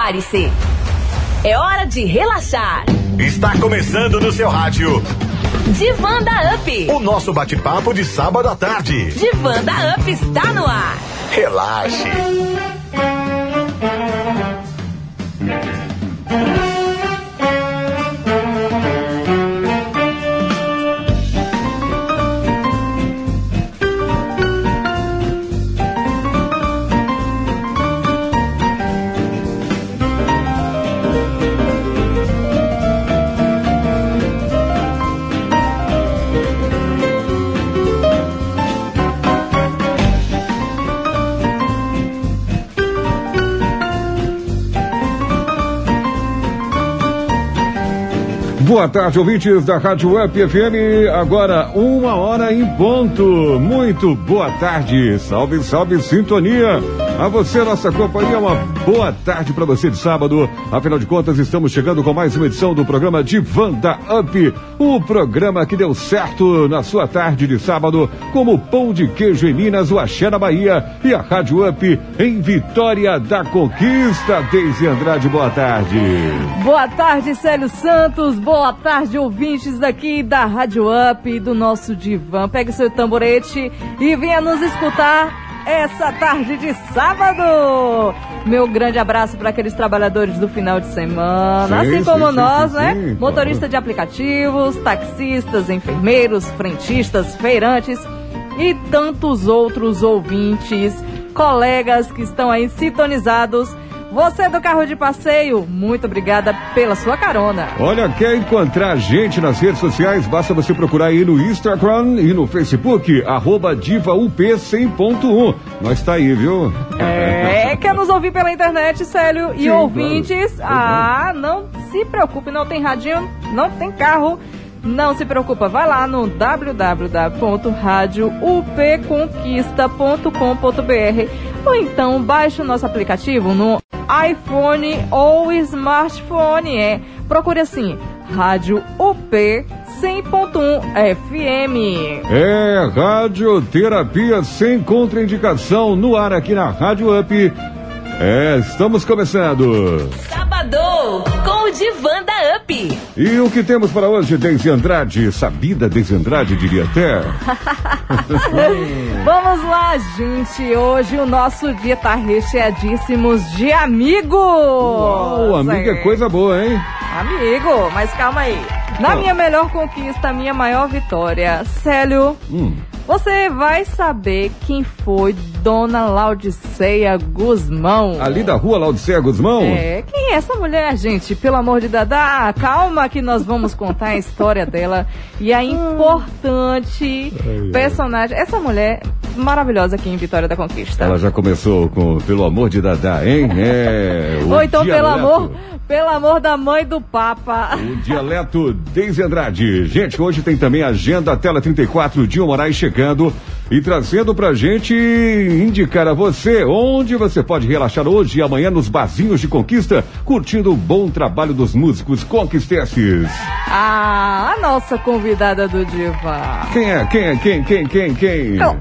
Prepare-se. É hora de relaxar. Está começando no seu rádio. Divanda Up. O nosso bate-papo de sábado à tarde. Divanda Up está no ar. Relaxe. Boa tarde, ouvintes da Rádio Up FM. Agora, uma hora em ponto. Muito boa tarde. Salve, salve, sintonia. A você, nossa companhia, uma boa tarde para você de sábado. Afinal de contas, estamos chegando com mais uma edição do programa Divanda Up. O programa que deu certo na sua tarde de sábado, como pão de queijo em Minas, o Axé na Bahia e a Rádio Up em Vitória da Conquista. Deise Andrade, boa tarde. Boa tarde, Célio Santos. Boa tarde, ouvintes daqui da Rádio Up do nosso divã. Pegue seu tamborete e venha nos escutar essa tarde de sábado. Meu grande abraço para aqueles trabalhadores do final de semana, Sim, assim como sim, nós, sim, né? Motorista de aplicativos, taxistas, enfermeiros, frentistas, feirantes e tantos outros ouvintes, colegas que estão aí sintonizados. Você do carro de passeio, muito obrigada pela sua carona. Olha, quer encontrar a gente nas redes sociais? Basta você procurar aí no Instagram e no Facebook, arroba divaup100.1. Nós tá aí, viu? É, quer nos ouvir pela internet, Célio? E Sim, ouvintes? claro. Ah, não se preocupe, não tem radinho, não tem carro. Não se preocupa, vai lá no www.radioupconquista.com.br ou então baixe o nosso aplicativo no iPhone ou smartphone. É, procure assim, Rádio UP 100.1 FM. É radioterapia sem contraindicação no ar aqui na Rádio Up. É, estamos começando. Sabadão com o Divanda Up. E o que temos para hoje, Deise Andrade? Sabida Deise Andrade, diria até. Vamos lá, gente. Hoje o nosso dia tá recheadíssimos de amigos. Uau, amiga, é coisa boa, hein? Amigo, mas calma aí. Na Ah. minha melhor conquista, minha maior vitória, Célio, Hum. você vai saber quem foi Dona Laudiceia Guzmão. Ali da rua Laudicea Guzmão? É, quem é essa mulher, gente? Pelo amor de Dadá, calma que nós vamos contar a história dela e a importante ai. personagem. Essa mulher maravilhosa aqui em Vitória da Conquista. Ela já começou com Pelo Amor de Dadá, hein? É. Ou então, pelo amor, pelo amor da mãe do Papa. O dialeto Deise Andrade. Gente, hoje tem também a agenda Tela 34, Dinho Moraes chegando e trazendo pra gente indicar a você onde você pode relaxar hoje e amanhã nos barzinhos de conquista, curtindo o bom trabalho dos músicos conquistenses. Ah, a nossa convidada do Diva. Quem é? Quem é? Quem? Quem? Quem? Quem? Então,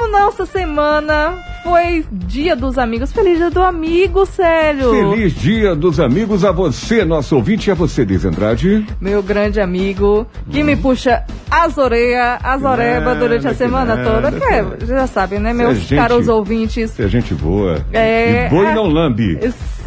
como nossa semana foi Dia dos Amigos, feliz Dia do Amigo, Célio. Feliz Dia dos Amigos a você, nosso ouvinte, e a você, Deise Andrade. Meu grande amigo, que me puxa as orelhas, as durante a semana nada, toda. Que é, já sabem, né, Você meus é gente- caros ouvintes. É gente boa. É, e boi é- não lambe.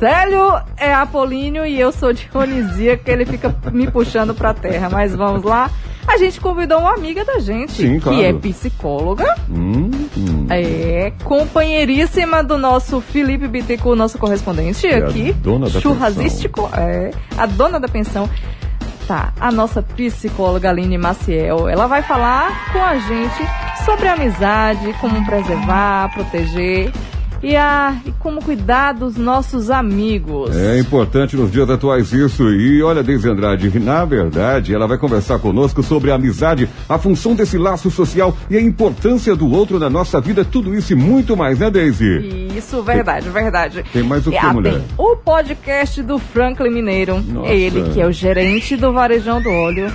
Célio é Apolíneo e eu sou Dionisíaca, ele fica me puxando pra terra. Mas vamos lá. A gente convidou uma amiga da gente, Sim, claro. que é psicóloga, Hum, hum. é companheiríssima do nosso Felipe Bittencourt, nosso correspondente É a aqui. dona da churrasístico, é, a dona da pensão. Tá, a nossa psicóloga Aline Maciel, ela vai falar com a gente sobre amizade, como preservar, proteger e, a, e como cuidar dos nossos amigos. É importante nos dias atuais isso. E olha, Deise Andrade, na verdade, ela vai conversar conosco sobre a amizade, a função desse laço social e a importância do outro na nossa vida, tudo isso e muito mais, né, Deise? Isso, verdade, verdade. Tem mais o que, Ah, mulher? tem o podcast do Franklin Mineiro. Nossa. Ele que é o gerente do Varejão do Óleo.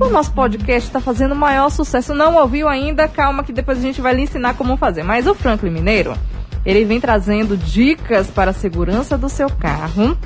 O nosso podcast está fazendo o maior sucesso. Não ouviu ainda? Calma que depois a gente vai lhe ensinar como fazer. Mas o Franklin Mineiro, Ele vem trazendo dicas para a segurança do seu carro.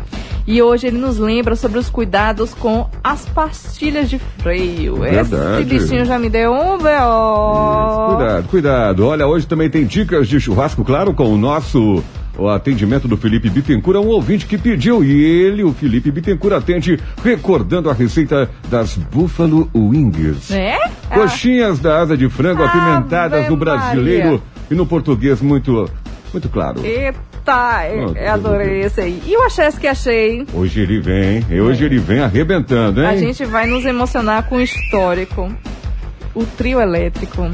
E hoje ele nos lembra sobre os cuidados com as pastilhas de freio. Verdade. Esse bichinho já me deu um B.O. Cuidado, cuidado. Olha, hoje também tem dicas de churrasco, claro, com o nosso o atendimento do Felipe Bittencourt é um ouvinte que pediu e ele, o Felipe Bittencourt, atende recordando a receita das Buffalo Wings. É? Coxinhas da asa de frango Ave apimentadas no brasileiro Maria. e no português muito, muito claro. Eita, eu Ah, adorei esse aí. E o Achesse que achei? Hoje ele vem, e hoje ele vem arrebentando, hein? A gente vai nos emocionar com o histórico. O trio elétrico.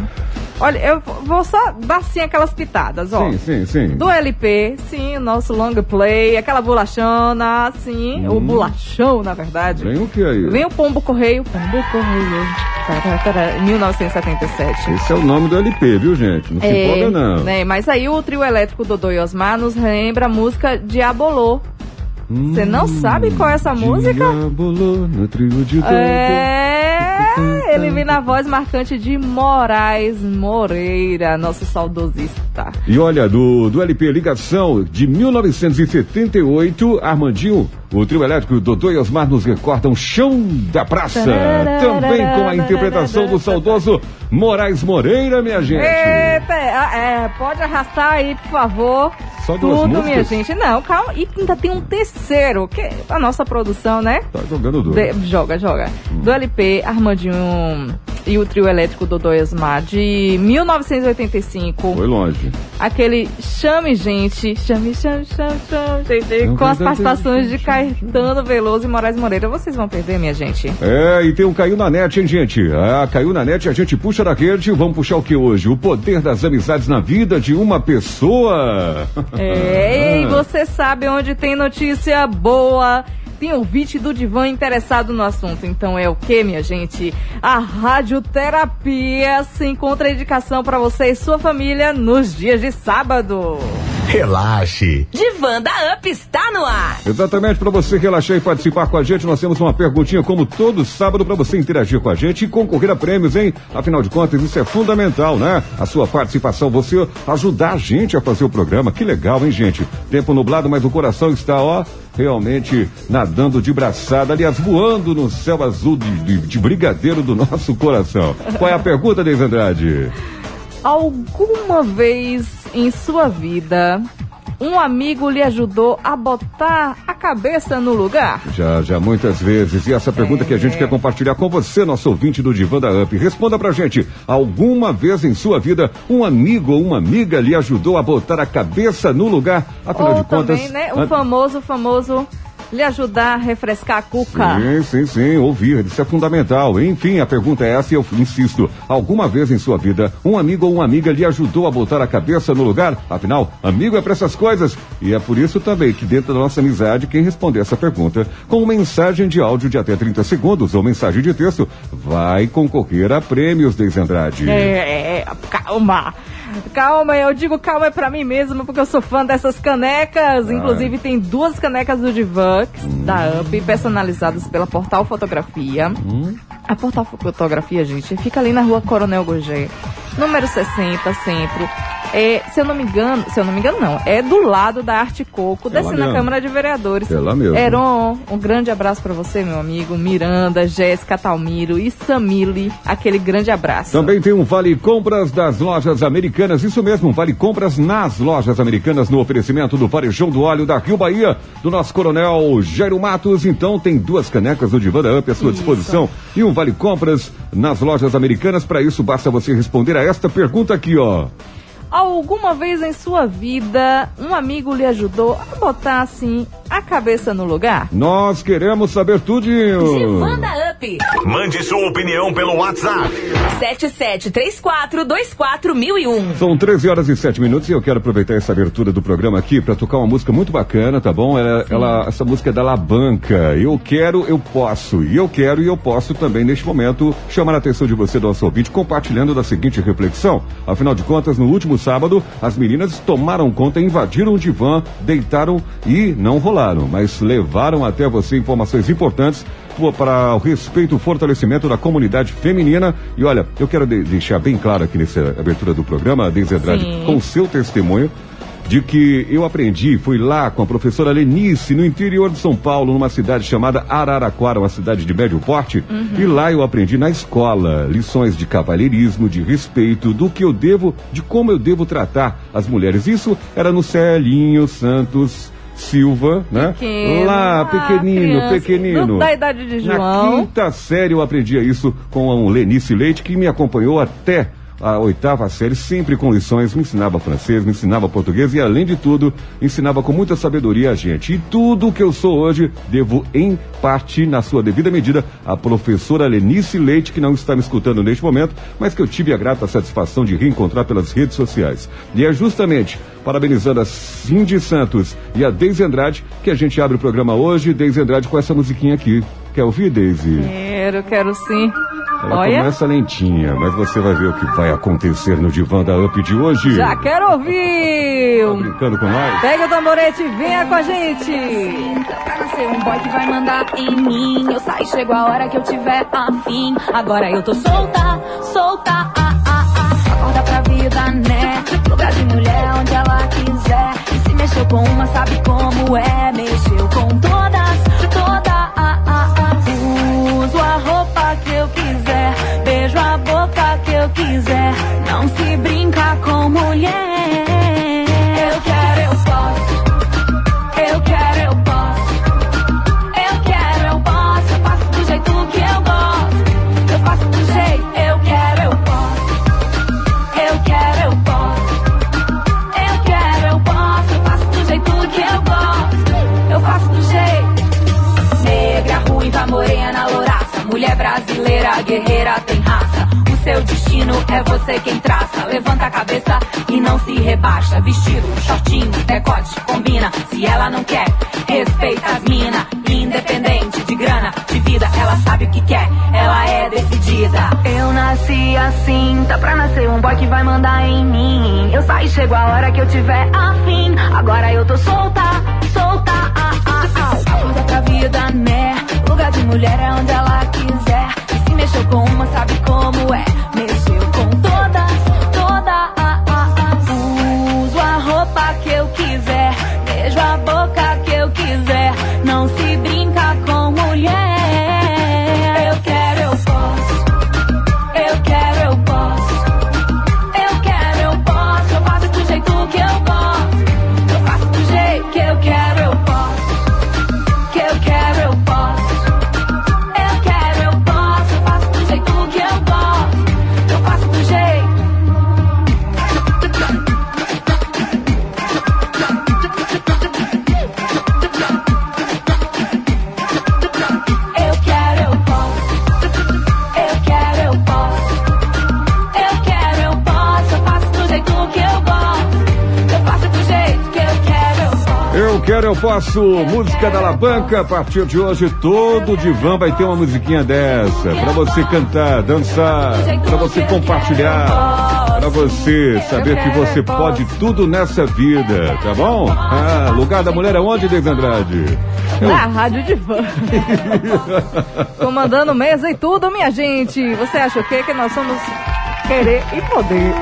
Olha, eu vou só dar sim aquelas pitadas, ó. Sim, sim, sim. Do LP, sim, o nosso long play, aquela bolachona, sim, o bolachão, na verdade. Hum. Vem o que aí? Vem o Pombo Correio, Pombo Correio, tará, tará, 1977. Esse é o nome do LP, viu, gente? Não se empolga, não. né, mas aí o trio elétrico Dodô e Osmar nos lembra a música Diabolô. Você não sabe qual é essa música? Diabolô no trio de. É, ele vem na voz marcante de Moraes Moreira, nosso saudosista. E olha, do, do LP Ligação de 1978, Armandinho, o trio elétrico Dodô e Osmar nos recordam Chão da Praça. Também com a interpretação do saudoso Moraes Moreira, minha gente. Eita, é, pode arrastar aí, por favor. Só duas Tudo, músicas? minha gente. Não, calma. E ainda tem um terceiro, que é a nossa produção, né? Tá jogando duro. De- joga, joga. Do LP, Armandinho e o trio elétrico Dodô e Osmar, de 1985. Foi longe. Aquele Chame Gente, Chame, Chame, Chame, Chame, gente, com as participações de. Caetano Veloso e Moraes Moreira. Vocês vão perder, minha gente. É, e tem um Caiu na Net, hein, gente? Ah, caiu na net, a gente puxa da rede. Vamos puxar o que hoje? O poder das amizades na vida de uma pessoa. É, e você sabe onde tem notícia boa. Tem ouvinte do Divã interessado no assunto. Então é o que, minha gente? A radioterapia sem contraindicação para você e sua família nos dias de sábado. Relaxe. Divã da Up está no ar. Exatamente, para você relaxar e participar com a gente, nós temos uma perguntinha como todo sábado para você interagir com a gente e concorrer a prêmios, hein? Afinal de contas, isso é fundamental, né? A sua participação, você ajudar a gente a fazer o programa. Que legal, hein, gente? Tempo nublado, mas o coração está, ó, realmente nadando de braçada, aliás, voando no céu azul de, de- de brigadeiro do nosso coração. Qual é a pergunta, Deise Andrade? Alguma vez em sua vida, um amigo lhe ajudou a botar a cabeça no lugar? Já, já muitas vezes. E essa pergunta que a gente quer compartilhar com você, nosso ouvinte do Divã da Up. Responda pra gente. Alguma vez em sua vida, um amigo ou uma amiga lhe ajudou a botar a cabeça no lugar? Afinal Ou de contas. também, né, o an- famoso, famoso, lhe ajudar a refrescar a cuca. Sim, sim, sim, ouvir, isso é fundamental. Enfim, a pergunta é essa e eu insisto. Alguma vez em sua vida, um amigo ou uma amiga lhe ajudou a botar a cabeça no lugar? Afinal, amigo é para essas coisas. E é por isso também que dentro da nossa amizade, quem responder essa pergunta com mensagem de áudio de até 30 segundos ou mensagem de texto, vai concorrer a prêmios, Deise Andrade. É, é, calma. Calma, eu digo calma é pra mim mesmo, porque eu sou fã dessas canecas. Inclusive, tem duas canecas do Divux, da UP, personalizadas pela Portal Fotografia. A Portal Fotografia, gente, fica ali na rua Coronel Gogé, número 60, sempre. É, se eu não me engano, se eu não me engano, não, é do lado da Arte Coco, É lá descendo a mesmo. Câmara de Vereadores. É lá mesmo. Heron, um grande abraço pra você, meu amigo. Miranda, Jéssica, Talmiro e Samile, aquele grande abraço. Também tem um Vale Compras das Lojas Americanas. Isso mesmo, um Vale Compras nas Lojas Americanas no oferecimento do Varejão do Óleo da Rio Bahia, do nosso coronel Jairo Matos. Então tem duas canecas do Divã da Up à sua Isso. disposição e um Vale Compras nas Lojas Americanas. Para isso basta você responder a esta pergunta aqui, ó. Alguma vez em sua vida, um amigo lhe ajudou a botar assim a cabeça no lugar? Nós queremos saber tudinho. Divã da Up. Mande sua opinião pelo WhatsApp. 7734241001. São 13 horas e 7 minutos e eu quero aproveitar essa abertura do programa aqui para tocar uma música muito bacana, tá bom? Ela, ela- essa música é da Labanca. Eu quero, eu posso. E eu quero e eu posso também, neste momento, chamar a atenção de você, nosso ouvinte, compartilhando da seguinte reflexão. Afinal de contas, no último sábado, as meninas tomaram conta, invadiram o divã, deitaram e não rolaram, mas levaram até você informações importantes para o respeito e o fortalecimento da comunidade feminina. E olha, eu quero de- deixar bem claro aqui nessa abertura do programa, Deise Andrade, Sim. com o seu testemunho, de que eu aprendi, fui lá com a professora Lenice, no interior de São Paulo, numa cidade chamada Araraquara, uma cidade de médio porte, e lá eu aprendi na escola lições de cavalheirismo, de respeito, do que eu devo, de como eu devo tratar as mulheres. Isso era no Celinho Santos Silva, né? Pequeno. Lá, Ah, pequenino, criança, pequenino. da idade de Na João. quinta série eu aprendia isso com o Lenice Leite, que me acompanhou até a oitava série, sempre com lições, me ensinava francês, me ensinava português e, além de tudo, ensinava com muita sabedoria a gente. E tudo que eu sou hoje, devo, em parte, na sua devida medida, à professora Lenice Leite, que não está me escutando neste momento, mas que eu tive a grata satisfação de reencontrar pelas redes sociais. E é justamente parabenizando a Cindy Santos e a Deise Andrade que a gente abre o programa hoje. Deise Andrade com essa musiquinha aqui. Quer ouvir, Deise? Quero, quero sim. Ela Olha, começa lentinha, mas você vai ver o que vai acontecer no divã da UP de hoje. já quero ouvir. Tá brincando com nós? Pega o tamborete e venha com a gente. Pra não ser um boy que vai mandar em mim. Eu saio, chego a hora que eu tiver afim. Agora eu tô solta, solta, ah, ah, ah. Acorda pra vida, né? Lugar de mulher onde ela quiser. E se mexeu com uma, sabe como é. Guerreira, tem raça. O seu destino é você quem traça. Levanta a cabeça e não se rebaixa. Vestido, shortinho, decote, combina. Se ela não quer, respeita as mina. Independente de grana, de vida, ela sabe o que quer. Ela é decidida. Eu nasci assim, tá pra nascer um boy que vai mandar em mim. Eu saio, chego a hora que eu tiver afim. Agora eu tô solta, solta, ah, ah, ah. Acorda pra vida, né? Lugar de mulher é onde ela quiser. Mexeu com uma, sabe como é. Mexeu com todas, toda. Uso a roupa que eu quiser. Beijo a boca posso. Eu posso. Música da Alabanca. A partir de hoje, todo divã vai ter uma musiquinha dessa. Pra você cantar, dançar, pra você compartilhar. Pra você saber que você pode tudo nessa vida, tá bom? Ah, lugar da mulher é onde, Deise Andrade? Na Rádio Divã. Comandando mesa e tudo, minha gente. Você acha o quê? Que nós somos querer e poder.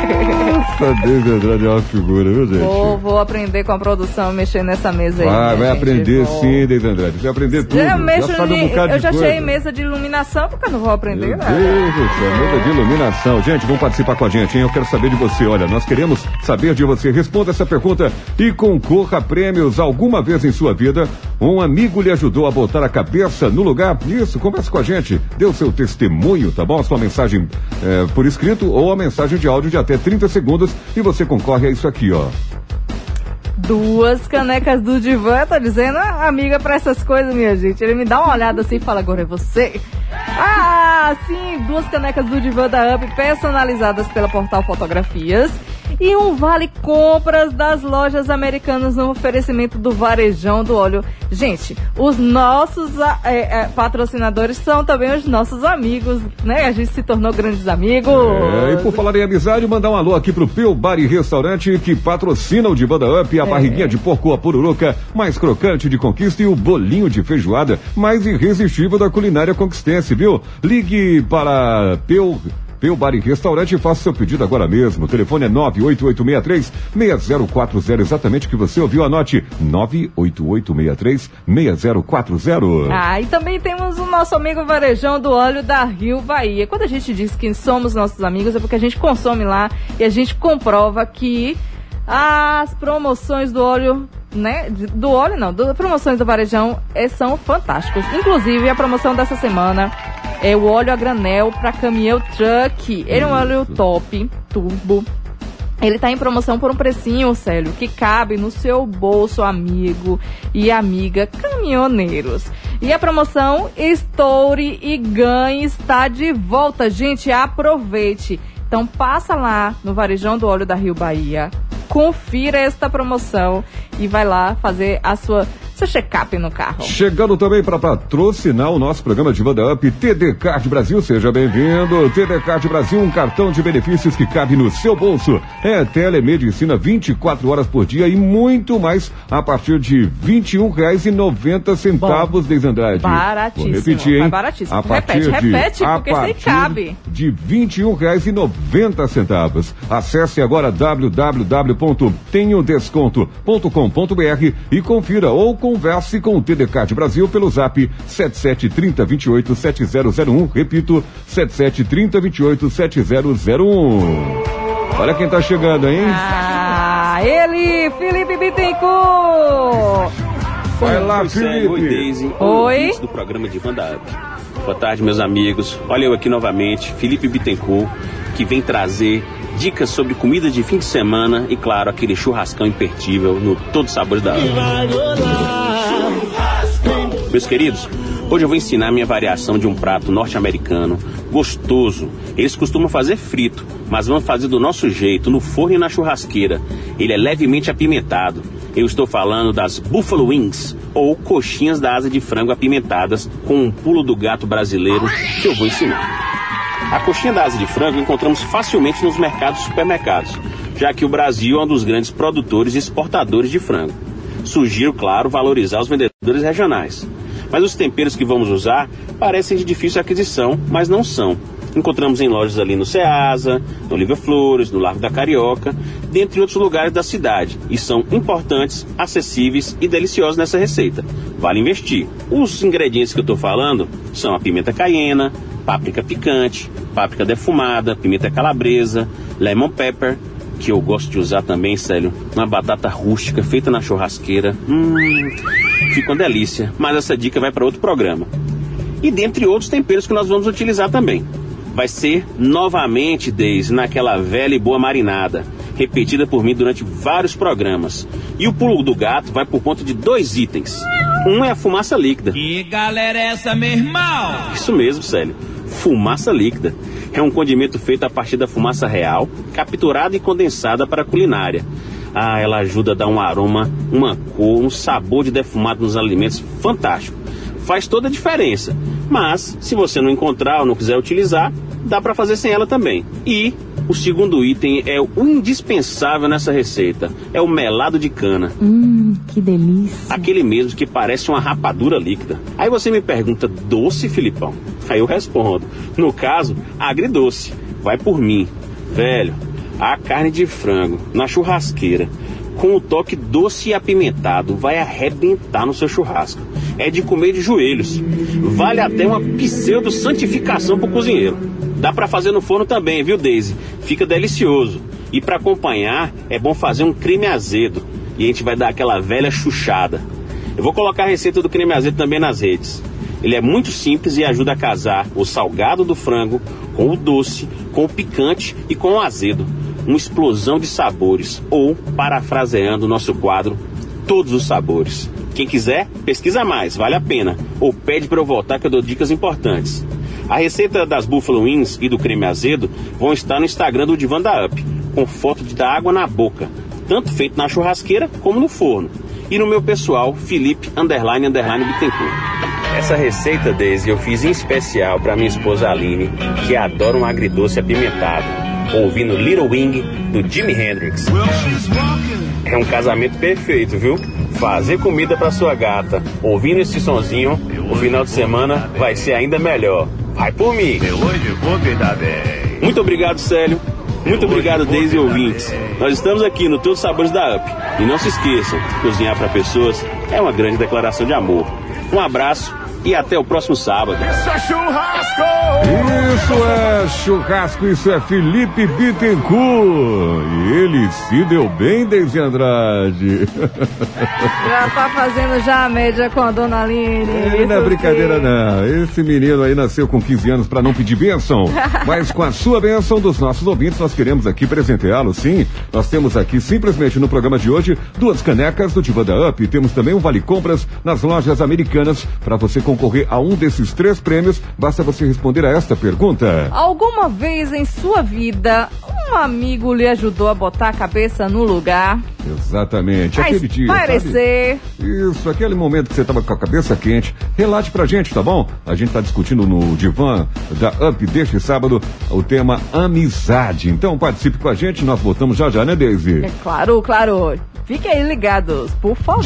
Nossa, Deise Andrade é uma figura, viu, gente? Vou, vou aprender com a produção mexer nessa mesa aí. Vai, minha vai gente. aprender Vou. sim, Deise Andrade. Você vai aprender tudo. Eu, mexo já sabe um bocado eu de já coisa. achei mesa de iluminação, porque eu não vou aprender, Meu né? Deus do céu, mesa de iluminação. Gente, vão participar com a gente, hein? Eu quero saber de você. Olha, nós queremos saber de você. Responda essa pergunta e concorra a prêmios. Alguma vez em sua vida, um amigo lhe ajudou a botar a cabeça no lugar? Isso, converse com a gente. Dê o seu testemunho, tá bom? A sua mensagem eh, por escrito ou a mensagem de áudio de até 30 segundos e você concorre a isso aqui, ó. Duas canecas do divã, tá dizendo? Ah, amiga pra essas coisas, minha gente. Ele me dá uma olhada assim e fala, agora é você. Ah, sim, duas canecas do divã da UP personalizadas pela Portal Fotografias. E um vale compras das lojas americanas no oferecimento do Varejão do Óleo. Gente, os nossos ah, é, é, patrocinadores são também os nossos amigos, né? A gente se tornou grandes amigos. É, e por falar em amizade, mandar um alô aqui pro Peu Bar e Restaurante que patrocina o Divã da Up, a barriguinha de porco a pururuca mais crocante de conquista e o bolinho de feijoada mais irresistível da culinária conquistense, viu? Ligue para Peu Peu Bar e Restaurante. Faça seu pedido agora mesmo. O telefone é 98863-6040. Exatamente o que você ouviu. Anote 98863-6040. Ah, e também temos o nosso amigo Varejão do Óleo da Rio Bahia. Quando a gente diz que somos nossos amigos, é porque a gente consome lá e a gente comprova que as promoções do óleo, né? Do óleo não, das promoções do Varejão é, são fantásticas. Inclusive, a promoção dessa semana é o óleo a granel para caminhão truck. Ele é um óleo top, turbo. Ele tá em promoção por um precinho, Célio, que cabe no seu bolso, amigo e amiga caminhoneiros. E a promoção Estoure e Ganhe está de volta, gente. Aproveite. Então passa lá no Varejão do Óleo da Rio Bahia, confira esta promoção e vai lá fazer a sua seu check-up no carro. Chegando também para patrocinar o nosso programa de Banda Up, TD Card Brasil, seja bem-vindo. TD Card Brasil, um cartão de benefícios que cabe no seu bolso. É telemedicina 24 horas por dia e muito mais a partir de R$ 21,90 centavos, Deis Andrade. Baratíssimo. Vou repetir, hein? Baratíssimo. A Repete, partir de- repete, a porque partir cabe. De R$ 21,90 centavos. Acesse agora www.tenhodesconto.com.br e confira ou converse com o de Brasil pelo zap 7730287001. Repito, 7730287001. Olha quem tá chegando, hein? Ah, ele, Felipe Bittencourt. Vai lá, Oi, Célio. Oi, Felipe. Daisy. Oi. do programa de Wanda Up. Boa tarde, meus amigos. Olha eu aqui novamente, Felipe Bittencourt, que vem trazer dicas sobre comida de fim de semana e, claro, aquele churrascão imperdível no Todos os Sabores da Up. Meus queridos, hoje eu vou ensinar minha variação de um prato norte-americano gostoso. Eles costumam fazer frito, mas vamos fazer do nosso jeito, no forno e na churrasqueira. Ele é levemente apimentado. Eu estou falando das Buffalo Wings, ou coxinhas da asa de frango apimentadas com um pulo do gato brasileiro que eu vou ensinar. A coxinha da asa de frango encontramos facilmente nos mercados e supermercados, já que o Brasil é um dos grandes produtores e exportadores de frango. Sugiro, claro, valorizar os vendedores regionais. Mas os temperos que vamos usar parecem de difícil aquisição, mas não são. Encontramos em lojas ali no Ceasa, no Oliva Flores, no Largo da Carioca, dentre outros lugares da cidade, e são importantes, acessíveis e deliciosos nessa receita. Vale investir. Os ingredientes que eu estou falando são a pimenta caiena, páprica picante, páprica defumada, pimenta calabresa, lemon pepper, que eu gosto de usar também, Célio, uma batata rústica feita na churrasqueira. Hum, fica uma delícia, mas essa dica vai para outro programa. E dentre outros temperos que nós vamos utilizar também. Vai ser novamente, Deise, naquela velha e boa marinada, repetida por mim durante vários programas. E o pulo do gato vai por conta de dois itens. Um é a fumaça líquida. Que galera é essa, meu irmão? Isso mesmo, Célio. Fumaça líquida. É um condimento feito a partir da fumaça real, capturada e condensada para a culinária. Ah, ela ajuda a dar um aroma, uma cor, um sabor de defumado nos alimentos fantástico. Faz toda a diferença. Mas, se você não encontrar ou não quiser utilizar, dá para fazer sem ela também. E o segundo item é o indispensável nessa receita. É o melado de cana. Hum, que delícia. Aquele mesmo que parece uma rapadura líquida. Aí você me pergunta, doce, Filipão? Aí eu respondo, no caso, agridoce. Vai por mim. Velho, a carne de frango na churrasqueira, com o toque doce e apimentado, vai arrebentar no seu churrasco. É de comer de joelhos. Vale até uma pseudo-santificação pro cozinheiro. Dá pra fazer no forno também, viu, Daisy? Fica delicioso. E para acompanhar, é bom fazer um creme azedo. E a gente vai dar aquela velha chuchada. Eu vou colocar a receita do creme azedo também nas redes. Ele é muito simples e ajuda a casar o salgado do frango com o doce, com o picante e com o azedo. Uma explosão de sabores. Ou, parafraseando o nosso quadro, todos os sabores. Quem quiser, pesquisa mais, vale a pena. Ou pede para eu voltar que eu dou dicas importantes. A receita das Buffalo Wings e do creme azedo vão estar no Instagram do Divan da Up, com foto de dar água na boca, tanto feito na churrasqueira como no forno. E no meu pessoal, Felipe Underline Underline Bittencourt. Essa receita, Daisy, eu fiz em especial para minha esposa Aline, que adora um agridoce apimentado, ouvindo Little Wing do Jimi Hendrix. É um casamento perfeito, viu? Fazer comida para sua gata, ouvindo esse sonzinho, o final de semana vai ser ainda melhor. Vai por mim! Hoje vou me dar bem. Muito obrigado, Célio. Muito obrigado, Deise e ouvintes. Nós estamos aqui no Todos os Sabores da UP. E não se esqueçam, cozinhar para pessoas é uma grande declaração de amor. Um abraço e até o próximo sábado. Isso é churrasco, isso é Felipe Bittencourt. E ele se deu bem, Deise Andrade. Já tá fazendo já a média com a dona Aline. Ele não é isso brincadeira, sim. não. Esse menino aí nasceu com 15 anos para não pedir bênção. Mas com a sua bênção dos nossos ouvintes, nós queremos aqui presenteá-lo, sim. Nós temos aqui, simplesmente no programa de hoje, duas canecas do Diva da Up. Temos também um Vale Compras nas lojas americanas. Para você concorrer a um desses três prêmios, basta você responder a esta pergunta. Alguma vez em sua vida, um amigo lhe ajudou a botar a cabeça no lugar? Exatamente. A Aquele dia. sabe? espairecer. Isso, aquele momento que você tava com a cabeça quente, relate pra gente, tá bom? A gente tá discutindo no divã da UP deste sábado o tema amizade. Então participe com a gente, nós voltamos já já, né, Daisy? É claro, claro. Fiquem aí ligados, por favor.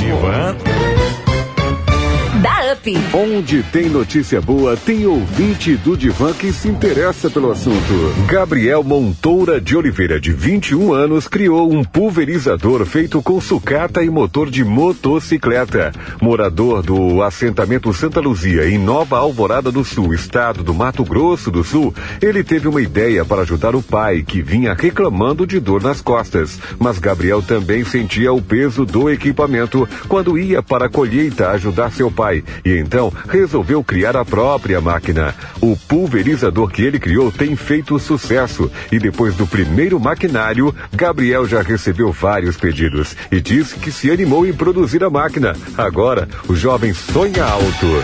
Da UP. Onde tem notícia boa, tem ouvinte do Divã que se interessa pelo assunto. Gabriel Montoura de Oliveira, de 21 anos, criou um pulverizador feito com sucata e motor de motocicleta. Morador do assentamento Santa Luzia, em Nova Alvorada do Sul, estado do Mato Grosso do Sul, ele teve uma ideia para ajudar o pai, que vinha reclamando de dor nas costas. Mas Gabriel também sentia o peso do equipamento quando ia para a colheita ajudar seu pai e então resolveu criar a própria máquina. O pulverizador que ele criou tem feito sucesso e depois do primeiro maquinário, Gabriel já recebeu vários pedidos e disse que se animou em produzir a máquina. Agora, o jovem sonha alto.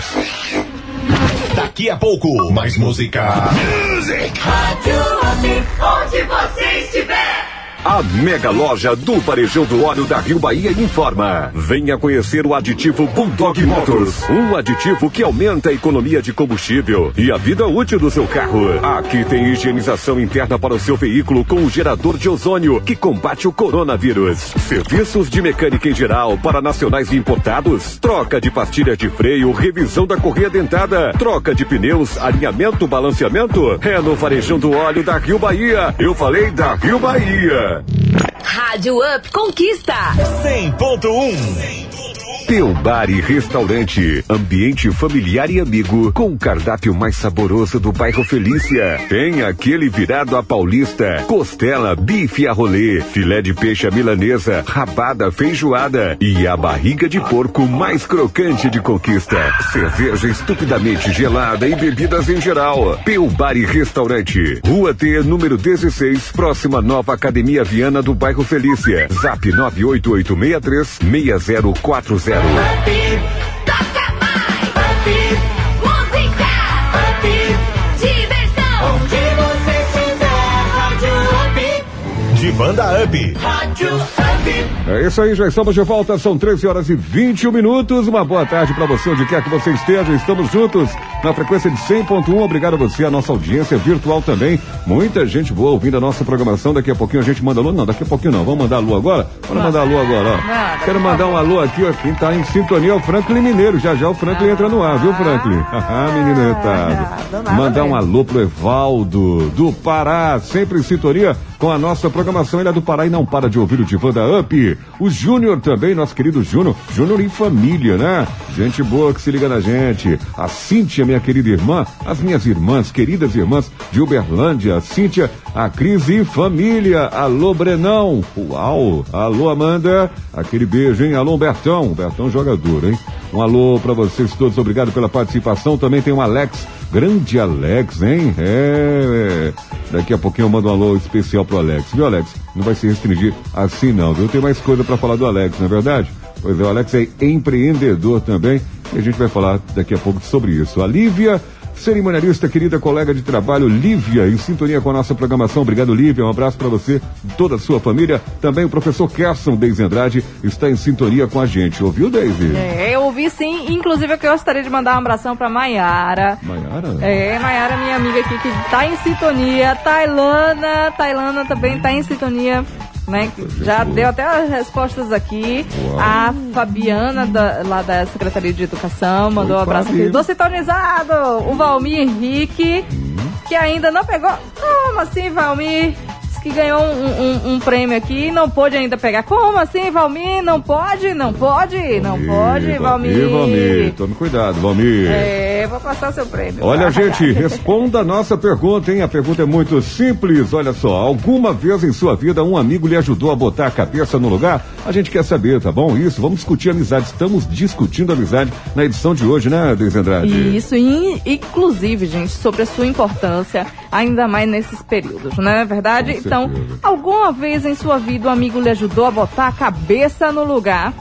Daqui a pouco, mais música. Onde você estiver. A mega loja do Varejão do Óleo da Rio Bahia informa. Venha conhecer o aditivo Bulldog Motors. Um aditivo que aumenta a economia de combustível e a vida útil do seu carro. Aqui tem higienização interna para o seu veículo com o gerador de ozônio que combate o coronavírus. Serviços de mecânica em geral para nacionais e importados. Troca de pastilha de freio, revisão da correia dentada. Troca de pneus, alinhamento, balanceamento. É no Varejão do Óleo da Rio Bahia. Eu falei da Rio Bahia. Rádio Up Conquista. 100.1. Teu Bar e Restaurante. Ambiente familiar e amigo com o cardápio mais saboroso do bairro Felícia. Tem aquele virado a paulista, costela, bife a rolê, filé de peixe à milanesa, rabada feijoada e a barriga de porco mais crocante de conquista. Cerveja estupidamente gelada e bebidas em geral. Teu Bar e Restaurante. Rua T, número 16, próxima nova Academia Viana do bairro Felícia. Zap 98863 6040. Toca mais. Música. Diversão. Onde você estiver, Rádio Up. Divã da Up. Rádio Up. É isso aí, já estamos de volta, são 13 horas e 21 minutos. Uma boa tarde para você, onde quer que você esteja. Estamos juntos na frequência de 100.1. Obrigado a você, a nossa audiência virtual também. Muita gente boa ouvindo a nossa programação. Daqui a pouquinho a gente manda alô. Não, daqui a pouquinho não. Vamos mandar alô agora? Vamos mandar alô agora, ó. Quero mandar um alô aqui, ó. Quem tá em sintonia é o Franklin Mineiro. Já já o Franklin entra no ar, viu, Franklin? Haha, menino retado. do nada Mandar um alô pro Evaldo, do Pará, sempre em sintonia com a nossa programação. Ele é do Pará e não para de ouvir o Divã da Up. O Júnior também, nosso querido Júnior. Júnior em família, né? Gente boa que se liga na gente. A Cíntia, minha querida irmã. As minhas irmãs, queridas irmãs de Uberlândia. Cíntia, a Cris e família. Alô, Brenão. Uau. Alô, Amanda. Aquele beijo, hein? Alô, Bertão. Bertão jogador, hein? Um alô pra vocês todos. Obrigado pela participação. Também tem o Alex. Grande Alex, hein? É. Daqui a pouquinho eu mando um alô especial pro Alex. Viu, Alex? Não vai se restringir assim, não, viu? Tem mais coisa pra falar do Alex, não é verdade? Pois é, o Alex é empreendedor também. E a gente vai falar daqui a pouco sobre isso. A Lívia. Cerimonialista, querida colega de trabalho, Lívia, em sintonia com a nossa programação. Obrigado, Lívia. Um abraço para você, toda a sua família. Também o professor Kerson Deise Andrade está em sintonia com a gente. Ouviu, Deise? É, eu ouvi sim. Inclusive, eu gostaria de mandar um abração pra Maiara. Maiara? É, Maiara, minha amiga aqui, que tá em sintonia. Tailana, Tailana também tá em sintonia. Né? Já deu até as respostas aqui. Uau. A Fabiana, da- lá da Secretaria de Educação, mandou um Oi, abraço Fabi. aqui. Tô sintonizado! O Valmir Henrique. que ainda não pegou. Como assim, Valmir? Que ganhou um, um- um prêmio aqui e não pôde ainda pegar. Como assim, Valmir? Não pode? Não pode? Não pode, Ih, Valmir? Valmir, tome cuidado, Valmir. É, vou passar seu prêmio. Olha, gente, responda a nossa pergunta, hein? A pergunta é muito simples. Olha só, alguma vez em sua vida um amigo lhe ajudou a botar a cabeça no lugar? A gente quer saber, tá bom? Isso, vamos discutir amizade. Estamos discutindo amizade na edição de hoje, né, Deise Andrade? Isso, e, inclusive, gente, sobre a sua importância, ainda mais nesses períodos, não é verdade? Certeza. alguma vez em sua vida um amigo lhe ajudou a botar a cabeça no lugar,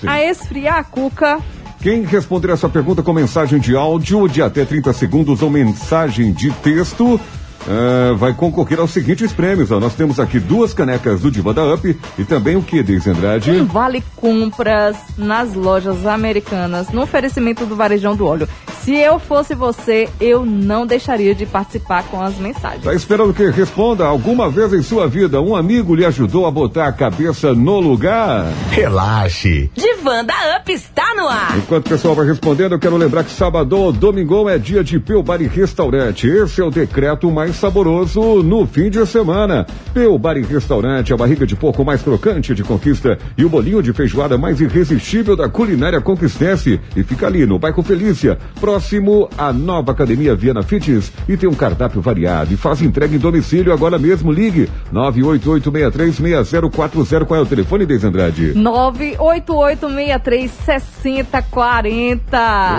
Sim. a esfriar a cuca? Quem responder essa pergunta com mensagem de áudio de até 30 segundos ou mensagem de texto. Eh, vai concorrer aos seguintes prêmios. ó. Nós temos aqui duas canecas do Diva da Up e também o que, Deise Andrade? Um vale compras nas lojas americanas, no oferecimento do Varejão do Óleo. Se eu fosse você, eu não deixaria de participar com as mensagens. Tá esperando que responda? Alguma vez em sua vida um amigo lhe ajudou a botar a cabeça no lugar? Relaxe. Divan da Up está no ar. Enquanto o pessoal vai respondendo, eu quero lembrar que sábado ou domingão é dia de Peu Bar e Restaurante. Esse é o decreto mais saboroso no fim de semana. Peu Bar e Restaurante, a barriga de porco mais crocante de conquista e o bolinho de feijoada mais irresistível da culinária conquistense. E fica ali no bairro Felícia, próximo à nova academia Viana Fitness e tem um cardápio variado. E faz entrega em domicílio agora mesmo. Ligue 988636040. Qual é o telefone, Deise Andrade? 988636040.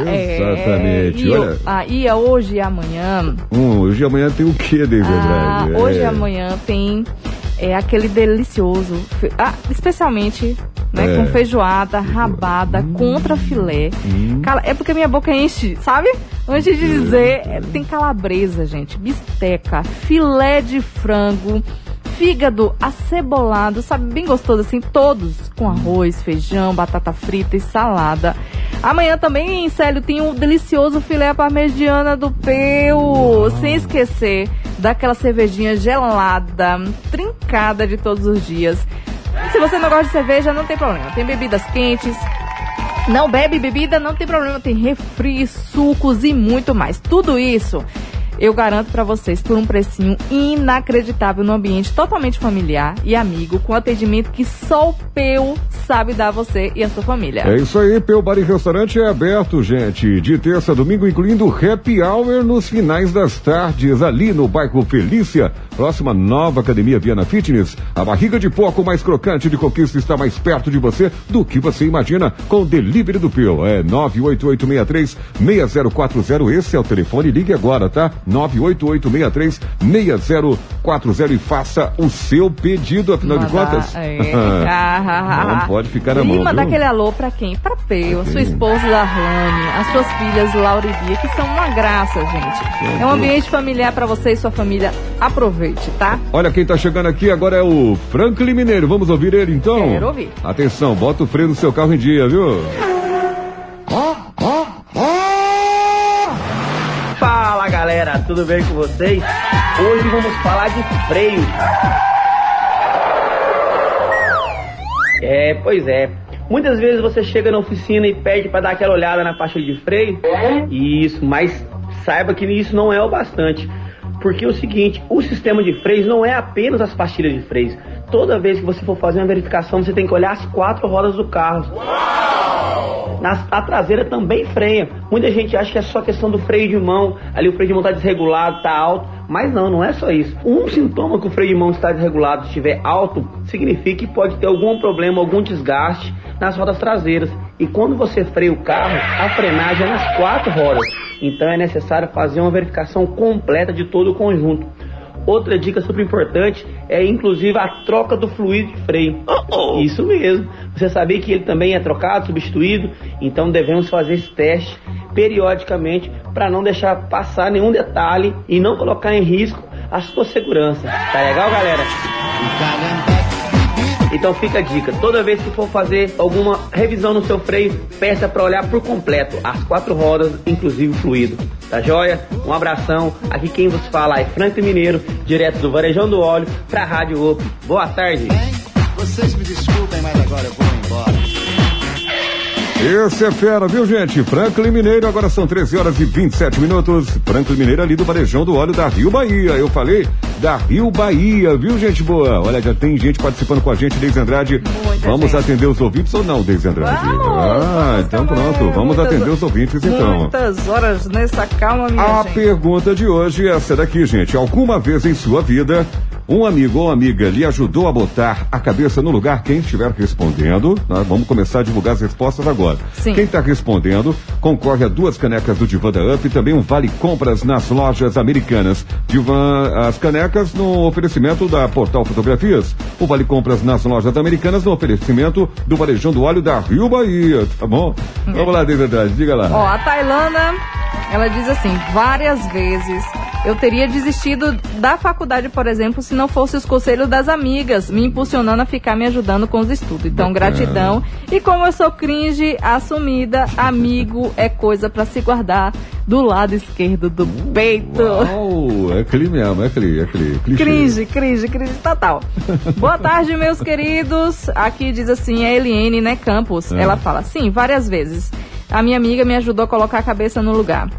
Exatamente, É, e, olha. ah, e hoje e amanhã. Hum, hoje e amanhã tem o que, Deise Ah, Andrade? hoje e É. amanhã tem é, aquele delicioso, ah, especialmente né, É. com feijoada, rabada, contra filé. Cala- é porque minha boca enche, sabe? Antes de dizer, é, tem calabresa, gente, bisteca, filé de frango, fígado acebolado, sabe? Bem gostoso assim, todos com arroz, feijão, batata frita e salada. Amanhã também Célio tem um delicioso filé parmegiana do Peu, sem esquecer daquela cervejinha gelada, trincada de todos os dias. Se você não gosta de cerveja, não tem problema. Tem bebidas quentes, não bebe bebida, não tem problema. Tem refri, sucos e muito mais. Tudo isso eu garanto pra vocês por um precinho inacreditável no ambiente totalmente familiar e amigo, com atendimento que só o Peu sabe dar a você e a sua família. É isso aí, Peu Bar e Restaurante é aberto, gente, de terça a domingo, incluindo happy hour nos finais das tardes, ali no bairro Felícia, próxima nova academia Viana Fitness. A barriga de porco mais crocante de conquista está mais perto de você do que você imagina com o delivery do Peu. É 98863-6040, esse é o telefone, ligue agora, tá? 98863-6040 e faça o seu pedido, afinal de Mandar- contas. é. Não pode ficar na e mão, mandar viu? aquele alô pra quem? Pra Peu, a sua esposa Darlane, as suas filhas Laura e Bia, que são uma graça, gente. É um ambiente familiar pra você e sua família. Aproveite, tá? Olha quem tá chegando aqui agora é o Franklin Mineiro. Vamos ouvir ele então? Quero ouvir. Atenção, bota o freio no seu carro em dia, viu? Fala galera, tudo bem com vocês? Hoje vamos falar de freio. É, pois é. Muitas vezes você chega na oficina e pede para dar aquela olhada na pastilha de freio. Isso, mas saiba que isso não é o bastante. Porque é o seguinte, o sistema de freios não é apenas as pastilhas de freios. Toda vez que você for fazer uma verificação, você tem que olhar as quatro rodas do carro. Na, a traseira também freia. Muita gente acha que é só questão do freio de mão, ali o freio de mão está desregulado, está alto, mas não, não é só isso. Um sintoma que o freio de mão está desregulado, estiver alto, significa que pode ter algum problema, algum desgaste nas rodas traseiras. E quando você freia o carro, a frenagem é nas quatro rodas. Então é necessário fazer uma verificação completa de todo o conjunto. Outra dica super importante é inclusive a troca do fluido de freio. Isso mesmo. Você sabia que ele também é trocado, substituído? Então devemos fazer esse teste periodicamente para não deixar passar nenhum detalhe e não colocar em risco a sua segurança. Tá legal, galera? Então fica a dica, toda vez que for fazer alguma revisão no seu freio, peça para olhar por completo as quatro rodas, inclusive o fluido. Tá joia? Um abração. Aqui quem vos fala é Franco Mineiro, direto do Varejão do Óleo, pra Rádio Op. Boa tarde. Vocês me desculpem, mas agora eu vou embora. Esse é fera, viu, gente? Franklin Mineiro, agora são 13 horas e 27 minutos. Franklin Mineiro ali do Varejão do Óleo da Rio Bahia. Eu falei da Rio Bahia, viu, gente boa? Olha, já tem gente participando com a gente, Deise Andrade. Muita vamos gente. atender os ouvintes ou não, Deise Andrade? Vamos, ah, vamos então também. pronto, vamos Muitas- atender os ouvintes então. Muitas horas nessa calma, minha A gente. pergunta de hoje é essa daqui, gente. Alguma vez em sua vida, um amigo ou amiga lhe ajudou a botar a cabeça no lugar? Quem estiver respondendo, nós vamos começar a divulgar as respostas agora. Sim. Quem está respondendo concorre a duas canecas do Divan da Up e também um vale compras nas lojas americanas. Divan, as canecas no oferecimento da Portal Fotografias. O vale compras nas lojas americanas no oferecimento do Varejão do Óleo da Rio Bahia, tá bom? Vamos lá, Deise Andrade, diga lá. Ó, a Tailana, ela diz assim, várias vezes eu teria desistido da faculdade, por exemplo, se não fosse os conselhos das amigas me impulsionando a ficar me ajudando com os estudos. Então, gratidão. E como eu sou cringe assumida, amigo é coisa pra se guardar do lado esquerdo do peito. Uau, é cli mesmo, é cli, é cli. clichê. Cringe, cringe, cringe total. Boa tarde, meus queridos. Aqui diz assim, a Eliane, né, Campos. É. Ela fala, sim, várias vezes. A minha amiga me ajudou a colocar a cabeça no lugar.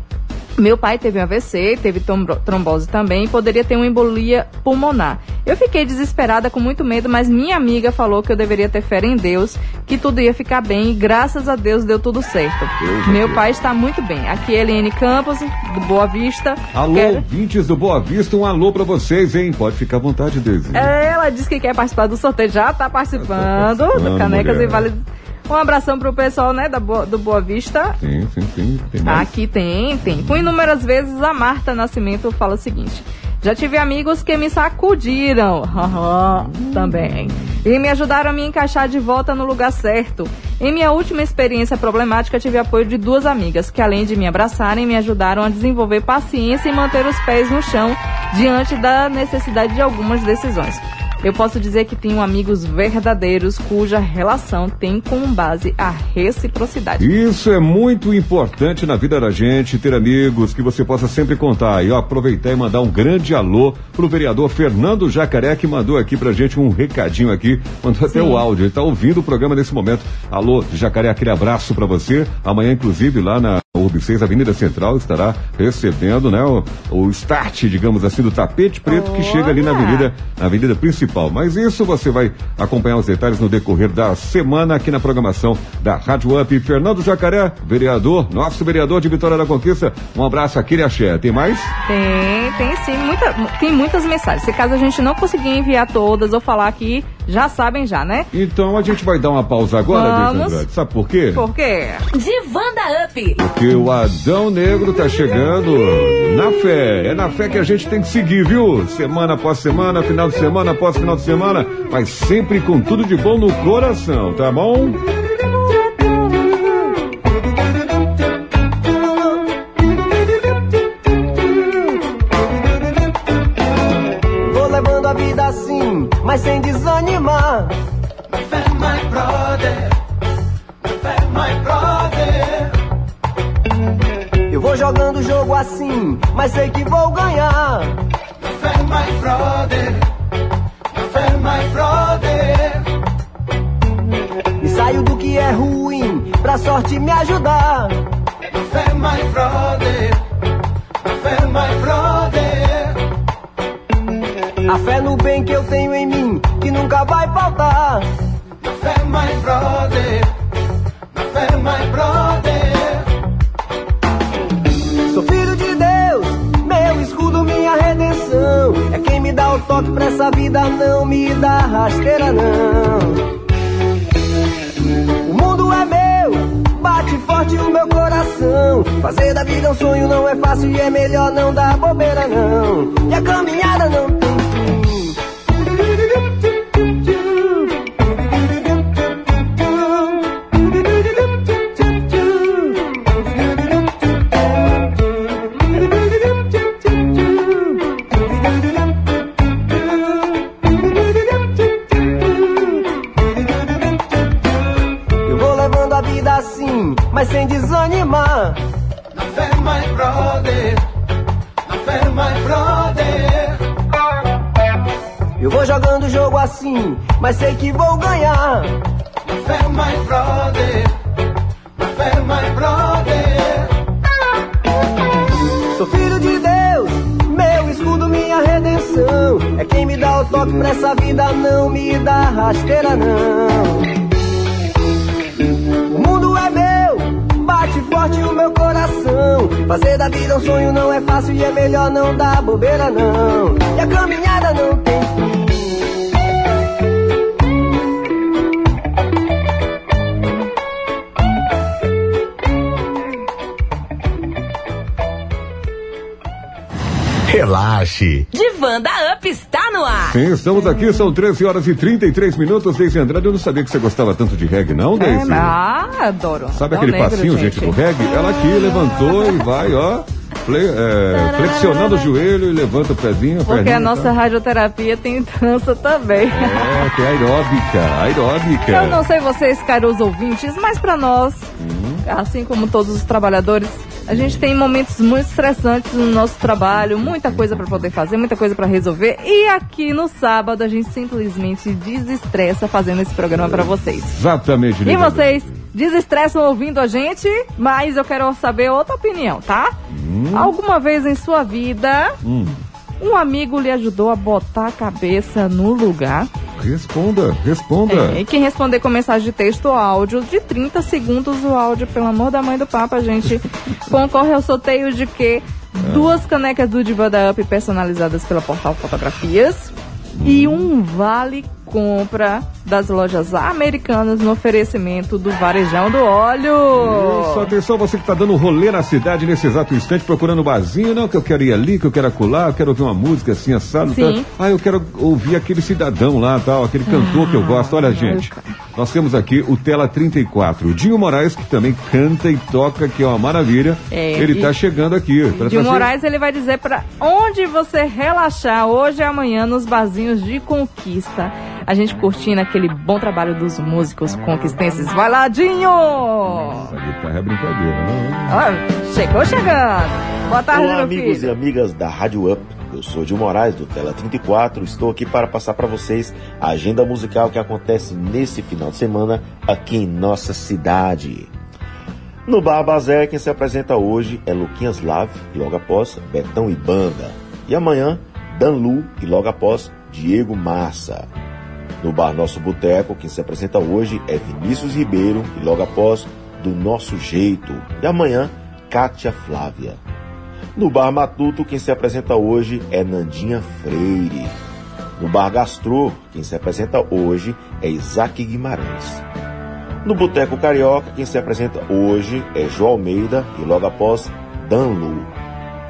Meu pai teve um AVC, teve trombose também, poderia ter uma embolia pulmonar. Eu fiquei desesperada com muito medo, mas minha amiga falou que eu deveria ter fé em Deus, que tudo ia ficar bem e graças a Deus deu tudo certo. Deus, Meu Deus. pai está muito bem. Aqui é Eliane Campos, do Boa Vista. Alô, Quero- ouvintes do Boa Vista, um alô pra vocês, hein? Pode ficar à vontade, Deise. Ela disse que quer participar do sorteio, já está participando, tá participando, do Canecas mulher. e Vale. Um abração pro pessoal, né, da Boa- do Boa Vista. Sim, sim, sim. Tem mais. Aqui tem, tem. Com inúmeras vezes a Marta Nascimento fala o seguinte: já tive amigos que me sacudiram, haha, também, e me ajudaram a me encaixar de volta no lugar certo. Em minha última experiência problemática, tive apoio de duas amigas que, além de me abraçarem, me ajudaram a desenvolver paciência e manter os pés no chão diante da necessidade de algumas decisões. Eu posso dizer que tenho amigos verdadeiros cuja relação tem como base a reciprocidade. Isso é muito importante na vida da gente, ter amigos que você possa sempre contar. E ó, aproveitar e mandar um grande alô pro vereador Fernando Jacaré, que mandou aqui pra gente um recadinho aqui, mandou até o áudio. Ele tá ouvindo o programa nesse momento. Alô, Jacaré, aquele abraço pra você. Amanhã, inclusive, lá na URB 6, Avenida Central, estará recebendo, né, o, o start, digamos assim, do tapete preto que chega ali na avenida, na avenida principal. Mas isso você vai acompanhar os detalhes no decorrer da semana aqui na programação da Rádio Up. Fernando Jacaré, vereador, nosso vereador de Vitória da Conquista. Um abraço aqui, Axé. Tem mais? Tem, tem sim, muita, tem muitas mensagens. Se caso a gente não conseguir enviar todas ou falar aqui, já sabem já, né? Então a gente vai dar uma pausa agora, Vamos. Andrade. Sabe por quê? Por quê? Divanda Up. Porque o Adão Negro tá chegando na fé. É na fé que a gente tem que seguir, viu? Semana após semana, final de semana após final de semana, mas sempre com tudo de bom no coração, tá bom? Vou levando a vida assim, mas sem desanimar. Vou jogando o jogo assim, mas sei que vou ganhar. Fé, my brother. Fé, my brother. E saio do que é ruim, pra sorte me ajudar. Fé, my brother. Fé, my brother. A fé no bem que eu tenho em mim, que nunca vai faltar. Fé, my brother. Fé, my brother. Toque pra essa vida, não me dá rasteira, não. O mundo é meu, bate forte o meu coração. Fazer da vida um sonho não é fácil e é melhor não dar bobeira, não. E a caminhada não tem Sim, estamos aqui, são 13 horas e 33 minutos. Deise Andrade, eu não sabia que você gostava tanto de reggae, não, É, Deise? ah, adoro. Sabe aquele negro, passinho, gente, do reggae? Ela aqui levantou e vai, ó, é, flexionando o joelho e levanta o pezinho. Porque perninha, a nossa tá? radioterapia tem dança também. É, tem aeróbica, aeróbica. Eu não sei vocês, caros ouvintes, mas pra nós, Uhum. assim como todos os trabalhadores, a gente tem momentos muito estressantes no nosso trabalho, muita coisa pra poder fazer, muita coisa pra resolver. E aqui no sábado a gente simplesmente desestressa fazendo esse programa pra vocês. Exatamente, E vocês desestressam ouvindo a gente, mas eu quero saber outra opinião, tá? Alguma vez em sua vida, Hum, um amigo lhe ajudou a botar a cabeça no lugar? Responda, responda. É, e quem responder com mensagem de texto ou áudio. De 30 segundos o áudio, pelo amor da mãe do Papa, gente, concorre ao sorteio de que duas canecas do Diva da Up personalizadas pela Portal Fotografias. E um vale compra das lojas americanas no oferecimento do Varejão do Óleo. Isso, atenção, você que está dando um rolê na cidade nesse exato instante, procurando um barzinho, não, que eu quero ir ali, que eu quero acular, eu quero ouvir uma música assim, assado. Sim. Tal. Ah, eu quero ouvir aquele cidadão lá, tal, aquele cantor que eu gosto. Olha, gente, nós temos aqui o Tela 34, o Dinho Moraes, que também canta e toca, que é uma maravilha. É, Ele está chegando aqui. trazer- Moraes ele vai dizer pra onde você relaxar hoje e amanhã nos barzinhos de conquista. A gente curtindo aquele bom trabalho dos músicos conquistenses. Vai lá, Dinho! Essa guitarra é brincadeira, não? Ó, chegou chegando. Boa tarde, Olá, meu amigos filho. e amigas da Rádio Up. Eu sou Gil Moraes, do Tela 34. Estou aqui para passar para vocês a agenda musical que acontece nesse final de semana aqui em nossa cidade. No Bar Bazé, quem se apresenta hoje é Luquinhas Lave, e logo após Betão e Banda. E amanhã, Dan Lu, e logo após Diego Massa. No Bar Nosso Boteco, quem se apresenta hoje é Vinícius Ribeiro, e logo após Do Nosso Jeito. E amanhã, Kátia Flávia. No Bar Matuto, quem se apresenta hoje é Nandinha Freire. No Bar Gastrô, quem se apresenta hoje é Isaac Guimarães. No Boteco Carioca, quem se apresenta hoje é João Almeida e logo após Dan Lu.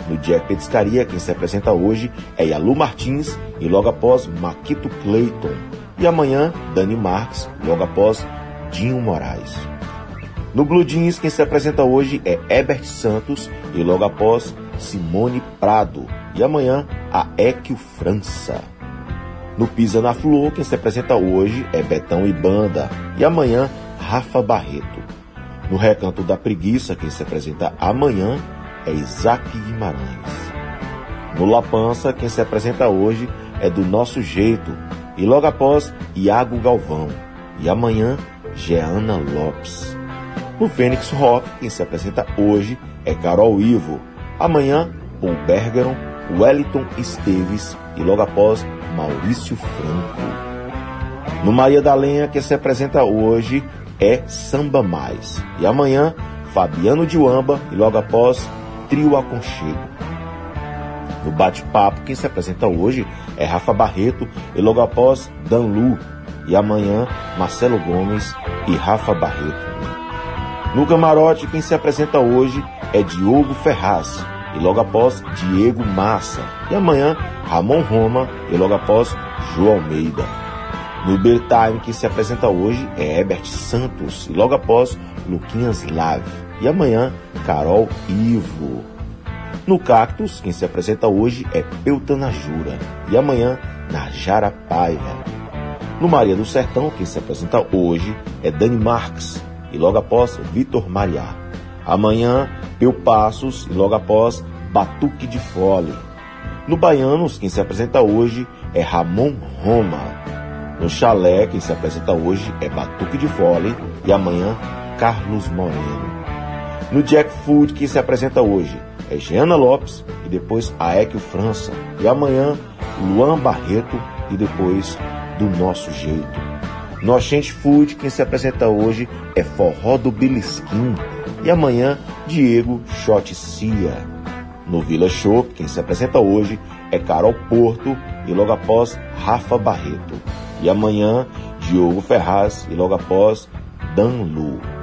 No Jack Petiscaria, quem se apresenta hoje é Yalu Martins e logo após Maquito Clayton. E amanhã, Dani Marques, logo após Dinho Moraes. No Blue Jeans, quem se apresenta hoje é Herbert Santos e logo após Simone Prado. E amanhã, a Equio França. No Pisa na Flor, quem se apresenta hoje é Betão e Banda. E amanhã, Rafa Barreto. No Recanto da Preguiça, quem se apresenta amanhã é Isaac Guimarães. No La Pança, quem se apresenta hoje é do Nosso Jeito. E logo após, Iago Galvão. E amanhã, Jeana Lopes. No Fênix Rock, quem se apresenta hoje é Carol Ivo. Amanhã, Paul Bergeron, Wellington Esteves e logo após, Maurício Franco. No Maria da Lenha, quem se apresenta hoje é Samba Mais. E amanhã, Fabiano de Uamba e logo após, Trio Aconchego. No bate-papo, quem se apresenta hoje é Rafa Barreto e logo após, Dan Lu. E amanhã, Marcelo Gomes e Rafa Barreto. No camarote, quem se apresenta hoje é Diogo Ferraz e logo após Diego Massa. E amanhã, Ramon Roma e logo após João Almeida. No Beer Time, quem se apresenta hoje é Herbert Santos e logo após Luquinhas Lave. E amanhã, Carol Ivo. No Cactus, quem se apresenta hoje é Peutana Jura e amanhã, Najara Paiva. No Maria do Sertão, quem se apresenta hoje é Dani Marques e logo após Vitor Mariá. Amanhã, Eu Passos e logo após Batuque de Fole. No Baianos, quem se apresenta hoje é Ramon Roma. No Chalé, quem se apresenta hoje é Batuque de Fole e amanhã, Carlos Moreno. No Jack Food, quem se apresenta hoje é Giana Lopes e depois Aécio França. E amanhã, Luan Barreto e depois Do Nosso Jeito. No Oxente Food, quem se apresenta hoje é Forró do Bilisquim. E amanhã, Diego Shot Cia. No Vila Show, quem se apresenta hoje é Carol Porto e logo após Rafa Barreto. E amanhã, Diogo Ferraz e logo após Dan Lu.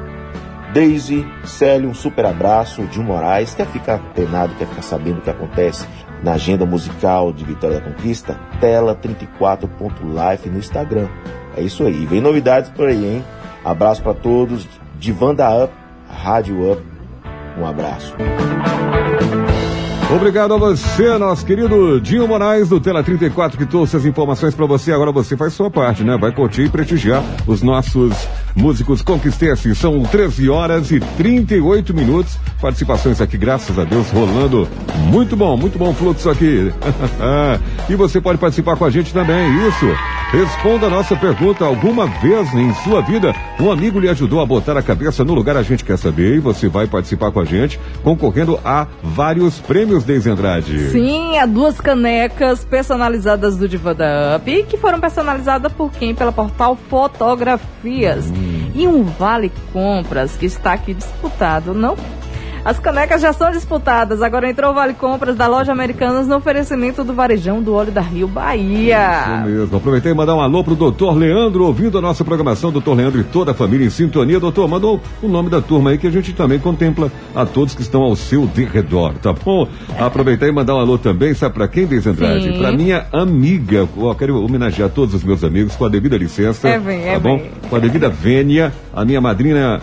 Daisy, Célio, um super abraço. Gil Moraes, quer ficar antenado, quer ficar sabendo o que acontece na agenda musical de Vitória da Conquista? Tela 34.life no Instagram. É isso aí. Vem novidades por aí, hein? Abraço para todos. Divanda Up, Rádio Up. Um abraço. Obrigado a você, nosso querido Dinho Moraes do Tela 34 que trouxe as informações para você. Agora você faz sua parte, né? Vai curtir e prestigiar os nossos músicos conquistenses. São 13 horas e 38 minutos. Participações aqui, graças a Deus, rolando. Muito bom, muito bom fluxo aqui. e você pode participar com a gente também. Isso. Responda a nossa pergunta. Alguma vez em sua vida um amigo lhe ajudou a botar a cabeça no lugar? A gente quer saber e você vai participar com a gente, concorrendo a vários prêmios Deise Andrade. Sim, há duas canecas personalizadas do Diva da Up, que foram personalizadas por quem? Pela portal Fotografias. Hum. E um vale compras que está aqui disputado, não as canecas já são disputadas. Agora entrou o Vale Compras da loja Americanas no oferecimento do Varejão do Óleo da Rio Bahia. Isso mesmo. Aproveitei e mandar um alô pro doutor Leandro, ouvindo a nossa programação, doutor Leandro e toda a família em sintonia. Doutor, mandou o nome da turma aí que a gente também contempla a todos que estão ao seu derredor, tá bom? Aproveitei e mandar um alô também, sabe pra quem, Deise Andrade? Pra minha amiga, eu quero homenagear todos os meus amigos com a devida licença. É bem, é tá bom? bem. Com a devida vênia, a minha madrinha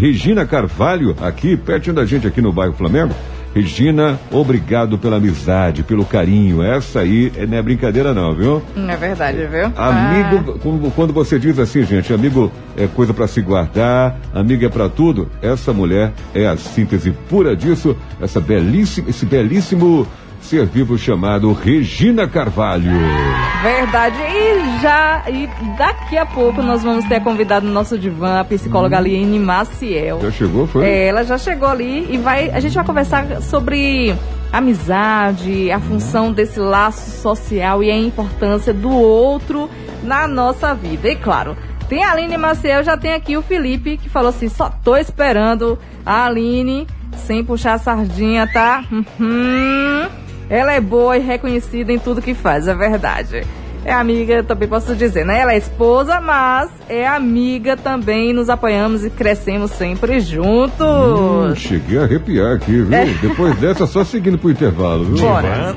Regina Carvalho, aqui, pertinho da gente, aqui no bairro Flamengo. Regina, obrigado pela amizade, pelo carinho. Essa aí não é brincadeira não, viu? É verdade, viu? Amigo, ah. quando você diz assim, gente, amigo é coisa para se guardar, amigo é para tudo, essa mulher é a síntese pura disso, essa belíssima, esse belíssimo ser vivo chamado Regina Carvalho. Verdade. E já, e daqui a pouco nós vamos ter convidado no nosso divã a psicóloga hum. Aliene Maciel. Já chegou, foi? É, ela já chegou ali e vai, a gente vai conversar sobre amizade, a função desse laço social e a importância do outro na nossa vida. E claro, tem a Aline Maciel, já tem aqui o Felipe, que falou assim: só tô esperando a Aline, sem puxar a sardinha, tá? Uhum. Ela é boa e reconhecida em tudo que faz, é verdade. É amiga, também posso dizer, né? Ela é esposa, mas é amiga também. Nos apoiamos e crescemos sempre juntos. Hum, cheguei a arrepiar aqui, viu? É. Depois dessa, só seguindo pro intervalo, viu? Bora.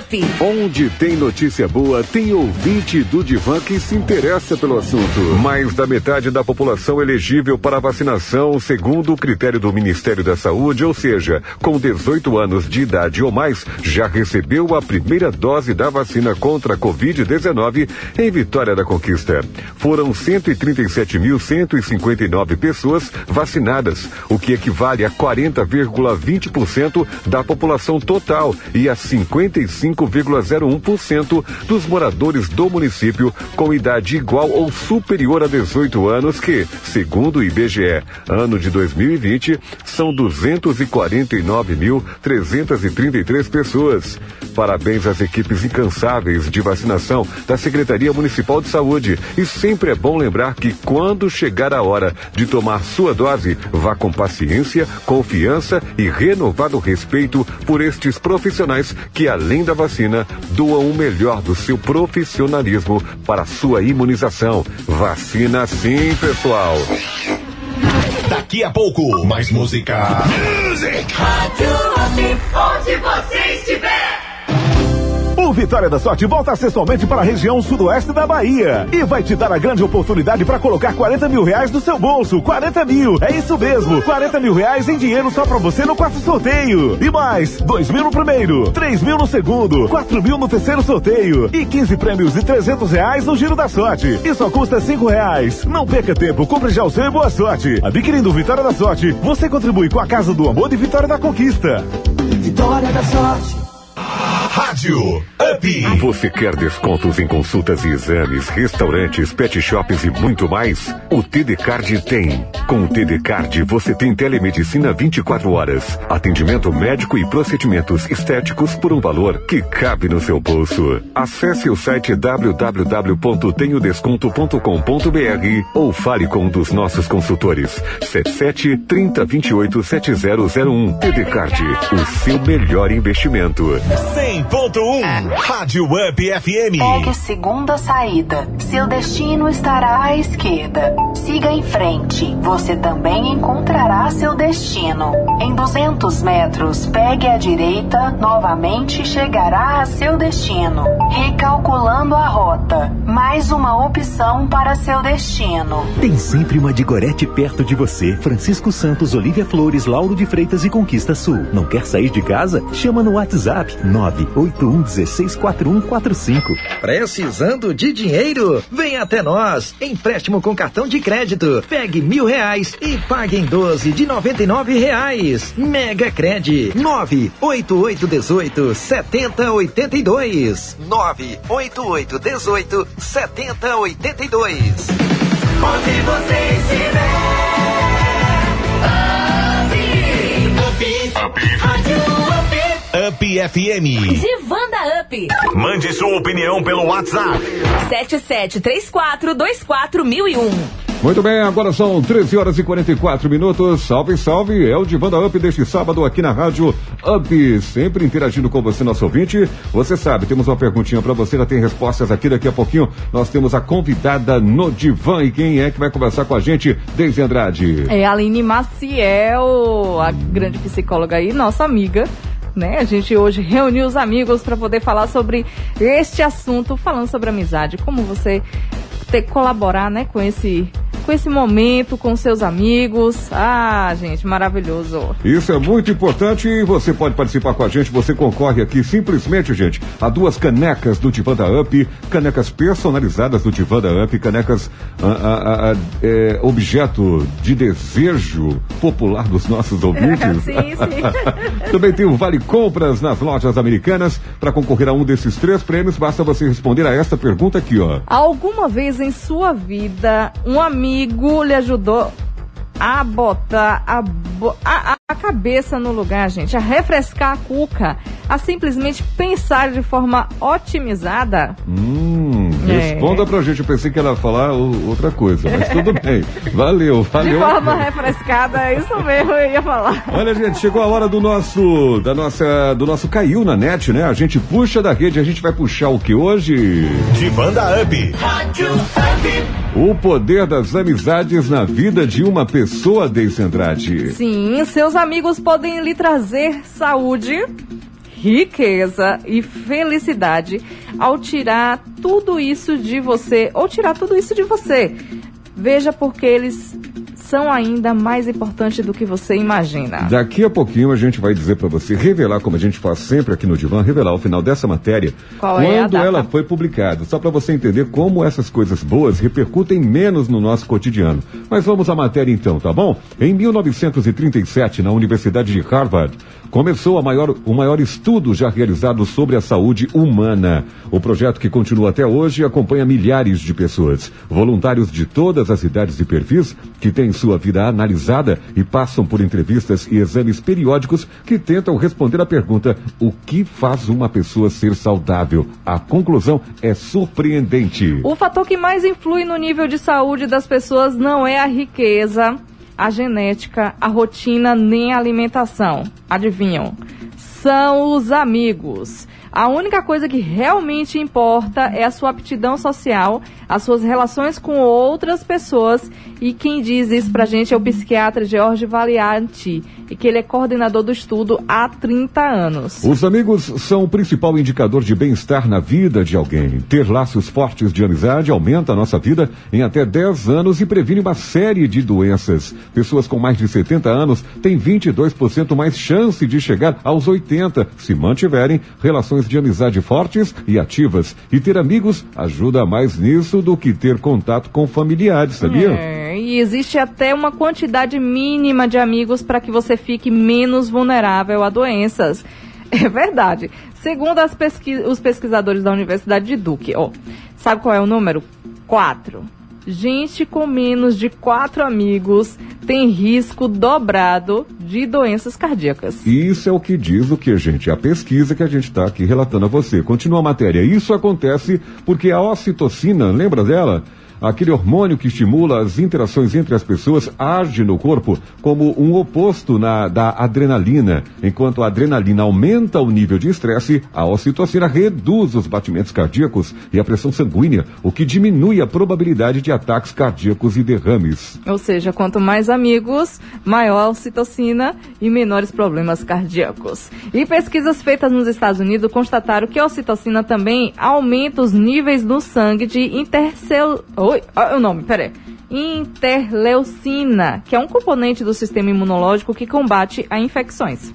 Up. Onde tem notícia boa, tem ouvinte do Divan que se interessa pelo assunto. Mais da metade da população elegível para vacinação, segundo o critério do Ministério da Saúde, ou seja, com 18 anos de idade ou mais, já recebeu a primeira dose da vacina contra a Covid-19 em Vitória da Conquista. Foram 137.159 pessoas vacinadas, o que equivale a 40,20% da população total e a 55 5,01% dos moradores do município com idade igual ou superior a 18 anos, que, segundo o IBGE, ano de 2020, são 249.333 pessoas. Parabéns às equipes incansáveis de vacinação da Secretaria Municipal de Saúde. E sempre é bom lembrar que quando chegar a hora de tomar sua dose, vá com paciência, confiança e renovado respeito por estes profissionais que, além da vacina doam o melhor do seu profissionalismo para sua imunização. Vacina sim, pessoal. Daqui a pouco, mais música. Music. Rádio onde você estiver. O Vitória da Sorte volta sexualmente para a região sudoeste da Bahia e vai te dar a grande oportunidade para colocar 40 mil reais no seu bolso. 40 mil, é isso mesmo. 40 mil reais em dinheiro só para você no quarto sorteio. E mais, 2 mil no primeiro, 3 mil no segundo, 4 mil no terceiro sorteio e 15 prêmios de 300 reais no Giro da Sorte. E só custa 5 reais. Não perca tempo, compre já o seu e boa sorte. Adquirindo Vitória da Sorte, você contribui com a Casa do Amor de Vitória da Conquista. Vitória da Sorte. Rádio Up. Você quer descontos em consultas e exames, restaurantes, pet shops e muito mais? O TD Card tem. Com o TD Card você tem telemedicina 24 horas, atendimento médico e procedimentos estéticos por um valor que cabe no seu bolso. Acesse o site www.tenhodesconto.com.br ou fale com um dos nossos consultores. 77 30 28 7001. TD Card, o seu melhor investimento. 100.1 Rádio Up FM. Pegue segunda saída. Seu destino estará à esquerda. Siga em frente. Você também encontrará seu destino. Em 200 metros, pegue à direita. Novamente chegará a seu destino. Recalculando a rota. Mais uma opção para seu destino. Tem sempre uma Digorete perto de você. Francisco Santos, Olivia Flores, Lauro de Freitas e Conquista Sul. Não quer sair de casa? Chama no WhatsApp 981164145. Precisando de dinheiro? Vem até nós. Empréstimo com cartão de crédito. Pegue mil reais e pague em 12 de noventa e nove reais. Mega Cred 98818 7082 98818 7082 Onde você estiver. Up, up, Up. Up FM. Divanda Up. Mande sua opinião pelo WhatsApp. 7734244001. Muito bem, agora são 13 horas e 44 minutos. Salve, salve. É o Divanda Up deste sábado aqui na Rádio Up. Sempre interagindo com você, nosso ouvinte. Você sabe, temos uma perguntinha para você, já tem respostas aqui. Daqui a pouquinho nós temos a convidada no Divan. E quem é que vai conversar com a gente? Deise Andrade. É a Aline Maciel, a grande psicóloga aí, nossa amiga. Né? A gente hoje reuniu os amigos para poder falar sobre este assunto, falando sobre amizade, como você ter que colaborar, né, com esse com esse momento com seus amigos. Ah, gente, maravilhoso. Isso é muito importante e você pode participar com a gente. Você concorre aqui simplesmente, gente, a duas canecas do Divanda Up, canecas personalizadas do Divanda Up, canecas ah, ah, ah, é, objeto de desejo popular dos nossos ouvintes. sim, sim. Também tem o Vale Compras nas lojas americanas. Para concorrer a um desses três prêmios, basta você responder a esta pergunta aqui, ó. Alguma vez em sua vida, um amigo lhe ajudou a botar a, a, a- cabeça no lugar, gente, a refrescar a cuca, a simplesmente pensar de forma otimizada? Hum. Responda pra gente. Eu pensei que ela ia falar outra coisa, mas tudo bem. Valeu, De valeu. forma refrescada, é isso mesmo eu ia falar. Olha, gente, chegou a hora do nosso, da nossa, do nosso caiu na net, né? A gente puxa da rede, a gente vai puxar o que hoje? Divanda Up. Rádio Up. O poder das amizades na vida de uma pessoa, Deise Andrade. Sim, seus amigos podem lhe trazer saúde, riqueza e felicidade ao tirar tudo isso de você, ou tirar tudo isso de você. Veja porque eles são ainda mais importantes do que você imagina. Daqui a pouquinho a gente vai dizer pra você, revelar, como a gente faz sempre aqui no Divã, revelar o final dessa matéria, Qual é quando data? ela foi publicada, só pra você entender como essas coisas boas repercutem menos no nosso cotidiano. Mas vamos à matéria então, tá bom? Em 1937, na Universidade de Harvard, começou maior- o maior estudo já realizado sobre a saúde humana. O projeto que continua até hoje acompanha milhares de pessoas, voluntários de todas as idades e perfis, que têm sua vida analisada e passam por entrevistas e exames periódicos que tentam responder à pergunta: o que faz uma pessoa ser saudável? A conclusão é surpreendente. O fator que mais influi no nível de saúde das pessoas não é a riqueza, a genética, a rotina nem a alimentação. Adivinham? São os amigos. A única coisa que realmente importa é a sua aptidão social, as suas relações com outras pessoas. E quem diz isso pra gente é o psiquiatra George Valianti, e que ele é coordenador do estudo há 30 anos. Os amigos são o principal indicador de bem-estar na vida de alguém. Ter laços fortes de amizade aumenta a nossa vida em até 10 anos e previne uma série de doenças. Pessoas com mais de 70 anos têm 22% mais chance de chegar aos 80 se mantiverem relações de amizade fortes e ativas. E ter amigos ajuda mais nisso do que ter contato com familiares, sabia? É, e existe até uma quantidade mínima de amigos para que você fique menos vulnerável a doenças. É verdade. Segundo pesqui- os pesquisadores da Universidade de Duke, ó, sabe qual é o número? Quatro. Gente com menos de quatro amigos tem risco dobrado de doenças cardíacas. Isso é o que diz o que, gente? A pesquisa que a gente está aqui relatando a você. Continua a matéria. Isso acontece porque a ocitocina, lembra dela? Aquele hormônio que estimula as interações entre as pessoas age no corpo como um oposto na, da adrenalina. Enquanto a adrenalina aumenta o nível de estresse, a ocitocina reduz os batimentos cardíacos e a pressão sanguínea, o que diminui a probabilidade de ataques cardíacos e derrames. Ou seja, quanto mais amigos, maior a ocitocina e menores problemas cardíacos. E pesquisas feitas nos Estados Unidos constataram que a ocitocina também aumenta os níveis no sangue de intercel... Oi, olha o nome, peraí. Interleucina, que é um componente do sistema imunológico que combate a infecções.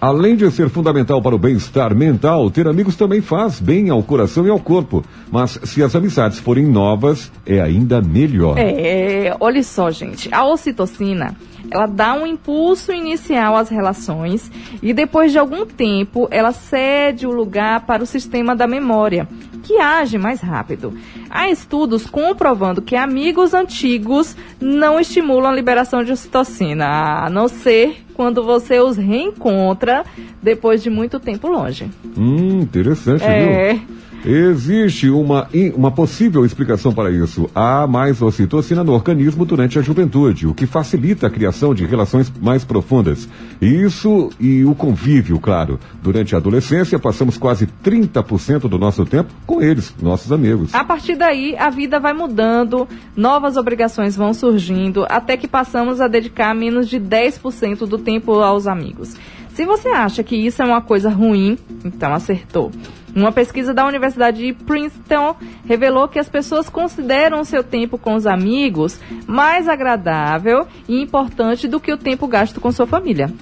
Além de ser fundamental para o bem-estar mental, ter amigos também faz bem ao coração e ao corpo. Mas se as amizades forem novas, é ainda melhor. É, olha só, gente. A ocitocina, ela dá um impulso inicial às relações e depois de algum tempo ela cede o lugar para o sistema da memória, que age mais rápido. Há estudos comprovando que amigos antigos não estimulam a liberação de ocitocina, a não ser quando você os reencontra depois de muito tempo longe. Hum, interessante, É. viu? Existe uma, uma possível explicação para isso. Há mais ocitocina no organismo durante a juventude, o que facilita a criação de relações mais profundas. Isso e o convívio, claro. Durante a adolescência, passamos quase 30% do nosso tempo com eles, nossos amigos. A partir daí, a vida vai mudando, novas obrigações vão surgindo, até que passamos a dedicar menos de 10% do tempo aos amigos. Se você acha que isso é uma coisa ruim, então acertou. Uma pesquisa da Universidade de Princeton revelou que as pessoas consideram o seu tempo com os amigos mais agradável e importante do que o tempo gasto com sua família.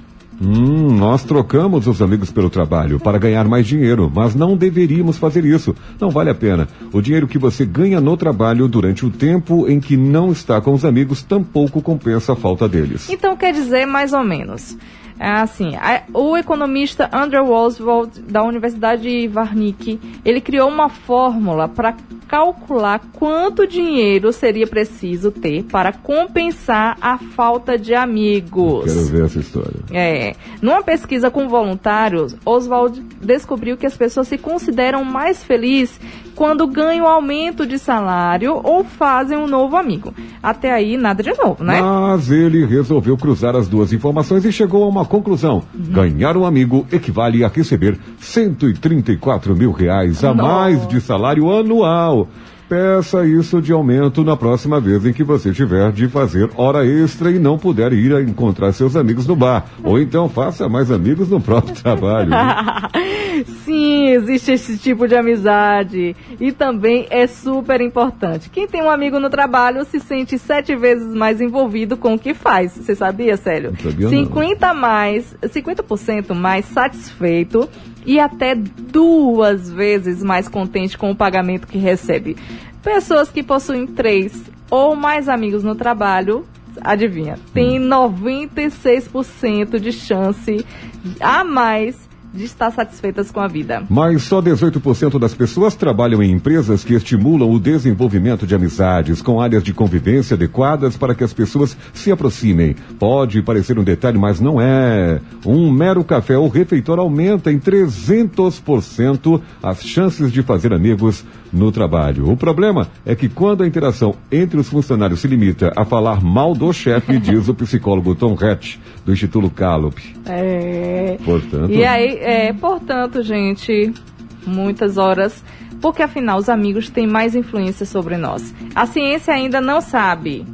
Hum, nós trocamos os amigos pelo trabalho para ganhar mais dinheiro, mas não deveríamos fazer isso. Não vale a pena. O dinheiro que você ganha no trabalho durante o tempo em que não está com os amigos tampouco compensa a falta deles. Então quer dizer mais ou menos. É Assim, a- o economista Andrew Oswald da Universidade de Warnick, ele criou uma fórmula para calcular quanto dinheiro seria preciso ter para compensar a falta de amigos. Quero ver essa história. É. Numa pesquisa com voluntários, Oswald descobriu que as pessoas se consideram mais felizes quando ganham aumento de salário ou fazem um novo amigo. Até aí, nada de novo, né? Mas ele resolveu cruzar as duas informações e chegou a uma conclusão. Ganhar um amigo equivale a receber 134 mil reais a Nossa. mais de salário anual. Peça isso de aumento na próxima vez em que você tiver de fazer hora extra e não puder ir a encontrar seus amigos no bar. Ou então faça mais amigos no próprio trabalho. Sim, existe esse tipo de amizade. E também é super importante. Quem tem um amigo no trabalho se sente sete vezes mais envolvido com o que faz. Você sabia, Célio? sabia, não. 50 mais, 50% mais satisfeito e até duas vezes mais contente com o pagamento que recebe. Pessoas que possuem três ou mais amigos no trabalho, adivinha, tem 96% de chance a mais de estar satisfeitas com a vida. Mas só 18% das pessoas trabalham em empresas que estimulam o desenvolvimento de amizades, com áreas de convivência adequadas para que as pessoas se aproximem. Pode parecer um detalhe, mas não é. Um mero café ou refeitório aumenta em 300% as chances de fazer amigos no trabalho. O problema é que quando a interação entre os funcionários se limita a falar mal do chefe, diz o psicólogo Tom Hatch, do Instituto Gallup. É. Portanto. E aí, é, portanto, gente, muitas horas, porque afinal os amigos têm mais influência sobre nós. A ciência ainda não sabe,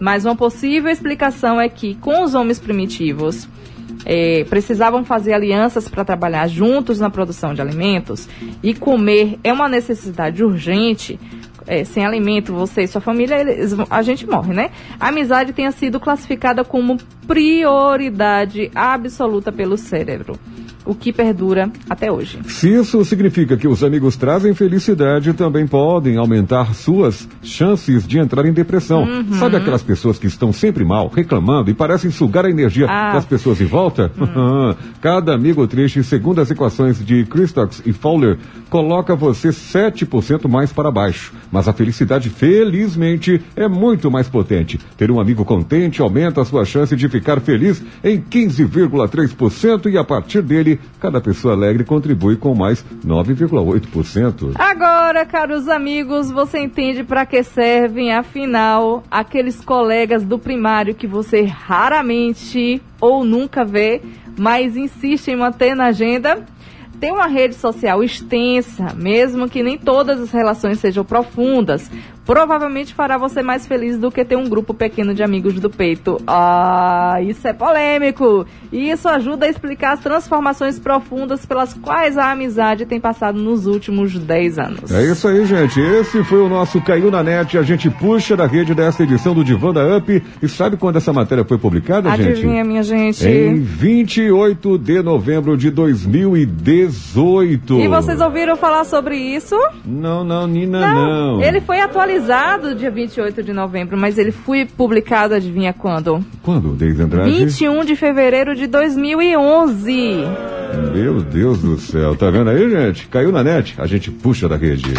mas uma possível explicação é que com os homens primitivos é, precisavam fazer alianças para trabalhar juntos na produção de alimentos e comer é uma necessidade urgente. é, sem alimento, você e sua família, eles a gente morre, né? A amizade tenha sido classificada como prioridade absoluta pelo cérebro. O que perdura até hoje. Se isso significa que os amigos trazem felicidade, também podem aumentar suas chances de entrar em depressão. Uhum. Sabe aquelas pessoas que estão sempre mal, reclamando e parecem sugar a energia Ah. das pessoas em volta? Cada amigo triste, segundo as equações de Christox e Fowler, coloca você 7% mais para baixo. Mas a felicidade, felizmente, é muito mais potente. Ter um amigo contente aumenta a sua chance de ficar feliz em 15,3% e a partir dele, cada pessoa alegre contribui com mais 9,8%. Agora, caros amigos, você entende para que servem, afinal, aqueles colegas do primário que você raramente ou nunca vê, mas insiste em manter na agenda? Tem uma rede social extensa, mesmo que nem todas as relações sejam profundas. Provavelmente fará você mais feliz do que ter um grupo pequeno de amigos do peito. Ah, isso é polêmico! E isso ajuda a explicar as transformações profundas pelas quais a amizade tem passado nos últimos 10 anos. É isso aí, gente. Esse foi o nosso Caiu na Net. A gente puxa da rede desta edição do Divã da Up. E sabe quando essa matéria foi publicada, gente? Adivinha, minha gente? Em 28 de novembro de 2018. E vocês ouviram falar sobre isso? Não, não, Nina, não. Ele foi atualizado dia 28 de novembro, mas ele foi publicado, adivinha quando? Quando, Deise Andrade? 21 de fevereiro de 2011. Meu Deus do céu. Tá vendo aí, gente? Caiu na net. A gente puxa da rede.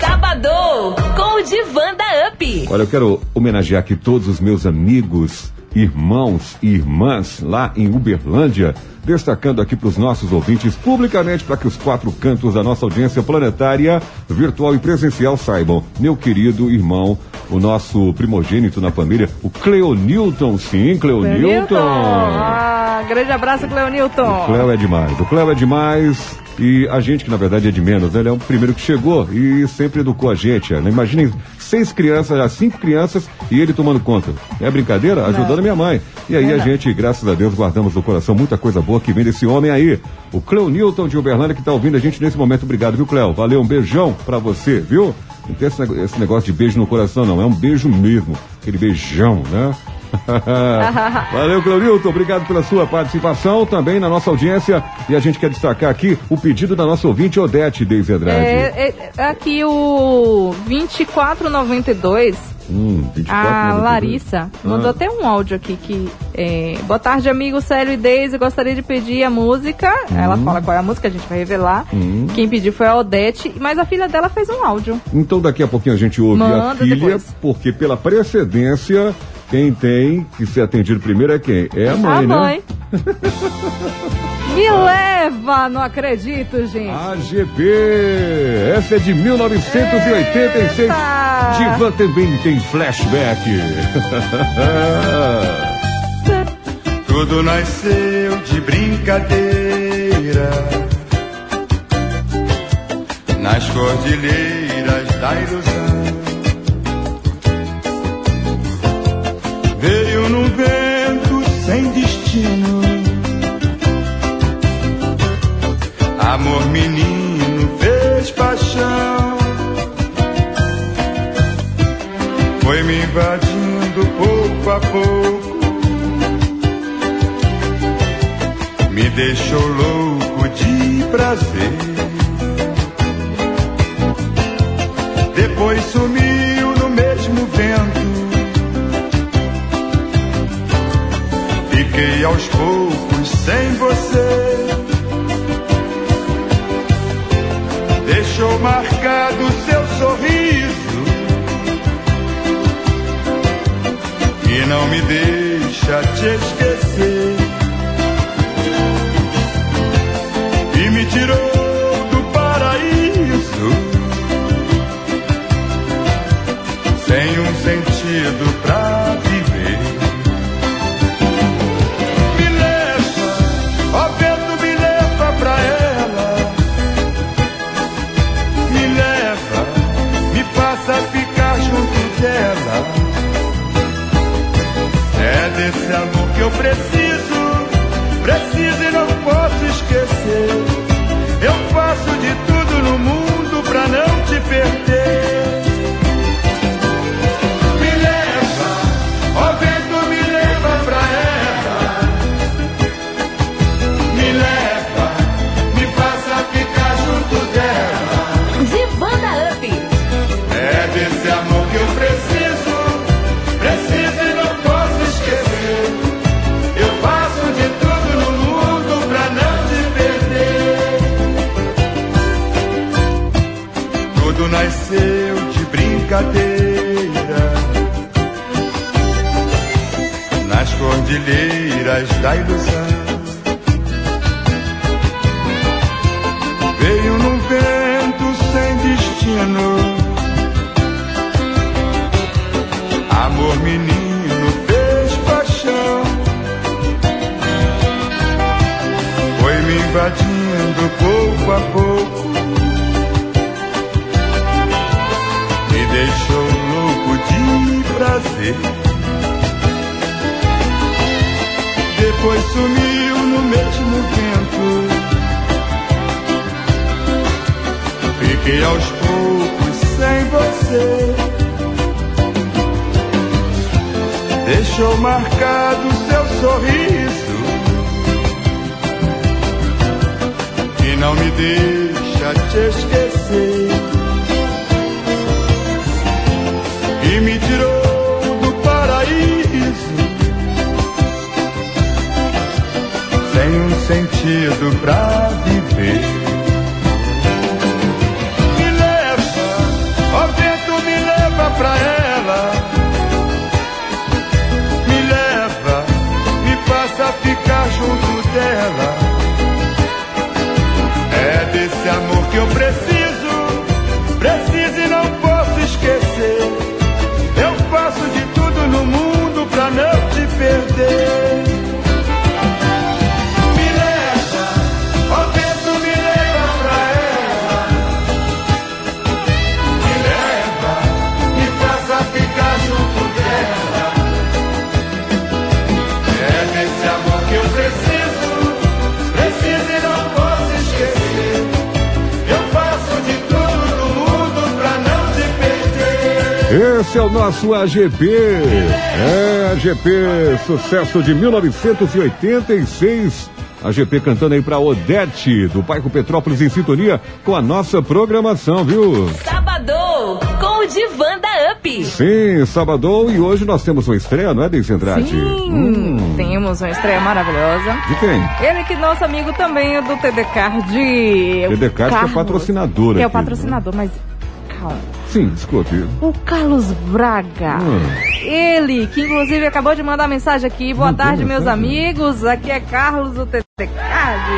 Sabadão com o Divã da Up. Olha, eu quero homenagear aqui todos os meus amigos, irmãos e irmãs lá em Uberlândia, destacando aqui para os nossos ouvintes publicamente para que os quatro cantos da nossa audiência planetária, virtual e presencial saibam. Meu querido irmão, o nosso primogênito na família, o Cleonilton, sim, Cleonilton. Ah, grande abraço, Cleonilton. O Cleo é demais, o Cleo é demais. E a gente, que na verdade é de menos, né? Ele é o primeiro que chegou e sempre educou a gente. Né? Imaginem seis crianças, já cinco crianças e ele tomando conta. É brincadeira? Ajudando a minha mãe. E aí É a não. gente, graças a Deus, guardamos no coração muita coisa boa que vem desse homem aí. O Cleo Newton de Uberlândia que tá ouvindo a gente nesse momento. Obrigado, viu, Cleo? Valeu, um beijão pra você, viu? Não tem esse negócio de beijo no coração, não. É um beijo mesmo. Aquele beijão, né? Valeu, Cleonilton. Obrigado pela sua participação também na nossa audiência. E a gente quer destacar aqui o pedido da nossa ouvinte Odete Deise Andrade. É, é, aqui o 2492, Hum, 24, a 92. Larissa, mandou Ah. até um áudio aqui que é, Boa tarde, amigo Célio e Deise. Gostaria de pedir a música. Ela fala qual é a música, a gente vai revelar. Hum. Quem pediu foi a Odete, mas a filha dela fez um áudio. Então daqui a pouquinho a gente ouve a Manda filha, depois. porque pela precedência, quem tem que ser atendido primeiro é quem? É a mãe, a né? mãe. Me leva, não acredito, gente. AGP, essa é de 1986. Eita! Divan também tem flashback. Tudo nasceu de brincadeira nas cordilheiras da ilusão. Amor menino fez paixão. Foi me invadindo pouco a pouco. me deixou louco de prazer. Depois sumiu no mesmo vento. Fiquei aos poucos sem você. Deixou marcado seu sorriso. E não me deixa te esquecer. e me tirou Desse amor que eu preciso, preciso e não posso esquecer. Eu faço de tudo no mundo pra não te perder. Verdadeira nas cordilheiras da ilusão. Veio num vento sem destino, amor menino fez paixão, foi me invadindo pouco a pouco. De prazer. depois sumiu no mesmo vento. Fiquei aos poucos sem você. Deixou marcado seu sorriso, que não me deixa te esquecer. E me tirou sentido pra viver. Me leva, ó vento, me leva pra ela. Me leva, me faça ficar junto dela. É desse amor que eu preciso, preciso e não posso esquecer. Eu faço de tudo no mundo pra não te perder. Esse é o nosso AGP. É, AGP, sucesso de 1986. AGP cantando aí pra Odete, do bairro Petrópolis, em sintonia com a nossa programação, viu? Sabadão com o Divan da Up. Sim, sábado e hoje nós temos uma estreia, não é, Deise Andrade? Sim, Hum, temos uma estreia maravilhosa. de quem? Ele que nosso amigo também é do TD Card. TD Card que é patrocinador Que é o aqui, né? patrocinador, mas calma. Sim, desculpe. O Carlos Braga. Hum. Ele, que inclusive acabou de mandar mensagem aqui. Boa Mandou tarde, meus mensagem? amigos. Aqui é Carlos do TT Card.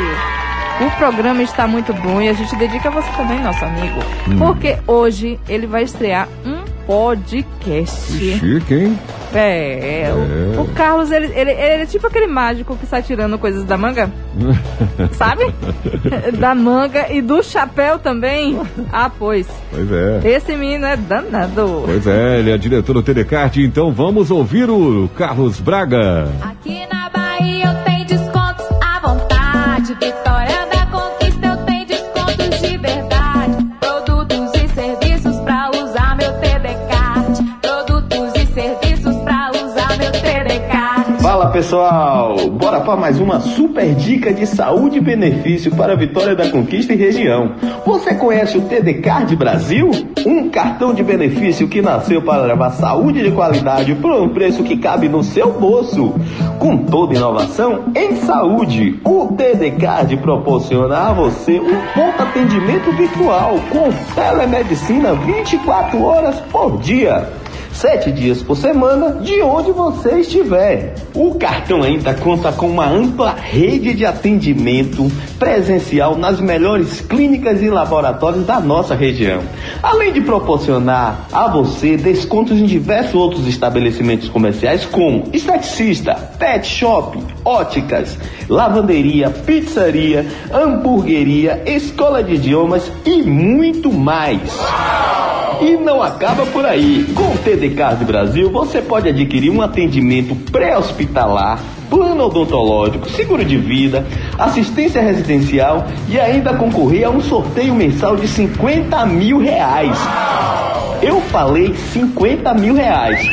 O programa está muito bom e a gente dedica a você também, nosso amigo. Hum. Porque hoje ele vai estrear um podcast. Chique, hein? É, É. O, o Carlos, ele, ele, ele é tipo aquele mágico que sai tirando coisas da manga, sabe? da manga e do chapéu também. Ah, pois. Pois é. Esse menino é danado. Pois é, ele é diretor do Telecard, então vamos ouvir o Carlos Braga. Aqui na Bahia eu tenho descontos à vontade. Vitória pessoal, bora para mais uma super dica de saúde e benefício para a vitória da conquista e região. Você conhece o TD Card Brasil? Um cartão de benefício que nasceu para levar saúde de qualidade por um preço que cabe no seu bolso. Com toda inovação em saúde, o TD Card proporciona a você um bom atendimento virtual com telemedicina 24 horas por dia. Sete dias por semana, de onde você estiver. O cartão ainda conta com uma ampla rede de atendimento presencial nas melhores clínicas e laboratórios da nossa região. Além de proporcionar a você descontos em diversos outros estabelecimentos comerciais, como esteticista, pet shop, óticas, lavanderia, pizzaria, hamburgueria, escola de idiomas e muito mais. E não acaba por aí. Com o TD Card Brasil, você pode adquirir um atendimento pré-hospitalar, plano odontológico, seguro de vida, assistência residencial e ainda concorrer a um sorteio mensal de 50 mil reais. Eu falei 50 mil reais.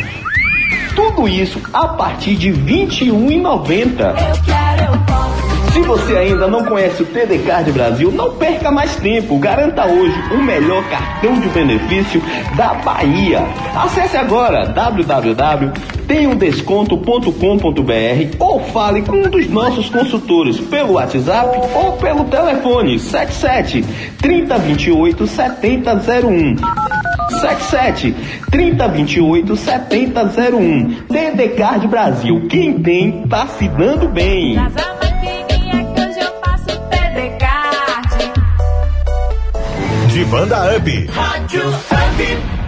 Tudo isso a partir de R$ 21,90. Se você ainda não conhece o TD Card Brasil, não perca mais tempo. Garanta hoje o melhor cartão de benefício da Bahia. Acesse agora www.temumdesconto.com.br ou fale com um dos nossos consultores pelo WhatsApp ou pelo telefone 77 3028 7001. 77 3028 7001. TD Card Brasil. Quem tem, tá se dando bem. Divanda Up. Rádio Up.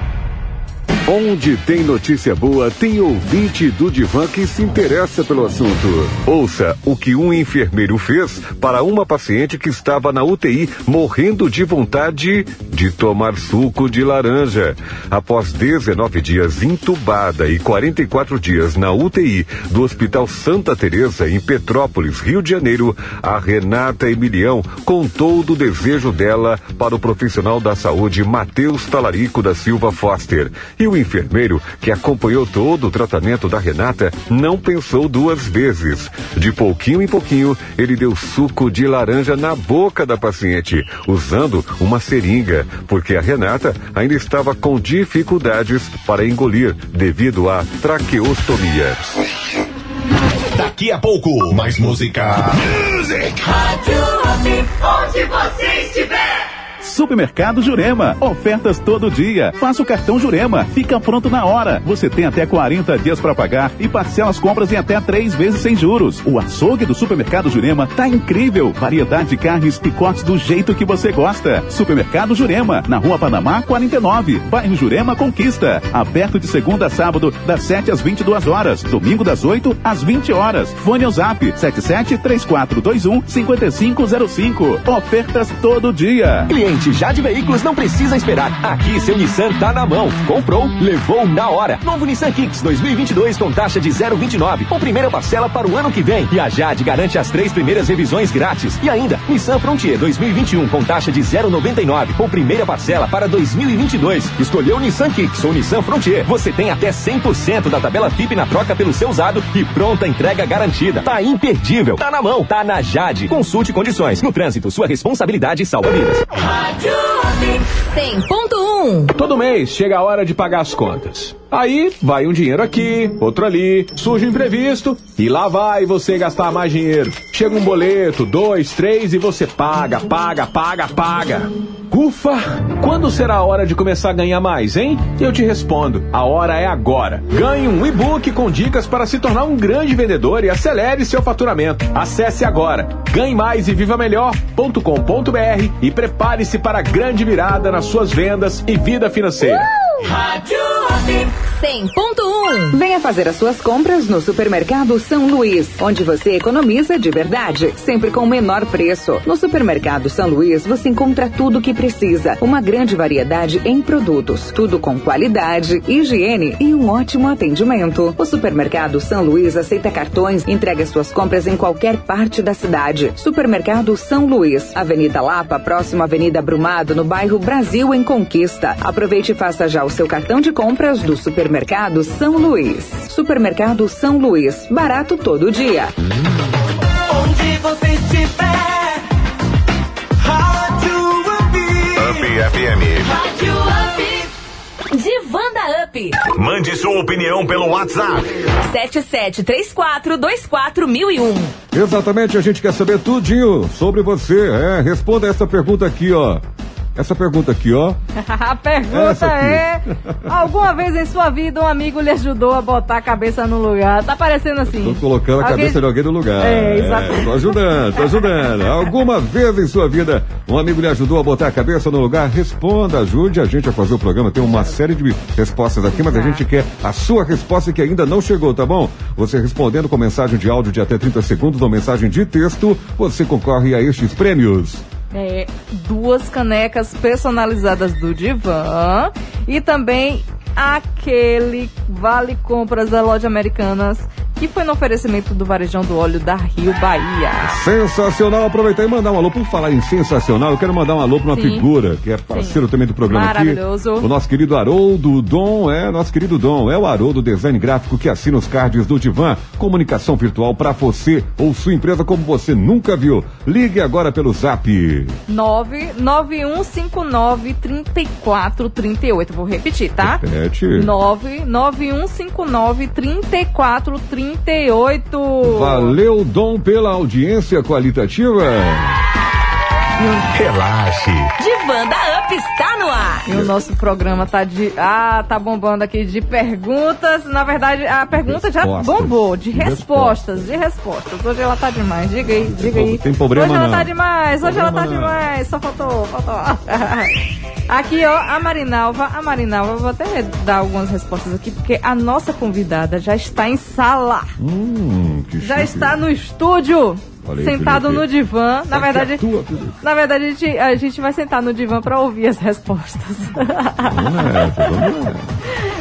Onde tem notícia boa, tem ouvinte do Divan que se interessa pelo assunto. Ouça o que um enfermeiro fez para uma paciente que estava na UTI morrendo de vontade de tomar suco de laranja. Após 19 dias entubada e 44 dias na UTI do Hospital Santa Teresa em Petrópolis, Rio de Janeiro, a Renata Emilião contou do desejo dela para o profissional da saúde Matheus Talarico da Silva Foster. E o enfermeiro que acompanhou todo o tratamento da Renata não pensou duas vezes. De pouquinho em pouquinho, ele deu suco de laranja na boca da paciente, usando uma seringa, porque a Renata ainda estava com dificuldades para engolir devido à traqueostomia. Daqui a pouco, mais música. Music. Rádio. Onde você. Supermercado Jurema. Ofertas todo dia. Faça o cartão Jurema. Fica pronto na hora. Você tem até 40 dias para pagar e parcela as compras em até três vezes sem juros. O açougue do Supermercado Jurema tá incrível. Variedade de carnes e do jeito que você gosta. Supermercado Jurema, na Rua Panamá 49, bairro Jurema Conquista. Aberto de segunda a sábado, das 7 às 22 horas. Domingo das 8 às 20 horas. Fone ao zap 77 3421 5505. Ofertas todo dia. Cliente já de veículos não precisa esperar. Aqui seu Nissan tá na mão. Comprou, levou na hora. Novo Nissan Kicks 2022 com taxa de 0,29 ou primeira parcela para o ano que vem. E a Jade garante as três primeiras revisões grátis. E ainda, Nissan Frontier 2021 com taxa de 0,99 ou primeira parcela para 2022. Escolheu Nissan Kicks ou Nissan Frontier. Você tem até 100% da tabela FIP na troca pelo seu usado e pronta entrega garantida. Tá imperdível. Tá na mão. Tá na Jade. Consulte condições. No trânsito, sua responsabilidade salva vidas. Rádio Up. 100.1 Todo mês chega a hora de pagar as contas. Aí vai um dinheiro aqui, outro ali, surge um imprevisto e lá vai você gastar mais dinheiro. Chega um boleto, dois, três e você paga, paga, paga, paga. Ufa! Quando será a hora de começar a ganhar mais, hein? Eu te respondo: a hora é agora. Ganhe um e-book com dicas para se tornar um grande vendedor e acelere seu faturamento. Acesse agora ganhe mais e viva melhor.com.br e prepare-se para a grande virada nas suas vendas e vida financeira. Rádio Up. 100.1 Venha fazer as suas compras no Supermercado São Luís, onde você economiza de verdade, sempre com o menor preço. No Supermercado São Luís você encontra tudo o que precisa, uma grande variedade em produtos, tudo com qualidade, higiene e um ótimo atendimento. O Supermercado São Luís aceita cartões entrega suas compras em qualquer parte da cidade. Supermercado São Luís, Avenida Lapa, próximo à Avenida Brumado, no bairro Brasil em Conquista. Aproveite e faça já o seu cartão de compras do Supermercado São Luís. Supermercado São Luís, barato todo dia. Onde você estiver. Rádio Up. Up FM. Rádio Up. Divanda Up Mande sua opinião pelo WhatsApp. 7734241001 Exatamente, a gente quer saber tudinho sobre você. É, responda essa pergunta aqui, ó. Essa pergunta aqui, ó. A pergunta é: alguma vez em sua vida um amigo lhe ajudou a botar a cabeça no lugar? Tá parecendo assim. Tô colocando a Alguém- cabeça de alguém no lugar. É, exatamente. tô ajudando, tô ajudando. Alguma vez em sua vida um amigo lhe ajudou a botar a cabeça no lugar? Responda, ajude a gente a fazer o programa. Tem uma série de respostas aqui, mas a gente quer a sua resposta que ainda não chegou, tá bom? Você respondendo com mensagem de áudio de até 30 segundos ou mensagem de texto, você concorre a estes prêmios. É, duas canecas personalizadas do Divan e também aquele vale compras da loja Americanas que foi no oferecimento do Varejão do Óleo da Rio Bahia. Sensacional, aproveitar e mandar um alô. Por falar em sensacional, eu quero mandar um alô para uma Sim. figura que é parceiro também do programa Maravilhoso. aqui. O nosso querido Haroldo Dom, é, nosso querido Dom, é o Haroldo Design Gráfico que assina os cards do Divan. Comunicação virtual para você ou sua empresa como você nunca viu. Ligue agora pelo Zap. 99159 3438. Vou repetir, tá? Repete. 99159 3438. Valeu, Dom, pela audiência qualitativa. Relaxe. Divanda Up Up está no ar. E o nosso programa tá de. Ah, tá bombando aqui de perguntas. Na verdade, a pergunta já Respostas. bombou. De respostas, de respostas. Hoje ela tá demais. Diga aí, diga aí. tem problema Hoje ela não. tá demais, hoje ela tá Problema não. demais. Só faltou, faltou. Aqui, ó, a Marinalva. A Marinalva, eu vou até dar algumas respostas aqui, porque a nossa convidada já está em sala. Hum, que Já chique. está no estúdio. Aí, sentado Felipe. no divã. Na verdade, atua, Felipe. na verdade a gente, a gente vai sentar no divã para ouvir as respostas. Nessa.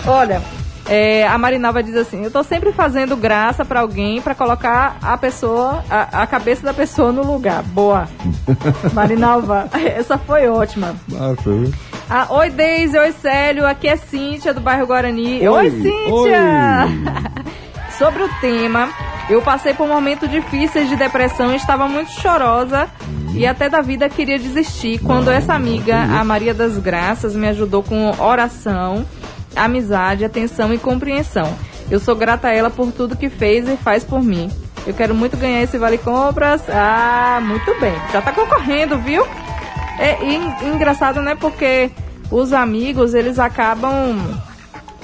Olha, é, a Marinalva diz assim: eu tô sempre fazendo graça pra alguém pra colocar a pessoa, a, a cabeça da pessoa no lugar. Boa. Marinalva, essa foi ótima. Massa, viu? Ah, oi, Deise, oi, Célio. Aqui é Cíntia do bairro Guarani. Oi, Cíntia! Sobre o tema, eu passei por momentos difíceis de depressão estava muito chorosa e até da vida queria desistir. Quando essa amiga, a Maria das Graças, me ajudou com oração, amizade, atenção e compreensão. Eu sou grata a ela por tudo que fez e faz por mim. Eu quero muito ganhar esse Vale Compras. Ah, muito bem. Já tá concorrendo, viu? É e engraçado, né? Porque os amigos, eles acabam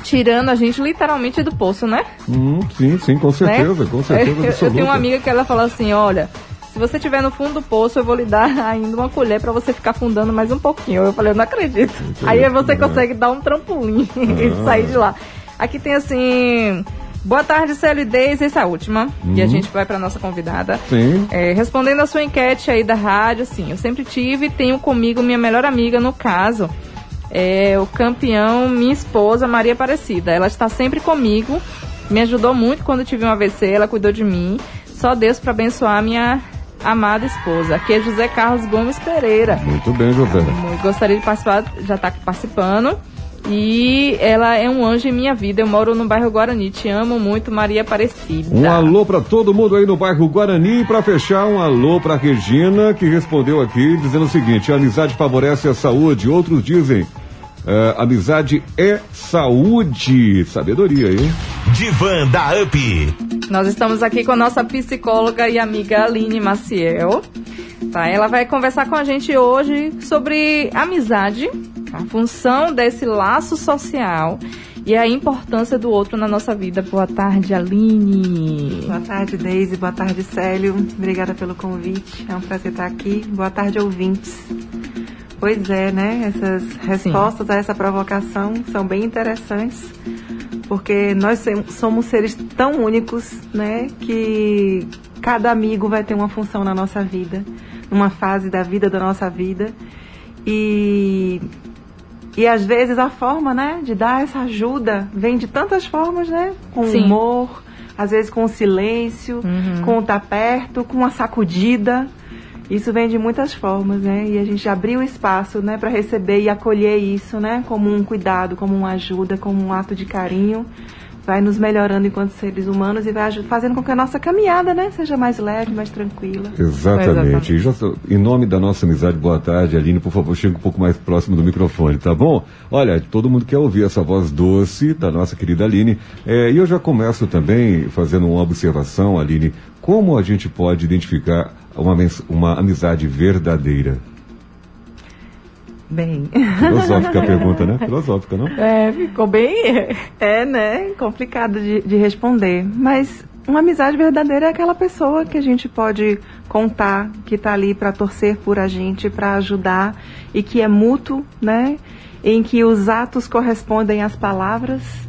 tirando a gente literalmente do poço, né? Hum, sim, sim, com certeza, Né? com certeza. Eu, eu tenho uma amiga que ela fala assim, olha, se você estiver no fundo do poço, eu vou lhe dar ainda uma colher pra você ficar fundando mais um pouquinho. Eu falei, eu não acredito. Aí você né? consegue dar um trampolim e Ah. sair de lá. Aqui tem assim, boa tarde, Célio e essa é a última. E a Uhum. gente vai pra nossa convidada. Sim. É, respondendo a sua enquete aí da rádio, assim, eu sempre tive e tenho comigo minha melhor amiga, no caso, é o campeão, minha esposa, Maria Aparecida. Ela está sempre comigo, me ajudou muito quando tive um AVC, ela cuidou de mim. Só Deus para abençoar minha amada esposa. Aqui é José Carlos Gomes Pereira. Muito bem, José. Gostaria de participar, já está participando. E ela é um anjo em minha vida. Eu moro no bairro Guarani. Te amo muito, Maria Aparecida. Um alô pra todo mundo aí no bairro Guarani. E pra fechar, um alô pra Regina, que respondeu aqui dizendo o seguinte: a amizade favorece a saúde. Outros dizem. eh, amizade é saúde. Sabedoria, hein? Divan da UP. Nós estamos aqui com a nossa psicóloga e amiga Aline Maciel. Tá, ela vai conversar com a gente hoje sobre amizade, a função desse laço social e a importância do outro na nossa vida. Boa tarde, Aline. Boa tarde, Deise. Boa tarde, Célio. Obrigada pelo convite. É um prazer estar aqui. Boa tarde, ouvintes. Pois é, né? Essas respostas a essa provocação são bem interessantes, porque nós somos seres tão únicos, né? Que cada amigo vai ter uma função na nossa vida, numa fase da vida da nossa vida. E e às vezes a forma, né, de dar essa ajuda vem de tantas formas, né? Com Sim. humor, às vezes com silêncio, Uhum. com estar perto, com uma sacudida. Isso vem de muitas formas, né? E a gente abrir o espaço, né, para receber e acolher isso, né, como um cuidado, como uma ajuda, como um ato de carinho, vai nos melhorando enquanto seres humanos e vai fazendo com que a nossa caminhada, né, seja mais leve, mais tranquila. Exatamente. E já em nome da nossa amizade, boa tarde, Aline, por favor, chega um pouco mais próximo do microfone, tá bom? Olha, todo mundo quer ouvir essa voz doce da nossa querida Aline. É, e eu já começo também fazendo uma observação, Aline, como a gente pode identificar uma, uma amizade verdadeira? Bem. Filosófica a pergunta, né? Filosófica, não? É, ficou bem. É, né? Complicado de, de responder. Mas uma amizade verdadeira é aquela pessoa que a gente pode contar, que tá ali para torcer por a gente, para ajudar e que é mútuo, né? Em que os atos correspondem às palavras.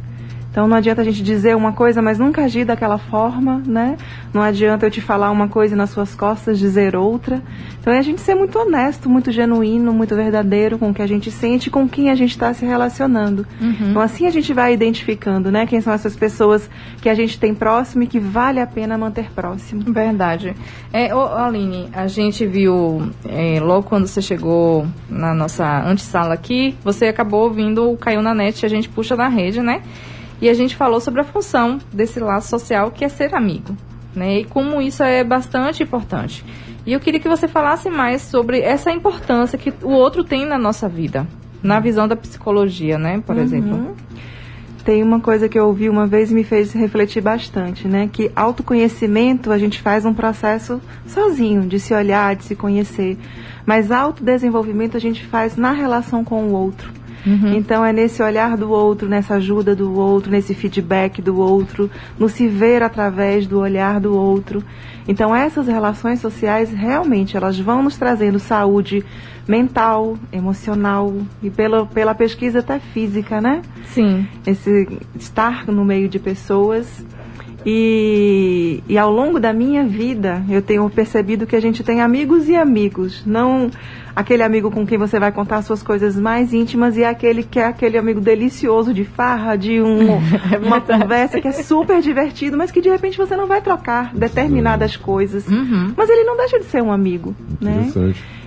Então não adianta a gente dizer uma coisa, mas nunca agir daquela forma, né? Não adianta eu te falar uma coisa e nas suas costas dizer outra. Então é a gente ser muito honesto, muito genuíno, muito verdadeiro com o que a gente sente, e com quem a gente está se relacionando. Uhum. Então assim a gente vai identificando, né? Quem são essas pessoas que a gente tem próximo e que vale a pena manter próximo. Verdade. É, ô, Aline, a gente viu é, logo quando você chegou na nossa antessala aqui, você acabou ouvindo o Caiu na Net, a gente puxa na rede, né? E a gente falou sobre a função desse laço social que é ser amigo, né? E como isso é bastante importante. E eu queria que você falasse mais sobre essa importância que o outro tem na nossa vida, na visão da psicologia, né? Por Uhum. exemplo. tem uma coisa que eu ouvi uma vez e me fez refletir bastante, né? Que autoconhecimento a gente faz um processo sozinho, de se olhar, de se conhecer. Mas autodesenvolvimento a gente faz na relação com o outro. Uhum. Então é nesse olhar do outro, nessa ajuda do outro, nesse feedback do outro, no se ver através do olhar do outro. Então essas relações sociais realmente elas vão nos trazendo saúde mental, emocional e pela, pela pesquisa até física, né? Sim. Esse estar no meio de pessoas e, e ao longo da minha vida, eu tenho percebido que a gente tem amigos e amigos. Não aquele amigo com quem você vai contar suas coisas mais íntimas e aquele que é aquele amigo delicioso de farra, de um, é uma conversa que é super divertido, mas que de repente você não vai trocar determinadas coisas. Uhum. Mas ele não deixa de ser um amigo, né?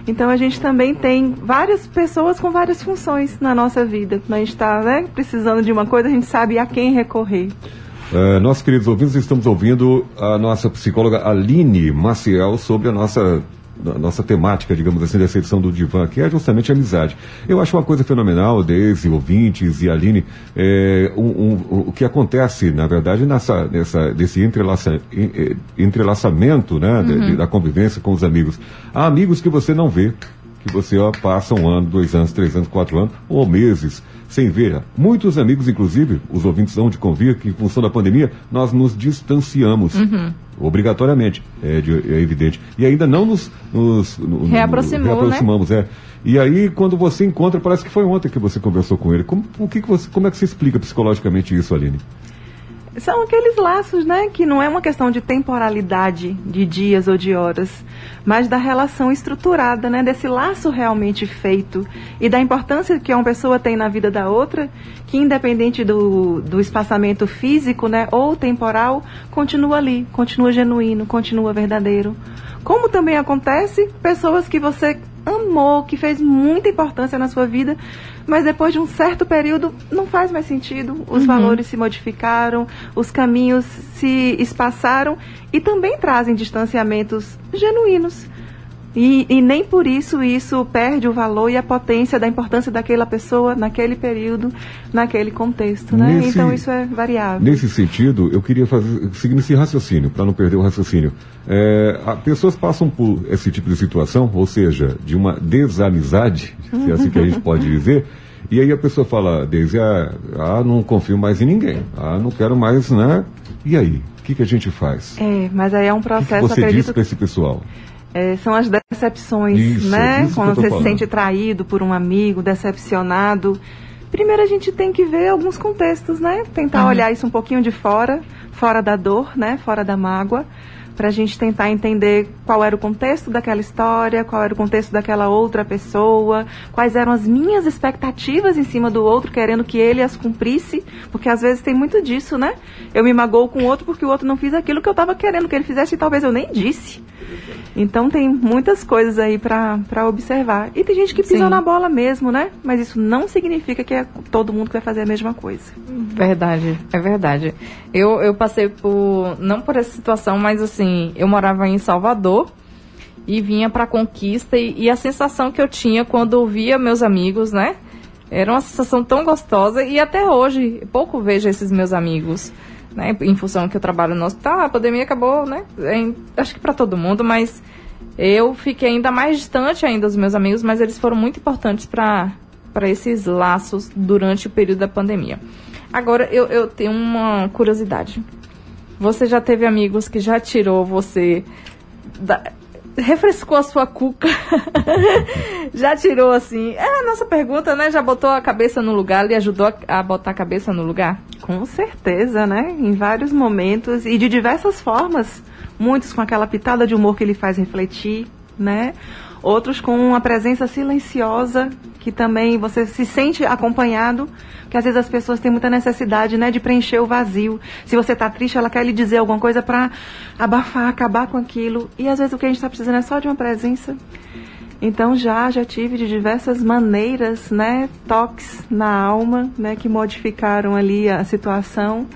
Então a gente também tem várias pessoas com várias funções na nossa vida. A gente está né, precisando de uma coisa, a gente sabe a quem recorrer. Uh, nossos queridos ouvintes, estamos ouvindo a nossa psicóloga Aline Maciel sobre a nossa a nossa temática, digamos assim, dessa edição do Divã, que é justamente a amizade. Eu acho uma coisa fenomenal, Deise, ouvintes e Aline, é, um, um, o que acontece, na verdade, nessa, nessa, desse entrelaça, eh, entrelaçamento né, uhum. de, da convivência com os amigos. Há amigos que você não vê, que você ó, passa um ano, dois anos, três anos, quatro anos, ou meses sem ver. Muitos amigos, inclusive, os ouvintes vão de convir que, em função da pandemia, nós nos distanciamos. Uhum. Obrigatoriamente, é, de, é, evidente. E ainda não nos, nos no, Reaproximou, no, reaproximamos. Né? É. E aí, quando você encontra, parece que foi ontem que você conversou com ele. Como, o que, que você, como é que você explica psicologicamente isso, Aline? São aqueles laços, né, que não é uma questão de temporalidade de dias ou de horas, mas da relação estruturada, né, desse laço realmente feito e da importância que uma pessoa tem na vida da outra, que independente do, do espaçamento físico, né, ou temporal, continua ali, continua genuíno, continua verdadeiro. Como também acontece pessoas que você amou, que fez muita importância na sua vida, mas depois de um certo período não faz mais sentido. Os uhum. valores se modificaram, os caminhos se espaçaram e também trazem distanciamentos genuínos. E, e, nem por isso isso perde o valor e a potência da importância daquela pessoa naquele período, naquele contexto, né? Nesse, então isso é variável. Nesse sentido, eu queria fazer, seguir esse raciocínio, para não perder o raciocínio. É, a, pessoas passam por esse tipo de situação, ou seja, de uma desamizade, se é assim que a gente pode dizer, e aí a pessoa fala, Deise, ah, ah, não confio mais em ninguém, ah, não quero mais, né? E aí? O que, que a gente faz? É, mas aí é um processo. O que, que você disse para esse pessoal? É, são as decepções, isso, né? Isso Quando você falando. se sente traído por um amigo, decepcionado. Primeiro a gente tem que ver alguns contextos, né? Tentar uhum. olhar isso um pouquinho de fora, fora da dor, né? Fora da mágoa para a gente tentar entender qual era o contexto daquela história, qual era o contexto daquela outra pessoa, quais eram as minhas expectativas em cima do outro, querendo que ele as cumprisse, porque às vezes tem muito disso, né? Eu me magoo com o outro porque o outro não fez aquilo que eu estava querendo que ele fizesse e talvez eu nem disse. Então tem muitas coisas aí para observar. E tem gente que pisa Sim. na bola mesmo, né? Mas isso não significa que é todo mundo que vai fazer a mesma coisa. Verdade, é verdade. Eu, eu passei por, não por essa situação, mas assim, eu morava em Salvador e vinha para Conquista e, e, a sensação que eu tinha quando ouvia meus amigos, né? Era uma sensação tão gostosa e até hoje pouco vejo esses meus amigos né, em função que eu trabalho no hospital, a pandemia acabou, né, em, acho que para todo mundo, mas eu fiquei ainda mais distante ainda dos meus amigos, mas eles foram muito importantes para para esses laços durante o período da pandemia. Agora, eu, eu tenho uma curiosidade. Você já teve amigos que já tirou você da, refrescou a sua cuca, já tirou assim. É a nossa pergunta, né? Já botou a cabeça no lugar, lhe ajudou a botar a cabeça no lugar? Com certeza, né? Em vários momentos e de diversas formas. Muitos com aquela pitada de humor que ele faz refletir, né? Outros com uma presença silenciosa que também você se sente acompanhado, que às vezes as pessoas têm muita necessidade, né, de preencher o vazio. Se você está triste, ela quer lhe dizer alguma coisa para abafar, acabar com aquilo. E às vezes o que a gente está precisando é só de uma presença. Então já já tive de diversas maneiras, né, toques na alma, né, que modificaram ali a situação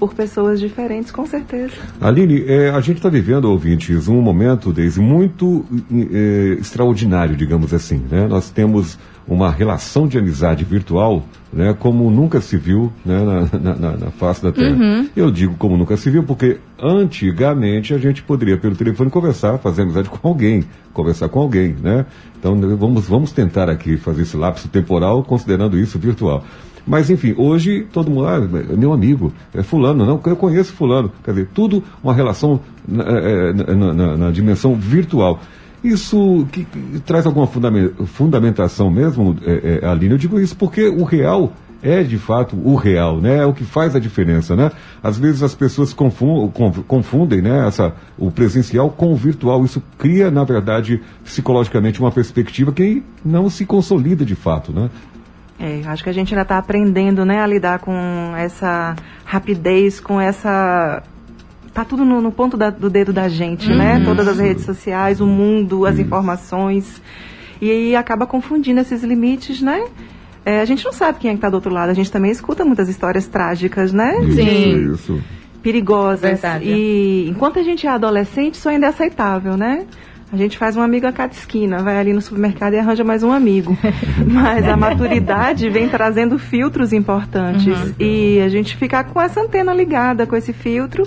por pessoas diferentes, com certeza. Aline, é, a gente está vivendo, ouvintes, um momento, Deise, muito é, extraordinário, digamos assim. Né? Nós temos uma relação de amizade virtual né, como nunca se viu né, na, na, na, face da Terra. Uhum. Eu digo como nunca se viu porque antigamente a gente poderia pelo telefone conversar, fazer amizade com alguém, conversar com alguém, né? Então vamos, vamos tentar aqui fazer esse lapso temporal considerando isso virtual. Mas, enfim, hoje todo mundo, ah, é meu amigo, é fulano, não, eu conheço fulano. Quer dizer, tudo uma relação na, é, na, na, na dimensão virtual. Isso que, que traz alguma fundamentação mesmo, é, é, Aline? Eu digo isso porque o real é de fato o real, né? É o que faz a diferença, né? Às vezes as pessoas confundem, confundem né, essa, o presencial com o virtual. Isso cria, na verdade, psicologicamente uma perspectiva que não se consolida de fato, né? É, acho que a gente ainda está aprendendo, né, a lidar com essa rapidez, com essa tá tudo no, no ponto da, do dedo da gente, né? uhum. né? Todas as redes sociais, o mundo, as informações. E aí acaba confundindo esses limites, né? É, a gente não sabe quem é que tá do outro lado. A gente também escuta muitas histórias trágicas, né? Sim. Isso. Perigosas. Verdade. E enquanto a gente é adolescente, isso ainda é aceitável, né? A gente faz um amigo a cada esquina, vai ali no supermercado e arranja mais um amigo. Mas a maturidade vem trazendo filtros importantes. Uhum. E a gente ficar com essa antena ligada, com esse filtro,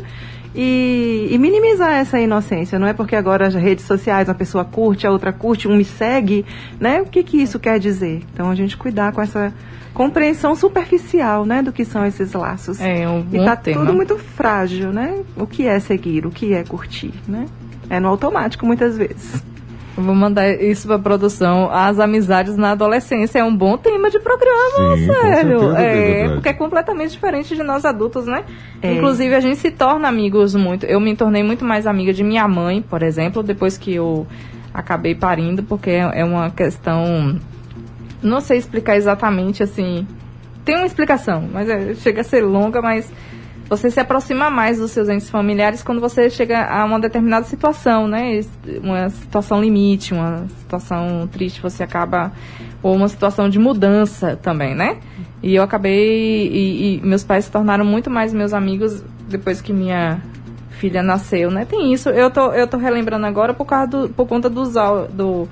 e, e, minimizar essa inocência. Não é porque agora as redes sociais, uma pessoa curte, a outra curte, um me segue, né? O que, que isso quer dizer? Então a gente cuidar com essa compreensão superficial, né, do que são esses laços. É um bom e tá tema. tudo muito frágil, né? O que é seguir, o que é curtir, né? É no automático muitas vezes. Vou mandar isso pra produção. As amizades na adolescência é um bom tema de programa, Sim, sério. é, porque é completamente diferente de nós adultos, né? É. Inclusive, a gente se torna amigos muito. Eu me tornei muito mais amiga de minha mãe, por exemplo, depois que eu acabei parindo, porque é uma questão. Não sei explicar exatamente assim. Tem uma explicação, mas é, chega a ser longa, mas você se aproxima mais dos seus entes familiares quando você chega a uma determinada situação, né? Uma situação limite, uma situação triste, você acaba. Ou uma situação de mudança também, né? E eu acabei. E, e meus pais se tornaram muito mais meus amigos depois que minha filha nasceu, né? Tem isso. Eu tô, eu tô relembrando agora por, causa do, por conta dos, do,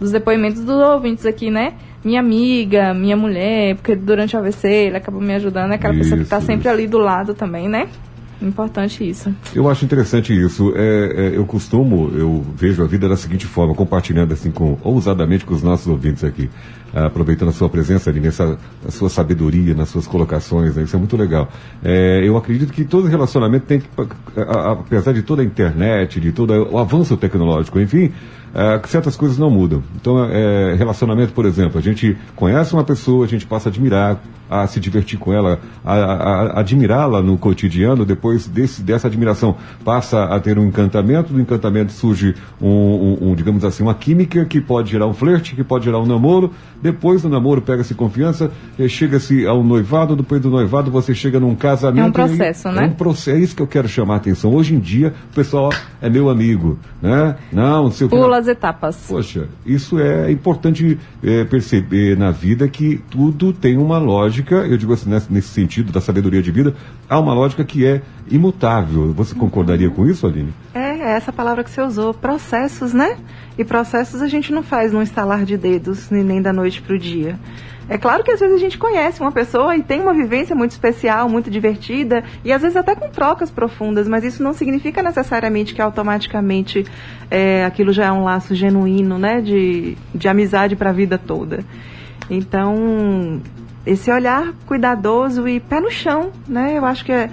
dos depoimentos dos ouvintes aqui, né? Minha amiga, minha mulher, porque durante o AVC ele acabou me ajudando, é aquela isso, pessoa que está sempre ali do lado também, né? Importante isso. Eu acho interessante isso. É, é, eu costumo, eu vejo a vida da seguinte forma, compartilhando assim com ousadamente com os nossos ouvintes aqui, aproveitando a sua presença ali nessa a sua sabedoria, nas suas colocações, né? isso é muito legal. É, eu acredito que todo relacionamento tem que, apesar de toda a internet, de todo o avanço tecnológico, enfim, é, certas coisas não mudam. Então, é, relacionamento, por exemplo, a gente conhece uma pessoa, a gente passa a admirar, a se divertir com ela, a, a, a admirá-la no cotidiano, depois desse, dessa admiração passa a ter um encantamento, do encantamento surge um, um, um digamos assim, uma química que pode gerar um flerte, que pode gerar um namoro, depois do namoro pega-se confiança, eh, chega-se ao noivado, depois do noivado você chega num casamento. É um processo, aí, né? É um processo, é isso que eu quero chamar a atenção. Hoje em dia, o pessoal é meu amigo, né? Não, seu Pula as etapas. Poxa, isso é importante é, perceber na vida que tudo tem uma lógica, eu digo assim, nesse, nesse sentido da sabedoria de vida, há uma lógica que é imutável. Você concordaria com isso, Aline? É, é essa palavra que você usou, processos, né? E processos a gente não faz num estalar de dedos, nem da noite para o dia. É claro que às vezes a gente conhece uma pessoa e tem uma vivência muito especial, muito divertida, e às vezes até com trocas profundas, mas isso não significa necessariamente que automaticamente é, aquilo já é um laço genuíno, né, de, de amizade para a vida toda. Então, esse olhar cuidadoso e pé no chão, né, eu acho que é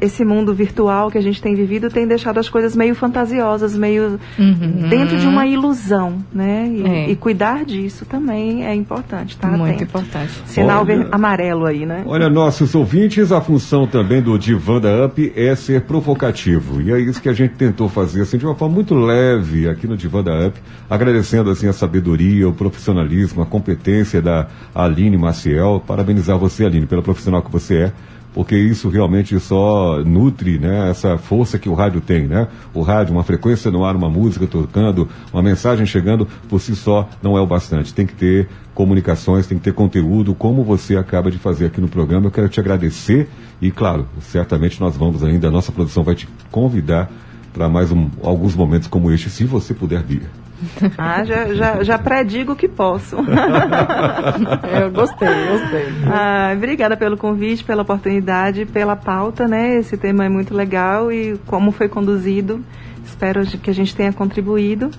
esse mundo virtual que a gente tem vivido tem deixado as coisas meio fantasiosas, meio uhum. dentro de uma ilusão, né? E, é. e, cuidar disso também é importante, tá? Muito atento. importante. Sinal olha, amarelo aí, né? Olha, nossos ouvintes, a função também do Divan da Up é ser provocativo. E é isso que a gente tentou fazer, assim, de uma forma muito leve aqui no Divan da Up, agradecendo, assim, a sabedoria, o profissionalismo, a competência da Aline Maciel. Parabenizar você, Aline, pela profissional que você é porque isso realmente só nutre né, essa força que o rádio tem. Né? O rádio, uma frequência no ar, uma música tocando, uma mensagem chegando, por si só não é o bastante. Tem que ter comunicações, tem que ter conteúdo, como você acaba de fazer aqui no programa. Eu quero te agradecer e, claro, certamente nós vamos ainda, a nossa produção vai te convidar para mais um, alguns momentos como este, se você puder vir. Ah, já, já, já predigo que posso. Eu gostei, gostei. Ah, obrigada pelo convite, pela oportunidade, pela pauta, né? Esse tema é muito legal e como foi conduzido. Espero que a gente tenha contribuído.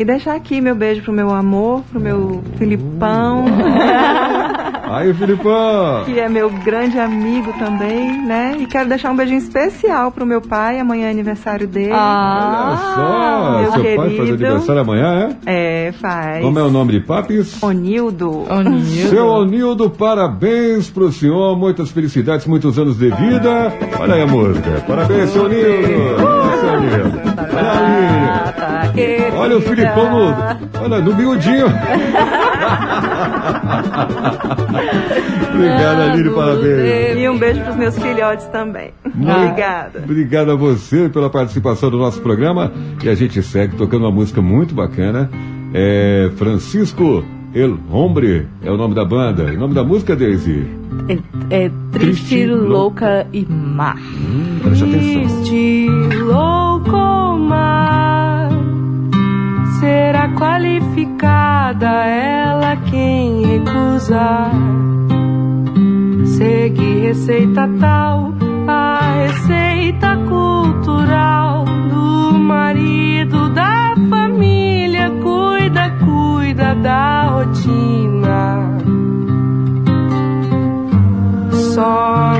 E deixar aqui meu beijo pro meu amor, pro meu Filipão. Aí, Filipão! que é meu grande amigo também, né? E quero deixar um beijinho especial pro meu pai, amanhã é aniversário dele. Olha só, meu seu querido. pai faz aniversário amanhã, é? É, faz. Como é o nome de papis? Onildo. Seu Onildo, parabéns pro senhor, muitas felicidades, muitos anos de vida. Olha aí a música. Parabéns, seu Onildo. Seu Onildo. Olha aí. Olha o Filipão no, olha, no miudinho. Obrigado, Aline, parabéns. E um beijo pros meus filhotes também. Obrigada. Obrigado a você pela participação do nosso programa. E a gente segue tocando uma música muito bacana. É Francisco El Hombre é o nome da banda. O nome da música, Daisy? É, é triste, louca e má. Preste atenção. Triste, louco, mar Será qualificada ela quem recusar Segue receita tal A receita cultural Do marido, da família Cuida, cuida da rotina. Só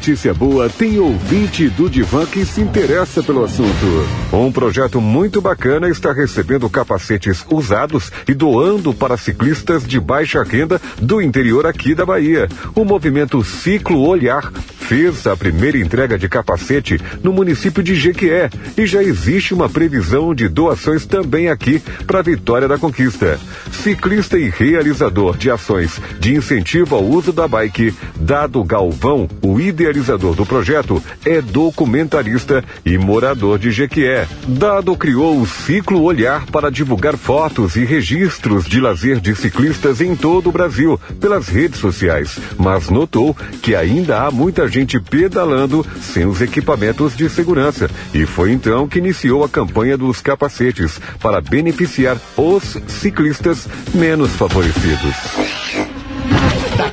notícia boa, tem ouvinte do Divan que se interessa pelo assunto. Um projeto muito bacana está recebendo capacetes usados e doando para ciclistas de baixa renda do interior aqui da Bahia. O movimento Ciclo Olhar fez a primeira entrega de capacete no município de Jequié e já existe uma previsão de doações também aqui para Vitória da Conquista. Ciclista e realizador de ações de incentivo ao uso da bike, Dado Galvão, o idealizador do projeto, é documentarista e morador de Jequié. Dado criou o Ciclo Olhar para divulgar fotos e registros de lazer de ciclistas em todo o Brasil pelas redes sociais, mas notou que ainda há muita gente pedalando sem os equipamentos de segurança e foi então que iniciou a campanha dos capacetes para beneficiar os ciclistas menos favorecidos.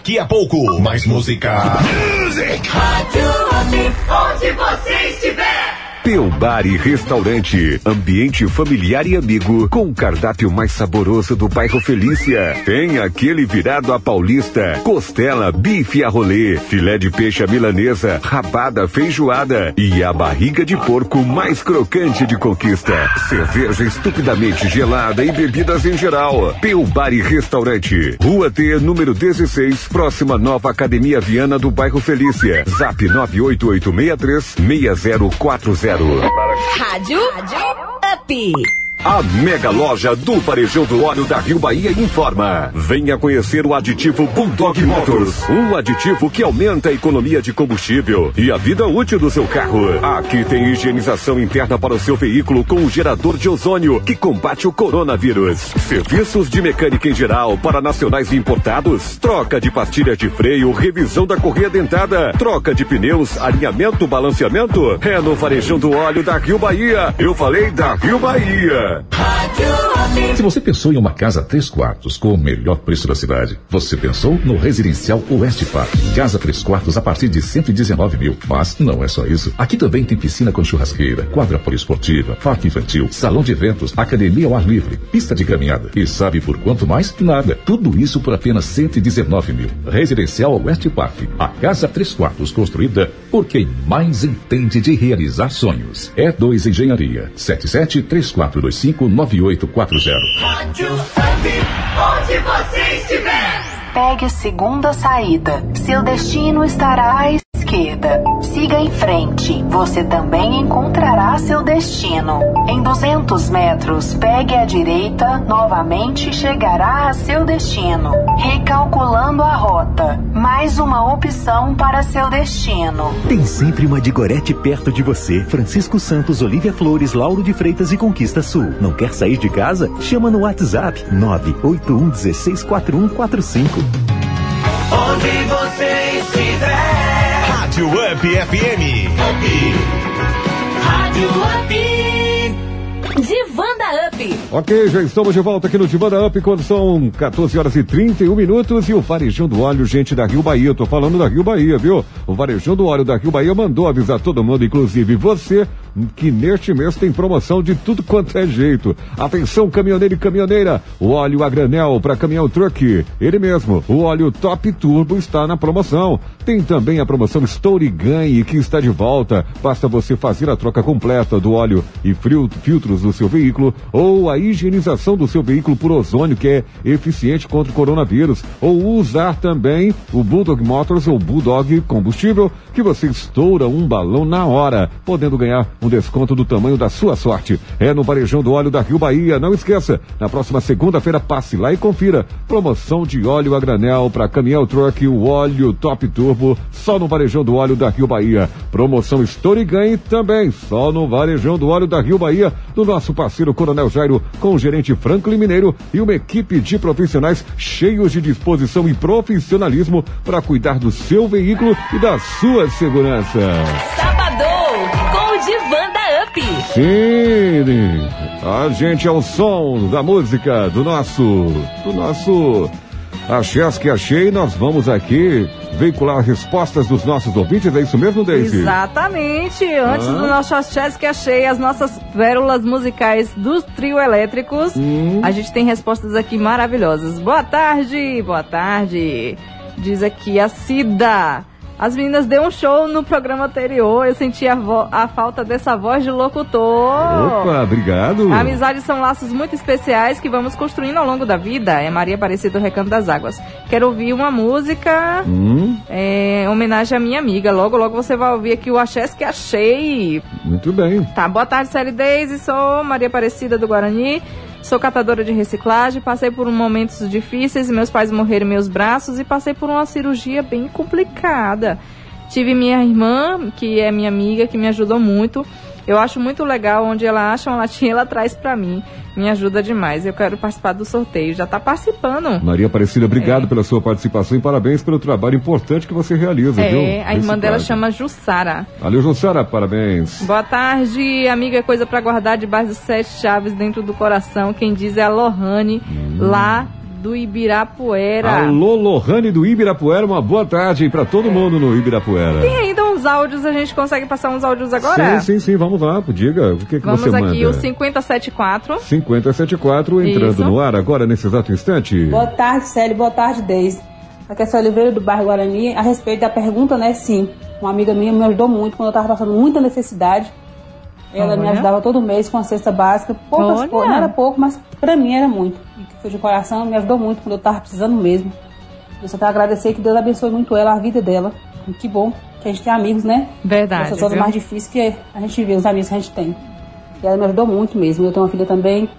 Daqui a pouco, mais música. Music! Rádio Up, onde você estiver. Teu Bar e Restaurante. Ambiente familiar e amigo, com o cardápio mais saboroso do bairro Felícia. Tem aquele virado a paulista, costela, bife a rolê, filé de peixe à milanesa, rabada feijoada e a barriga de porco mais crocante de conquista. Cerveja estupidamente gelada e bebidas em geral. Teu Bar e Restaurante. Rua T, número 16, próxima nova Academia Viana do bairro Felícia. Zap 98863 6040. Rádio Up. A mega loja do Varejão do Óleo da Rio Bahia informa. Venha conhecer o aditivo Bulldog Motors. Um aditivo que aumenta a economia de combustível e a vida útil do seu carro. Aqui tem higienização interna para o seu veículo com o gerador de ozônio que combate o coronavírus. Serviços de mecânica em geral para nacionais e importados. Troca de pastilhas de freio, revisão da correia dentada. Troca de pneus, alinhamento, balanceamento. É no Varejão do Óleo da Rio Bahia. Eu falei da Rio Bahia. Return. Se você pensou em uma casa três quartos com o melhor preço da cidade, você pensou no Residencial Oeste Park. Casa três quartos a partir de 119 mil. Mas não é só isso. Aqui também tem piscina com churrasqueira, quadra poliesportiva, parque infantil, salão de eventos, academia ao ar livre, pista de caminhada. E sabe por quanto mais? Nada. Tudo isso por apenas 119 mil. Residencial Oeste Park. A casa três quartos construída por quem mais entende de realizar sonhos. É 2 Engenharia. 77 3425 9840. Rádio Up, onde você estiver. Pegue a segunda saída. Seu destino estará à esquerda. Siga em frente. Você também encontrará seu destino. Em 200 metros, pegue à direita. Novamente chegará a seu destino. Recalculando a rota. Mais uma opção para seu destino. Tem sempre uma Digorete perto de você. Francisco Santos, Olivia Flores, Lauro de Freitas e Conquista Sul. Não quer sair de casa? Chama no WhatsApp 981 16 4145. Onde você. Rádio Up FM. Rádio Up. Divanda Up. Ok, já estamos de volta aqui no Divanda Up quando são 14 horas e 31 minutos e o Varejão do Óleo, gente da Rio Bahia. Eu tô falando da Rio Bahia, viu? O Varejão do Óleo da Rio Bahia mandou avisar todo mundo, inclusive você, que neste mês tem promoção de tudo quanto é jeito. Atenção, caminhoneiro e caminhoneira, o óleo a granel para caminhão truck. Ele mesmo, o óleo Top Turbo está na promoção. Tem também a promoção Story Ganhe que está de volta. Basta você fazer a troca completa do óleo e frio- filtros do seu veículo ou a higienização do seu veículo por ozônio que é eficiente contra o coronavírus ou usar também o Bulldog Motors ou Bulldog combustível que você estoura um balão na hora, podendo ganhar um desconto do tamanho da sua sorte. É no Varejão do Óleo da Rio Bahia. Não esqueça, na próxima segunda-feira passe lá e confira. Promoção de óleo a granel para caminhão truck, o óleo Top Turbo, só no Varejão do Óleo da Rio Bahia. Promoção Story Ganhe também, só no Varejão do Óleo da Rio Bahia, do nosso parceiro Coronel Jairo, com o gerente Franklin Mineiro e uma equipe de profissionais cheios de disposição e profissionalismo para cuidar do seu veículo e da sua segurança. Sabadão com o Divanda Up. Sim, a gente é o som da música do nosso, do nosso Achés que achei, nós vamos aqui veicular respostas dos nossos ouvintes, é isso mesmo, Daisy? Exatamente. Antes Ah. do nosso Chess que achei as nossas pérolas musicais do trio elétricos, Hum. a gente tem respostas aqui maravilhosas. Boa tarde, boa tarde. Diz aqui a Cida. As meninas deu um show no programa anterior. Eu senti a, a falta dessa voz de locutor. Opa, obrigado. Amizades são laços muito especiais que vamos construindo ao longo da vida. É Maria Aparecida do Recanto das Águas. Quero ouvir uma música Hum, é, em homenagem à minha amiga. Logo, logo você vai ouvir aqui o Axés que achei. muito bem. Tá, boa tarde, Sally Daisy. Sou Maria Aparecida do Guarani. Sou catadora de reciclagem. Passei por momentos difíceis. Meus pais morreram meus braços e passei por uma cirurgia bem complicada. Tive minha irmã, que é minha amiga, que me ajudou muito. Eu acho muito legal onde ela acha uma latinha, ela traz pra mim. Me ajuda demais. Eu quero participar do sorteio. Já tá participando. Maria Aparecida, obrigado É. pela sua participação e parabéns pelo trabalho importante que você realiza, viu? É, a irmã dela chama Jussara. Valeu, Jussara, parabéns. Boa tarde, amiga. É coisa pra guardar debaixo dos sete chaves dentro do coração. Quem diz é a Lohane, lá do Ibirapuera. Alô, Lohane do Ibirapuera, uma boa tarde para todo mundo no Ibirapuera. Tem ainda uns áudios, a gente consegue passar uns áudios agora? Sim, sim, sim, vamos lá, diga, o que, que Vamos você aqui, manda? o 5074. 5074 entrando Isso. no ar agora, nesse exato instante. Boa tarde, Célio. Boa tarde, Deise. Aqui é a Oliveira do bairro Guarani. A respeito da pergunta, né, sim. Uma amiga minha me ajudou muito quando eu estava passando muita necessidade. Ela me Olha. ajudava todo mês com a cesta básica. Poucas Olha. coisas, não era pouco, mas pra mim era muito. E que foi de coração, me ajudou muito quando eu estava precisando mesmo. Eu só tenho a agradecer que Deus abençoe muito ela, a vida dela. E que bom que a gente tem amigos, né? Verdade, Essas horas viu? mais difíceis que a gente vê, os amigos que a gente tem. E ela me ajudou muito mesmo. Eu tenho uma filha também.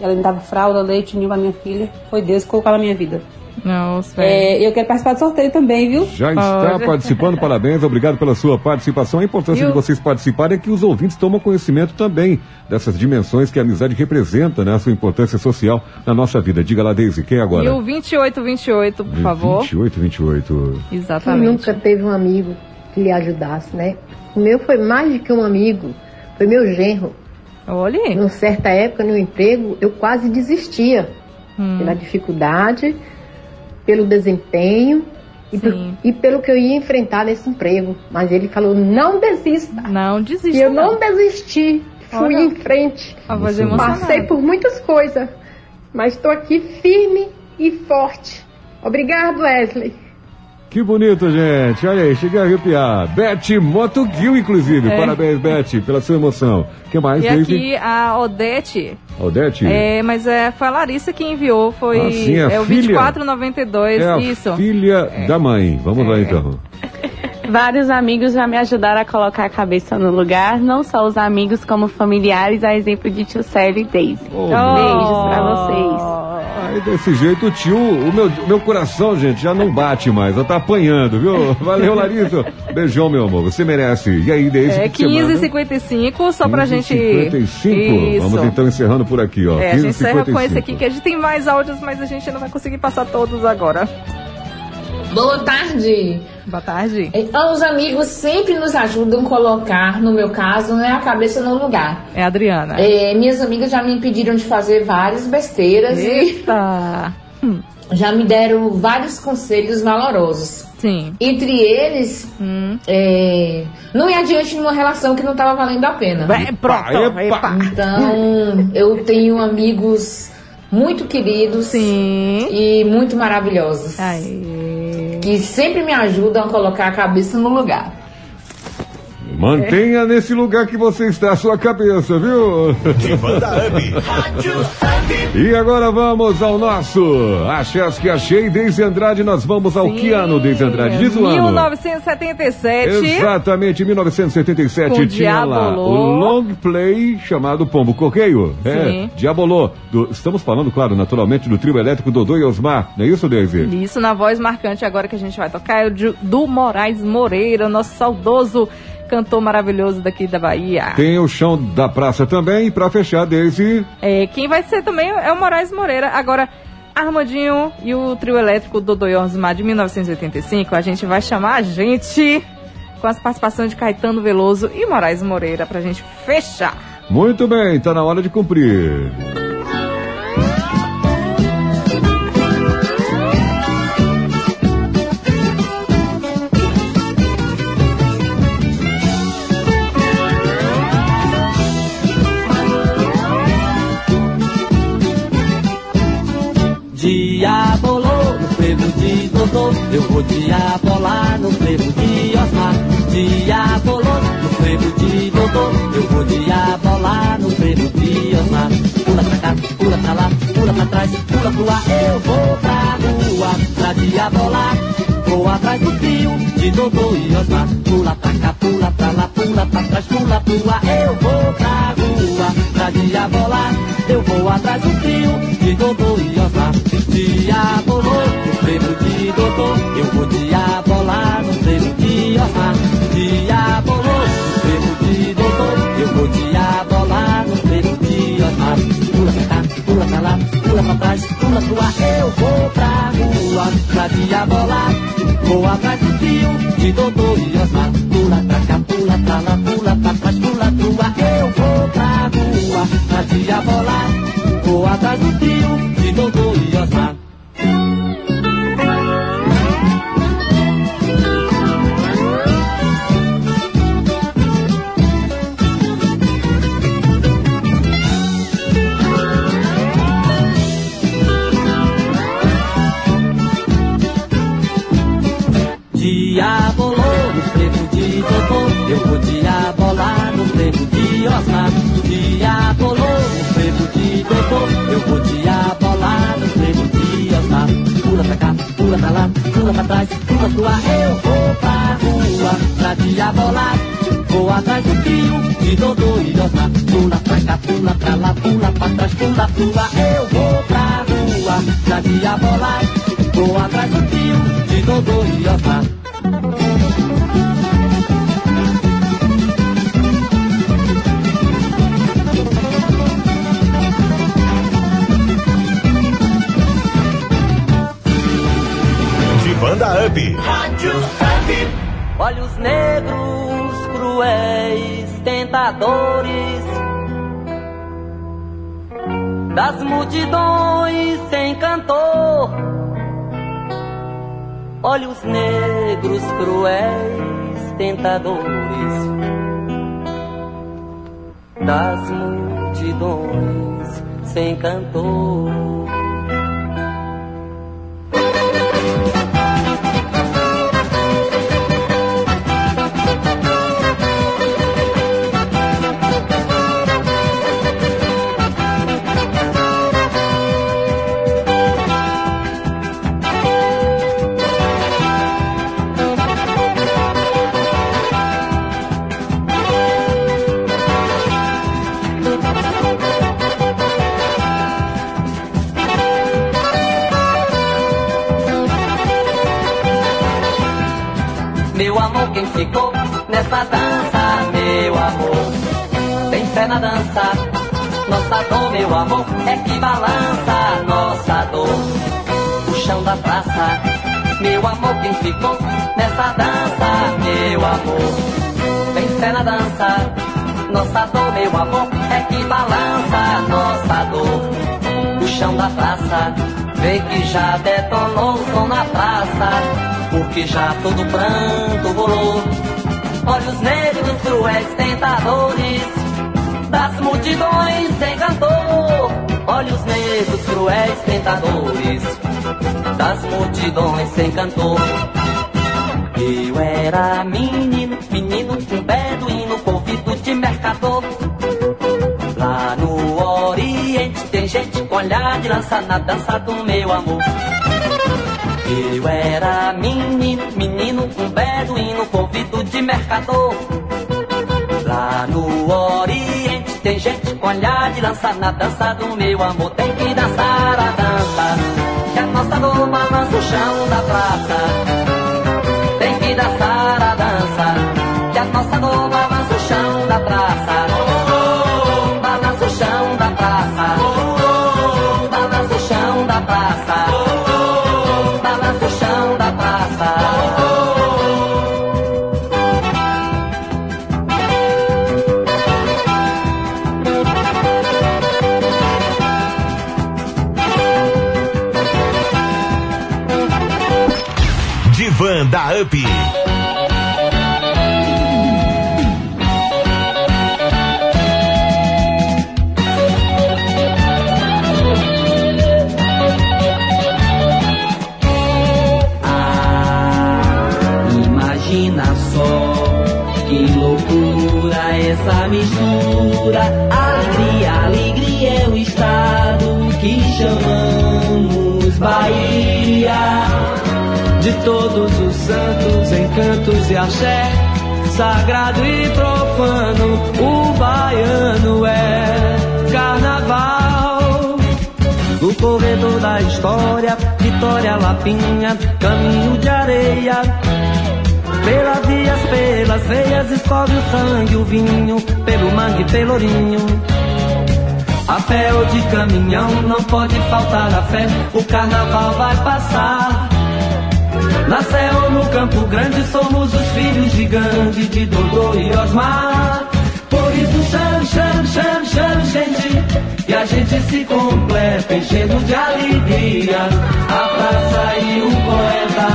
Ela me dava fralda, leite, ninho pra minha filha. Foi Deus que colocou na minha vida. Nossa, É, eu quero participar do sorteio também, viu? Já está participando, parabéns, obrigado pela sua participação. A importância de vocês participarem é que os ouvintes tomam conhecimento também dessas dimensões que a amizade representa, né? A sua importância social na nossa vida. Diga lá, Deise, quem é agora? E o 2828, por favor. 28, 28. Quem Exatamente. nunca teve um amigo que lhe ajudasse, né? O meu foi mais do que um amigo, foi meu genro. Olha. Em certa época, no emprego, eu quase desistia Hum. pela dificuldade, pelo desempenho e, por- e pelo que eu ia enfrentar nesse emprego. Mas ele falou: não desista. Não desista. E eu não, não. desisti. Fui Olha. em frente. Passei por muitas coisas, mas estou aqui firme e forte. Obrigado, Wesley. Que bonito, gente. Olha aí, cheguei a arrepiar. Beth Motoguil, inclusive. É. Parabéns, Beth, pela sua emoção. Que mais, E aqui a Odete. Odete? É, mas é, foi a Larissa que enviou, foi Ah, sim, a é o filha. 2492, É a isso. filha da mãe. Vamos É. lá, então. Vários amigos já me ajudaram a colocar a cabeça no lugar, não só os amigos, como familiares, a exemplo de tio Célio e Daisy. Oh, Beijos pra vocês. Aí, desse jeito, o tio, o meu, meu coração, gente, já não bate mais. Já tá apanhando, viu? Valeu, Larissa. Beijão, meu amor. Você merece. E aí, Deise, É o que você manda? 15h55, só pra gente. 55. Isso. Vamos então encerrando por aqui, ó. É, a gente encerra com 15h55. esse aqui, que a gente tem mais áudios, mas a gente não vai conseguir passar todos agora. Boa tarde. Boa tarde. Então, os amigos sempre nos ajudam a colocar, no meu caso, né, a cabeça no lugar. É a Adriana. É, minhas amigas já me impediram de fazer várias besteiras Eita. e já me deram vários conselhos valorosos. Sim. Entre eles, é, não ir adiante numa relação que não estava valendo a pena. É, pronto. Epa. Epa. Então, eu tenho amigos muito queridos e muito maravilhosos. Que sempre me ajudam a colocar a cabeça no lugar. Mantenha nesse lugar que você está a sua cabeça, viu? E agora vamos ao nosso Achas que achei, Deise Andrade. Nós vamos ao que ano, Deise Andrade? Diz o ano. 1977. Exatamente, em 1977 Com tinha lá o long play chamado Pombo Coqueio. Sim. É, Diabolô. Do- estamos falando, claro, naturalmente, do trio elétrico Dodô e Osmar. Não é isso, Deise? Isso, na voz marcante agora que a gente vai tocar é do Moraes Moreira, nosso saudoso cantor maravilhoso daqui da Bahia. Tem o chão da praça também. Pra fechar, Deise, É, quem vai ser também é o Moraes Moreira. Agora, Armandinho e o trio elétrico Dodô Osmar de 1985, a gente vai chamar a gente com as participações de Caetano Veloso e Moraes Moreira pra gente fechar. muito bem, tá na hora de cumprir. Vou diabolar no frevo de Osmar. Diabolou no frevo de Dodô, eu vou diabolar no frevo de Osmar. Pula pra cá, pula pra lá, pula pra trás, pula pro ar, eu vou pra rua pra diabolar. Vou atrás do trio de Dodô e Osmar. Pula pra cá, pula pra lá, pula pra trás, pula pro ar, eu vou pra rua pra diabolar. Eu vou atrás do trio de Dodô e Osmar. Diabolou no frevo de pula pra trás, pula pro ar, eu vou pra rua pra diabolar. Vou atrás do trio de Dodô e Osmar. Pula pra cá, pula pra lá, pula pra trás, pula pro ar, eu vou pra rua pra diabolar. Vou atrás do trio pula pra lá, pula pra trás, pula pro ar, eu vou pra rua pra diabolar. Vou atrás do trio de Dodô e Osmar. Pula pra cá, pula pra lá, pula pra trás, pula pro ar, eu vou pra rua pra diabolar. Vou atrás do trio de Dodô e Osmar. Banda up. Rádio Up. Olhos negros, cruéis, tentadores das multidões sem cantor. Olhos negros, cruéis, tentadores das multidões sem cantor. Nessa dança, meu amor? Tem fé na dança, nossa dor, meu amor, é que balança nossa dor. O chão da praça, meu amor, quem ficou nessa dança, meu amor? Tem fé na dança, nossa dor, meu amor, é que balança nossa dor. O chão da praça, vê que já detonou o som na praça porque já todo pranto rolou. Olhos negros, cruéis, tentadores, das multidões encantou. Olhos negros, cruéis, tentadores, das multidões encantou. Eu era menino, menino, um beduíno, convido de mercador. Lá no Oriente tem gente com olhar de lança na dança do meu amor. Eu era menino, menino, um beduíno, convido de mercador. Lá no Oriente tem gente com olhar de lança na dança do meu amor. Tem que dançar a dança, que a nossa dor balança o chão da praça. Tem que dançar De todos os santos, encantos e axé, sagrado e profano, o baiano é carnaval. No corredor da história, Vitória Lapinha, caminho de areia. Pelas vias, pelas veias, escorre o sangue, o vinho, pelo mangue, pelourinho. A pé ou de caminhão, não pode faltar a fé, o carnaval vai passar. Na ou no Campo Grande, somos os filhos gigantes de Dodô e Osmar. Por isso chame, chame, chame, chame, gente. E a gente se completa, enchendo de alegria. A praça e o poeta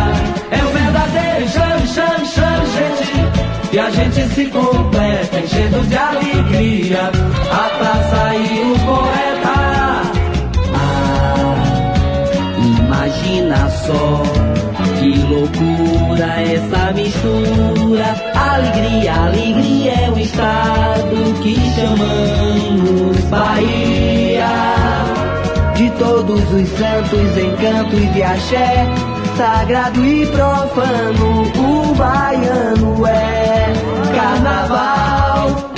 é o verdadeiro. Chame, chame, chame, gente. E a gente se completa, enchendo de alegria. A praça e o poeta. Ah, imagina só. Que loucura essa mistura. Alegria, alegria é o estado que chamamos Bahia. De todos os santos, encantos e axé, sagrado e profano, o baiano é carnaval.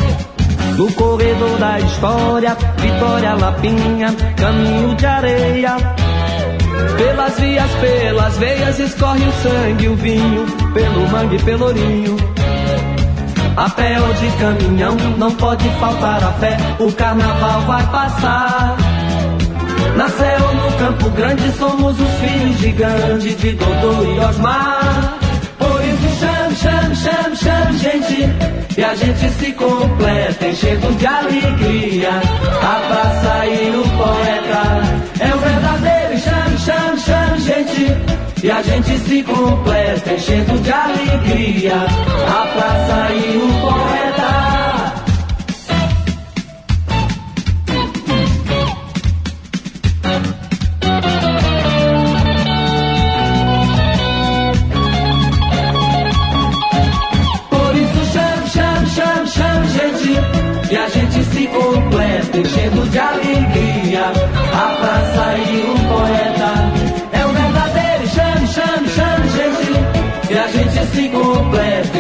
No corredor da história, Vitória Lapinha, caminho de areia. Pelas vias, pelas veias escorre o sangue, o vinho, pelo mangue, pelourinho. A pé ou de caminhão, não pode faltar a fé, o carnaval vai passar. Na ou no Campo Grande, somos os filhos gigantes de Dodô e Osmar. Por isso chame, chame, chame, chame, gente, e a gente se completa, enchendo de alegria. A praça e o poeta é o verdadeiro, chame, chame, chame, gente. E a gente se completa, enchendo de alegria. A praça e o poeta.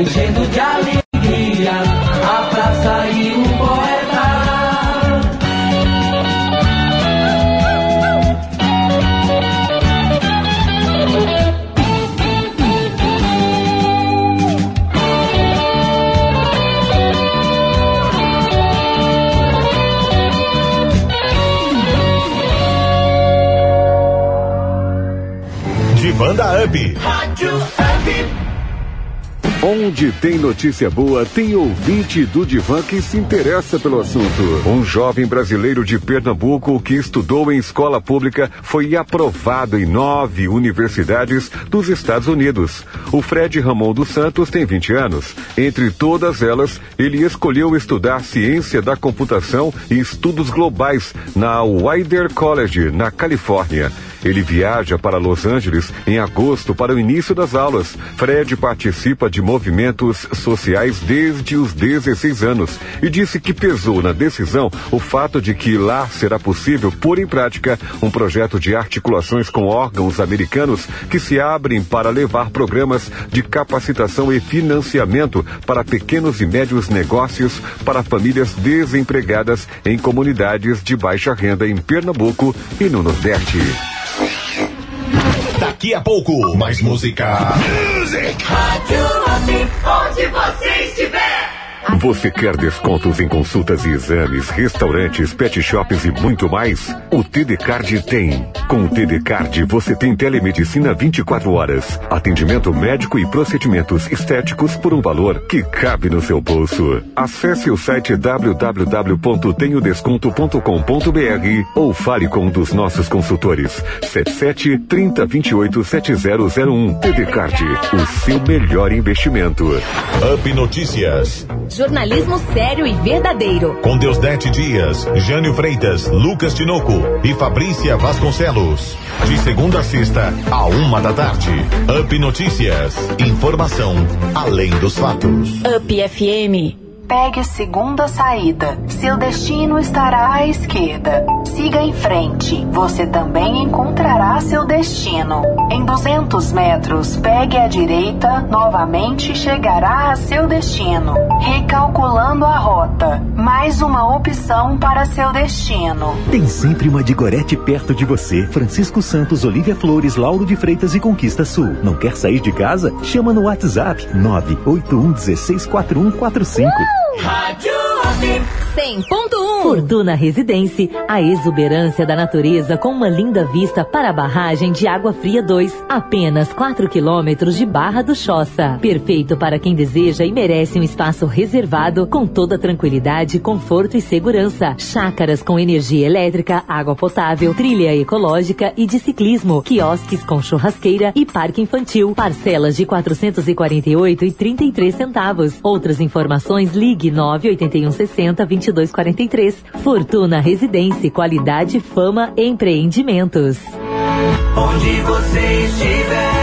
Enchendo de alegria. A praça e o poeta. De Banda Up. Rádio. Onde tem notícia boa, tem ouvinte do Divan que se interessa pelo assunto. Um jovem brasileiro de Pernambuco que estudou em escola pública foi aprovado em nove universidades dos Estados Unidos. O Fred Ramon dos Santos tem 20 anos. Entre todas elas, ele escolheu estudar ciência da computação e estudos globais na Wider College, na Califórnia. Ele viaja para Los Angeles em agosto para o início das aulas. Fred participa de movimentos sociais desde os 16 anos e disse que pesou na decisão o fato de que lá será possível pôr em prática um projeto de articulações com órgãos americanos que se abrem para levar programas de capacitação e financiamento para pequenos e médios negócios para famílias desempregadas em comunidades de baixa renda em Pernambuco e no Nordeste. Daqui a pouco, mais música. Music. Rádio onde você estiver. Você quer descontos em consultas e exames, restaurantes, pet shops e muito mais? O TD Card tem. Com o TD Card você tem telemedicina 24 horas, atendimento médico e procedimentos estéticos por um valor que cabe no seu bolso. Acesse o site www.tenhodesconto.com.br ou fale com um dos nossos consultores. 77 30 28 7001. TD Card, o seu melhor investimento. Up Notícias. Jornal Jornalismo sério e verdadeiro. Com Deusdete Dias, Jânio Freitas, Lucas Tinoco e Fabrícia Vasconcelos. De segunda a sexta, a uma da tarde. Up Notícias. Informação além dos fatos. Up FM. Pegue a segunda saída. Seu destino estará à esquerda. Siga em frente. Você também encontrará seu destino. Em 200 metros, pegue à direita. Novamente chegará a seu destino. Recalculando a rota. Mais uma opção para seu destino. Tem sempre uma de Gorete perto de você. Francisco Santos, Olivia Flores, Lauro de Freitas e Conquista Sul. Não quer sair de casa? Chama no WhatsApp 981 16 4145. Rádio 100.1 Fortuna Residência, a exuberância da natureza com uma linda vista para a barragem de Água Fria 2, apenas 4 quilômetros de Barra do Choça. Perfeito para quem deseja e merece um espaço reservado com toda tranquilidade, conforto e segurança. Chácaras com energia elétrica, água potável, trilha ecológica e de ciclismo, quiosques com churrasqueira e parque infantil. Parcelas de 448 e 33 centavos. Outras informações ligue 981 60 22 43. Fortuna Residência, qualidade, fama, empreendimentos. Onde você estiver,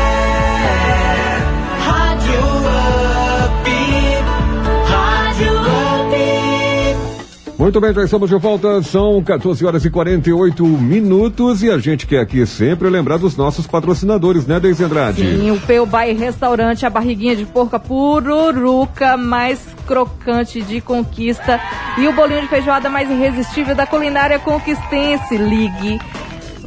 Muito bem, já estamos de volta. São 14 horas e 48 minutos e a gente quer aqui sempre lembrar dos nossos patrocinadores, né, Deise Andrade? Sim, o Peu Bay Restaurante, a barriguinha de porca pururuca mais crocante de conquista e o bolinho de feijoada mais irresistível da culinária conquistense. Ligue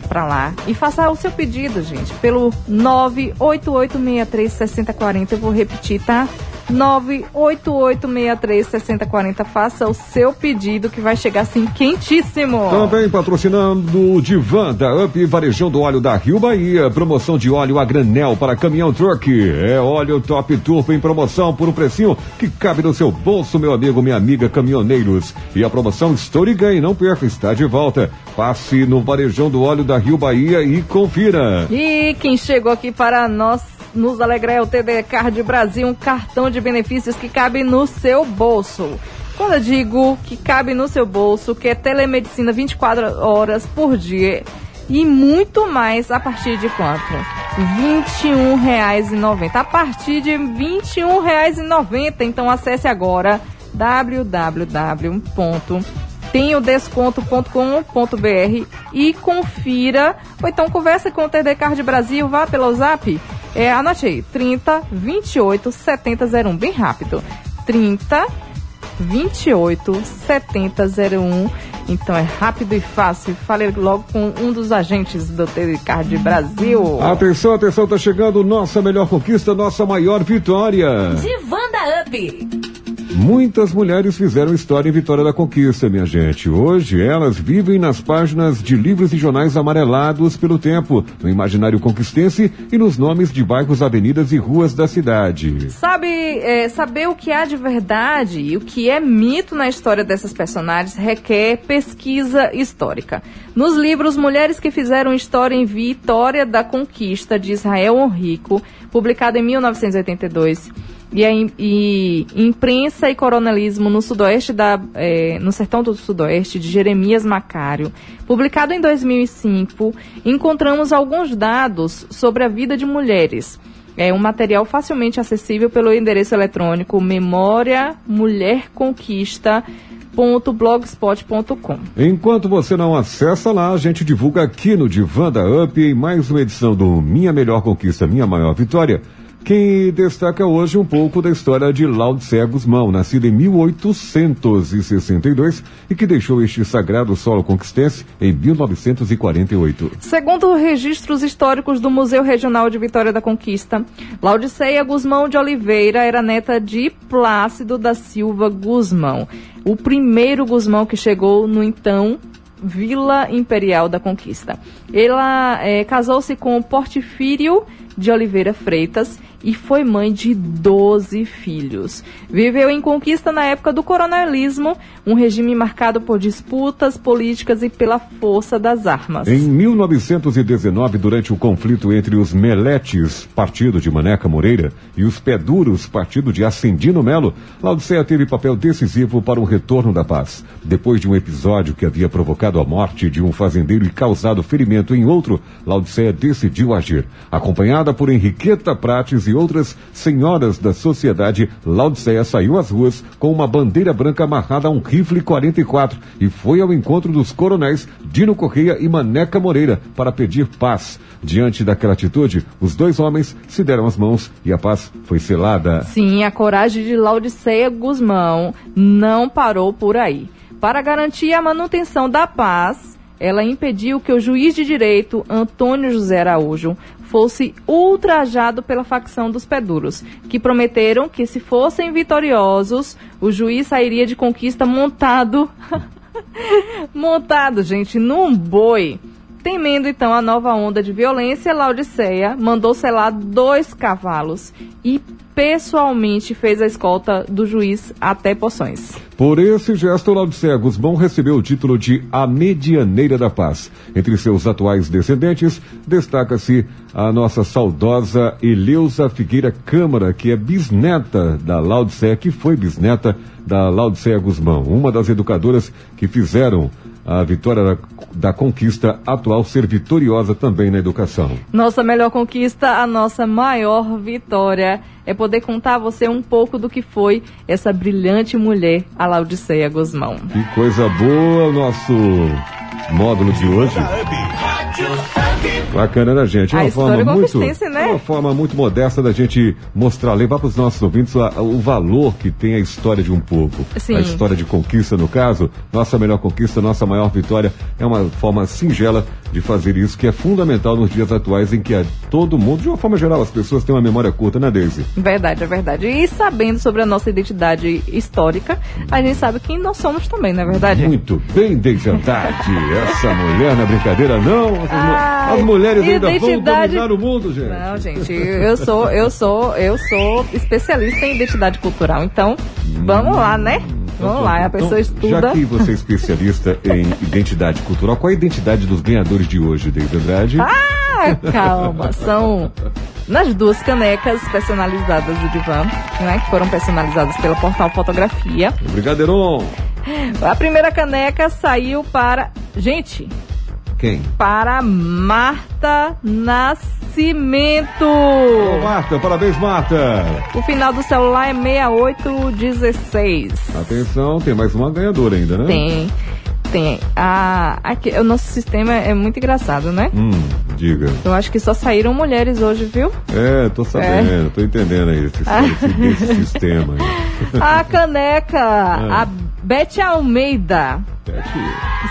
pra lá e faça o seu pedido, gente, pelo 988636040. Eu vou repetir, tá? 988636040. Faça o seu pedido que vai chegar assim quentíssimo. Também patrocinando o Divan da Up Varejão do Óleo da Rio Bahia. Promoção de óleo a granel para caminhão truck. É óleo top turbo em promoção por um precinho que cabe no seu bolso, meu amigo, minha amiga, caminhoneiros. E a promoção Story Ganha, não perca, está de volta. Passe no Varejão do Óleo da Rio Bahia e confira. E quem chegou aqui para nós nos alegrar é o TD Card Brasil, um cartão de benefícios que cabe no seu bolso. Quando eu digo que cabe no seu bolso, que é telemedicina 24 horas por dia e muito mais a partir de quanto? R$ 21,90. A partir de R$ 21,90. Então acesse agora www.tenhodesconto.com.br e confira, ou então conversa com o TD Card Brasil, vá pelo zap, é, anote aí, 30 28 70 01, bem rápido, 30 28 70 01, então é rápido e fácil, fale logo com um dos agentes do TD Card Brasil. Atenção, atenção, tá chegando nossa melhor conquista, nossa maior vitória. Divanda Up. Muitas mulheres fizeram história em Vitória da Conquista, minha gente. Hoje elas vivem nas páginas de livros e jornais amarelados pelo tempo, no imaginário conquistense e nos nomes de bairros, avenidas e ruas da cidade. Sabe, é, saber o que há de verdade e o que é mito na história dessas personagens requer pesquisa histórica. Nos livros Mulheres que Fizeram História em Vitória da Conquista, de Israel Henrico, publicado em 1982, e, a, e Imprensa e Coronelismo no Sudoeste da, é, no Sertão do Sudoeste, de Jeremias Macário, publicado em 2005, encontramos alguns dados sobre a vida de mulheres. É um material facilmente acessível pelo endereço eletrônico memória mulher conquista. Enquanto você não acessa lá, a gente divulga aqui no Divã da Up em mais uma edição do Minha Melhor Conquista, Minha Maior Vitória. Quem destaca hoje um pouco da história de Laudicea Guzmão, nascida em 1862 e que deixou este sagrado solo conquistense em 1948. Segundo registros históricos do Museu Regional de Vitória da Conquista, Laudiceia Guzmão de Oliveira era neta de Plácido da Silva Guzmão, o primeiro Guzmão que chegou no então Vila Imperial da Conquista. Ela é, casou-se com Portifírio de Oliveira Freitas e foi mãe de 12 filhos. Viveu em conquista na época do coronelismo, um regime marcado por disputas políticas e pela força das armas. Em 1919, durante o conflito entre os Meletes, partido de Maneca Moreira, e os Peduros, partido de Ascendino Melo, Laodiceia teve papel decisivo para o retorno da paz. Depois de um episódio que havia provocado a morte de um fazendeiro e causado ferimento em outro, Laodiceia decidiu agir. Acompanhada por Henriqueta Prates e outras senhoras da sociedade, Laodiceia saiu às ruas com uma bandeira branca amarrada a um rifle 44 e foi ao encontro dos coronéis Dino Correia e Maneca Moreira para pedir paz. Diante daquela atitude, os dois homens se deram as mãos e a paz foi selada. Sim, a coragem de Laodiceia Guzmão não parou por aí. Para garantir a manutenção da paz, ela impediu que o juiz de direito, Antônio José Araújo, fosse ultrajado pela facção dos Peduros, que prometeram que, se fossem vitoriosos, o juiz sairia de conquista montado. montado, gente, num boi. Temendo então a nova onda de violência, Laodiceia mandou selar dois cavalos e pessoalmente fez a escolta do juiz até Poções. Por esse gesto, Laodiceia Guzmão recebeu o título de A Medianeira da Paz. Entre seus atuais descendentes, destaca-se a nossa saudosa Eleusa Figueira Câmara, que é bisneta da Laodiceia, que foi bisneta da Laodiceia Guzmão, uma das educadoras que fizeram a vitória da, da, conquista atual ser vitoriosa também na educação. Nossa melhor conquista, a nossa maior vitória é poder contar a você um pouco do que foi essa brilhante mulher, a Laudiceia Guzmão. Que coisa boa o nosso módulo de hoje. Bacana, né, gente? É uma forma muito, né? uma forma muito modesta da gente mostrar, levar para os nossos ouvintes a, a, o valor que tem a história de um povo. Sim. A história de conquista, no caso, nossa melhor conquista, nossa maior vitória, é uma forma singela de fazer isso, que é fundamental nos dias atuais em que a, todo mundo, de uma forma geral, as pessoas têm uma memória curta, né, Daisy? Verdade, é verdade. E sabendo sobre a nossa identidade histórica, a gente sabe quem nós somos também, não é verdade? Muito bem, Daisy Andrade. Essa mulher não é brincadeira, não. Ai, as mulheres ainda identidade... vão dominar o mundo, gente. Não, gente, eu sou, eu sou, eu sou especialista em identidade cultural, então vamos lá, né? Vamos lá, a pessoa então, estuda. Já que você é especialista em identidade cultural, qual é a identidade dos ganhadores de hoje, Deise Andrade? Ah, calma, são nas duas canecas personalizadas do Divan, né, que foram personalizadas pelo portal Fotografia. Obrigado, Heron. A primeira caneca saiu para. Gente! Quem? Para Marta Nascimento. Ô, Marta, parabéns, Marta. O final do celular é 6816. Atenção, tem mais uma ganhadora ainda, né? Tem. Tem. A, aqui, o nosso sistema é muito engraçado, né? Hum, diga. Eu acho que só saíram mulheres hoje, viu? É, tô sabendo, é. tô entendendo aí esse, esse, esse sistema aí. A caneca, a Bete Almeida.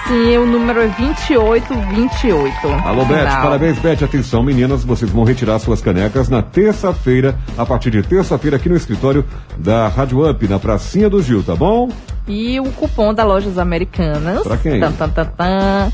Sim, o número é 2828. Alô, Bete, parabéns, Bete. Atenção, meninas, vocês vão retirar suas canecas na terça-feira, a partir de terça-feira, aqui no escritório da Rádio Up, na Pracinha do Gil, tá bom? E o cupom da Lojas Americanas. Pra quem? Tan, tan, tan, tan,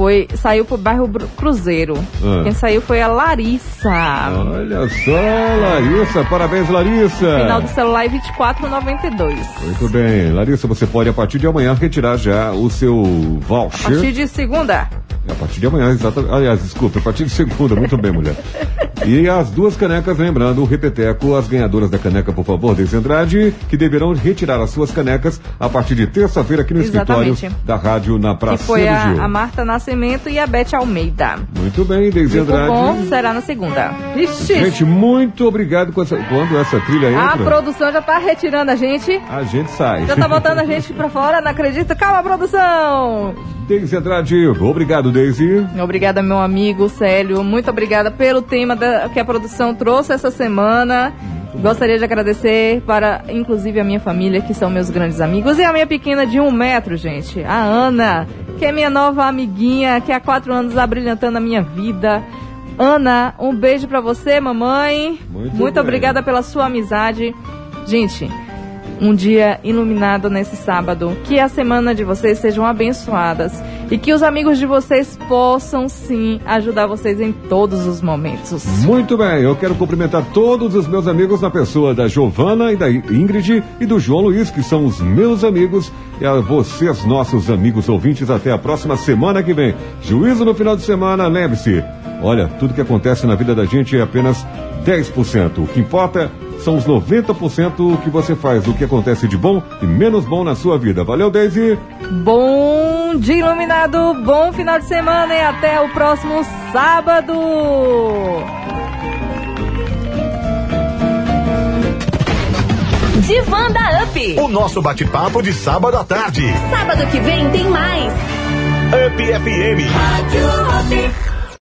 foi, saiu pro bairro Cruzeiro. Ah. Quem saiu foi a Larissa. Olha só, Larissa. Parabéns, Larissa. Final do celular é 2492. Muito bem. Larissa, você pode, a partir de amanhã, retirar já o seu voucher. A partir de segunda. A partir de amanhã, exatamente. Aliás, desculpa, a partir de segunda. Muito bem, mulher. E as duas canecas, lembrando, o Repeteco, as ganhadoras da caneca, por favor, Deise Andrade, que deverão retirar as suas canecas a partir de terça-feira aqui no Exatamente. escritório da rádio na Praça Que foi a, a Marta Nascimento e a Bete Almeida. Muito bem, Deise Andrade. cupom será na segunda. Ixi, Gente, muito obrigado essa, quando essa trilha a entra. produção já tá retirando a gente. A gente sai. Já tá botando a gente pra fora, não acredito. Calma, produção! Deise Andrade, obrigado, Deise. Obrigada, meu amigo Célio. Muito obrigada pelo tema da- que a produção trouxe essa semana. Gostaria de agradecer para, inclusive, a minha família, que são meus grandes amigos, e a minha pequena de um metro, gente, a Ana, que é minha nova amiguinha, que há quatro anos abrilhantando a minha vida. Ana, um beijo pra você, mamãe. Muito Muito obrigada pela sua amizade. Gente, um dia iluminado nesse sábado. Que a semana de vocês sejam abençoadas e que os amigos de vocês possam sim ajudar vocês em todos os momentos. Muito bem, eu quero cumprimentar todos os meus amigos na pessoa da Giovana e da Ingrid e do João Luiz, que são os meus amigos, e a vocês, nossos amigos ouvintes, até a próxima semana que vem. Juízo no final de semana, lembre-se. Olha, tudo que acontece na vida da gente é apenas 10%. O que importa são os 90% que você faz, o que acontece de bom e menos bom na sua vida. Valeu, Daisy! Bom dia, iluminado! Bom final de semana e até o próximo sábado! Divan da Up. O nosso bate-papo de sábado à tarde. Sábado que vem tem mais. Up FM. Rádio Up.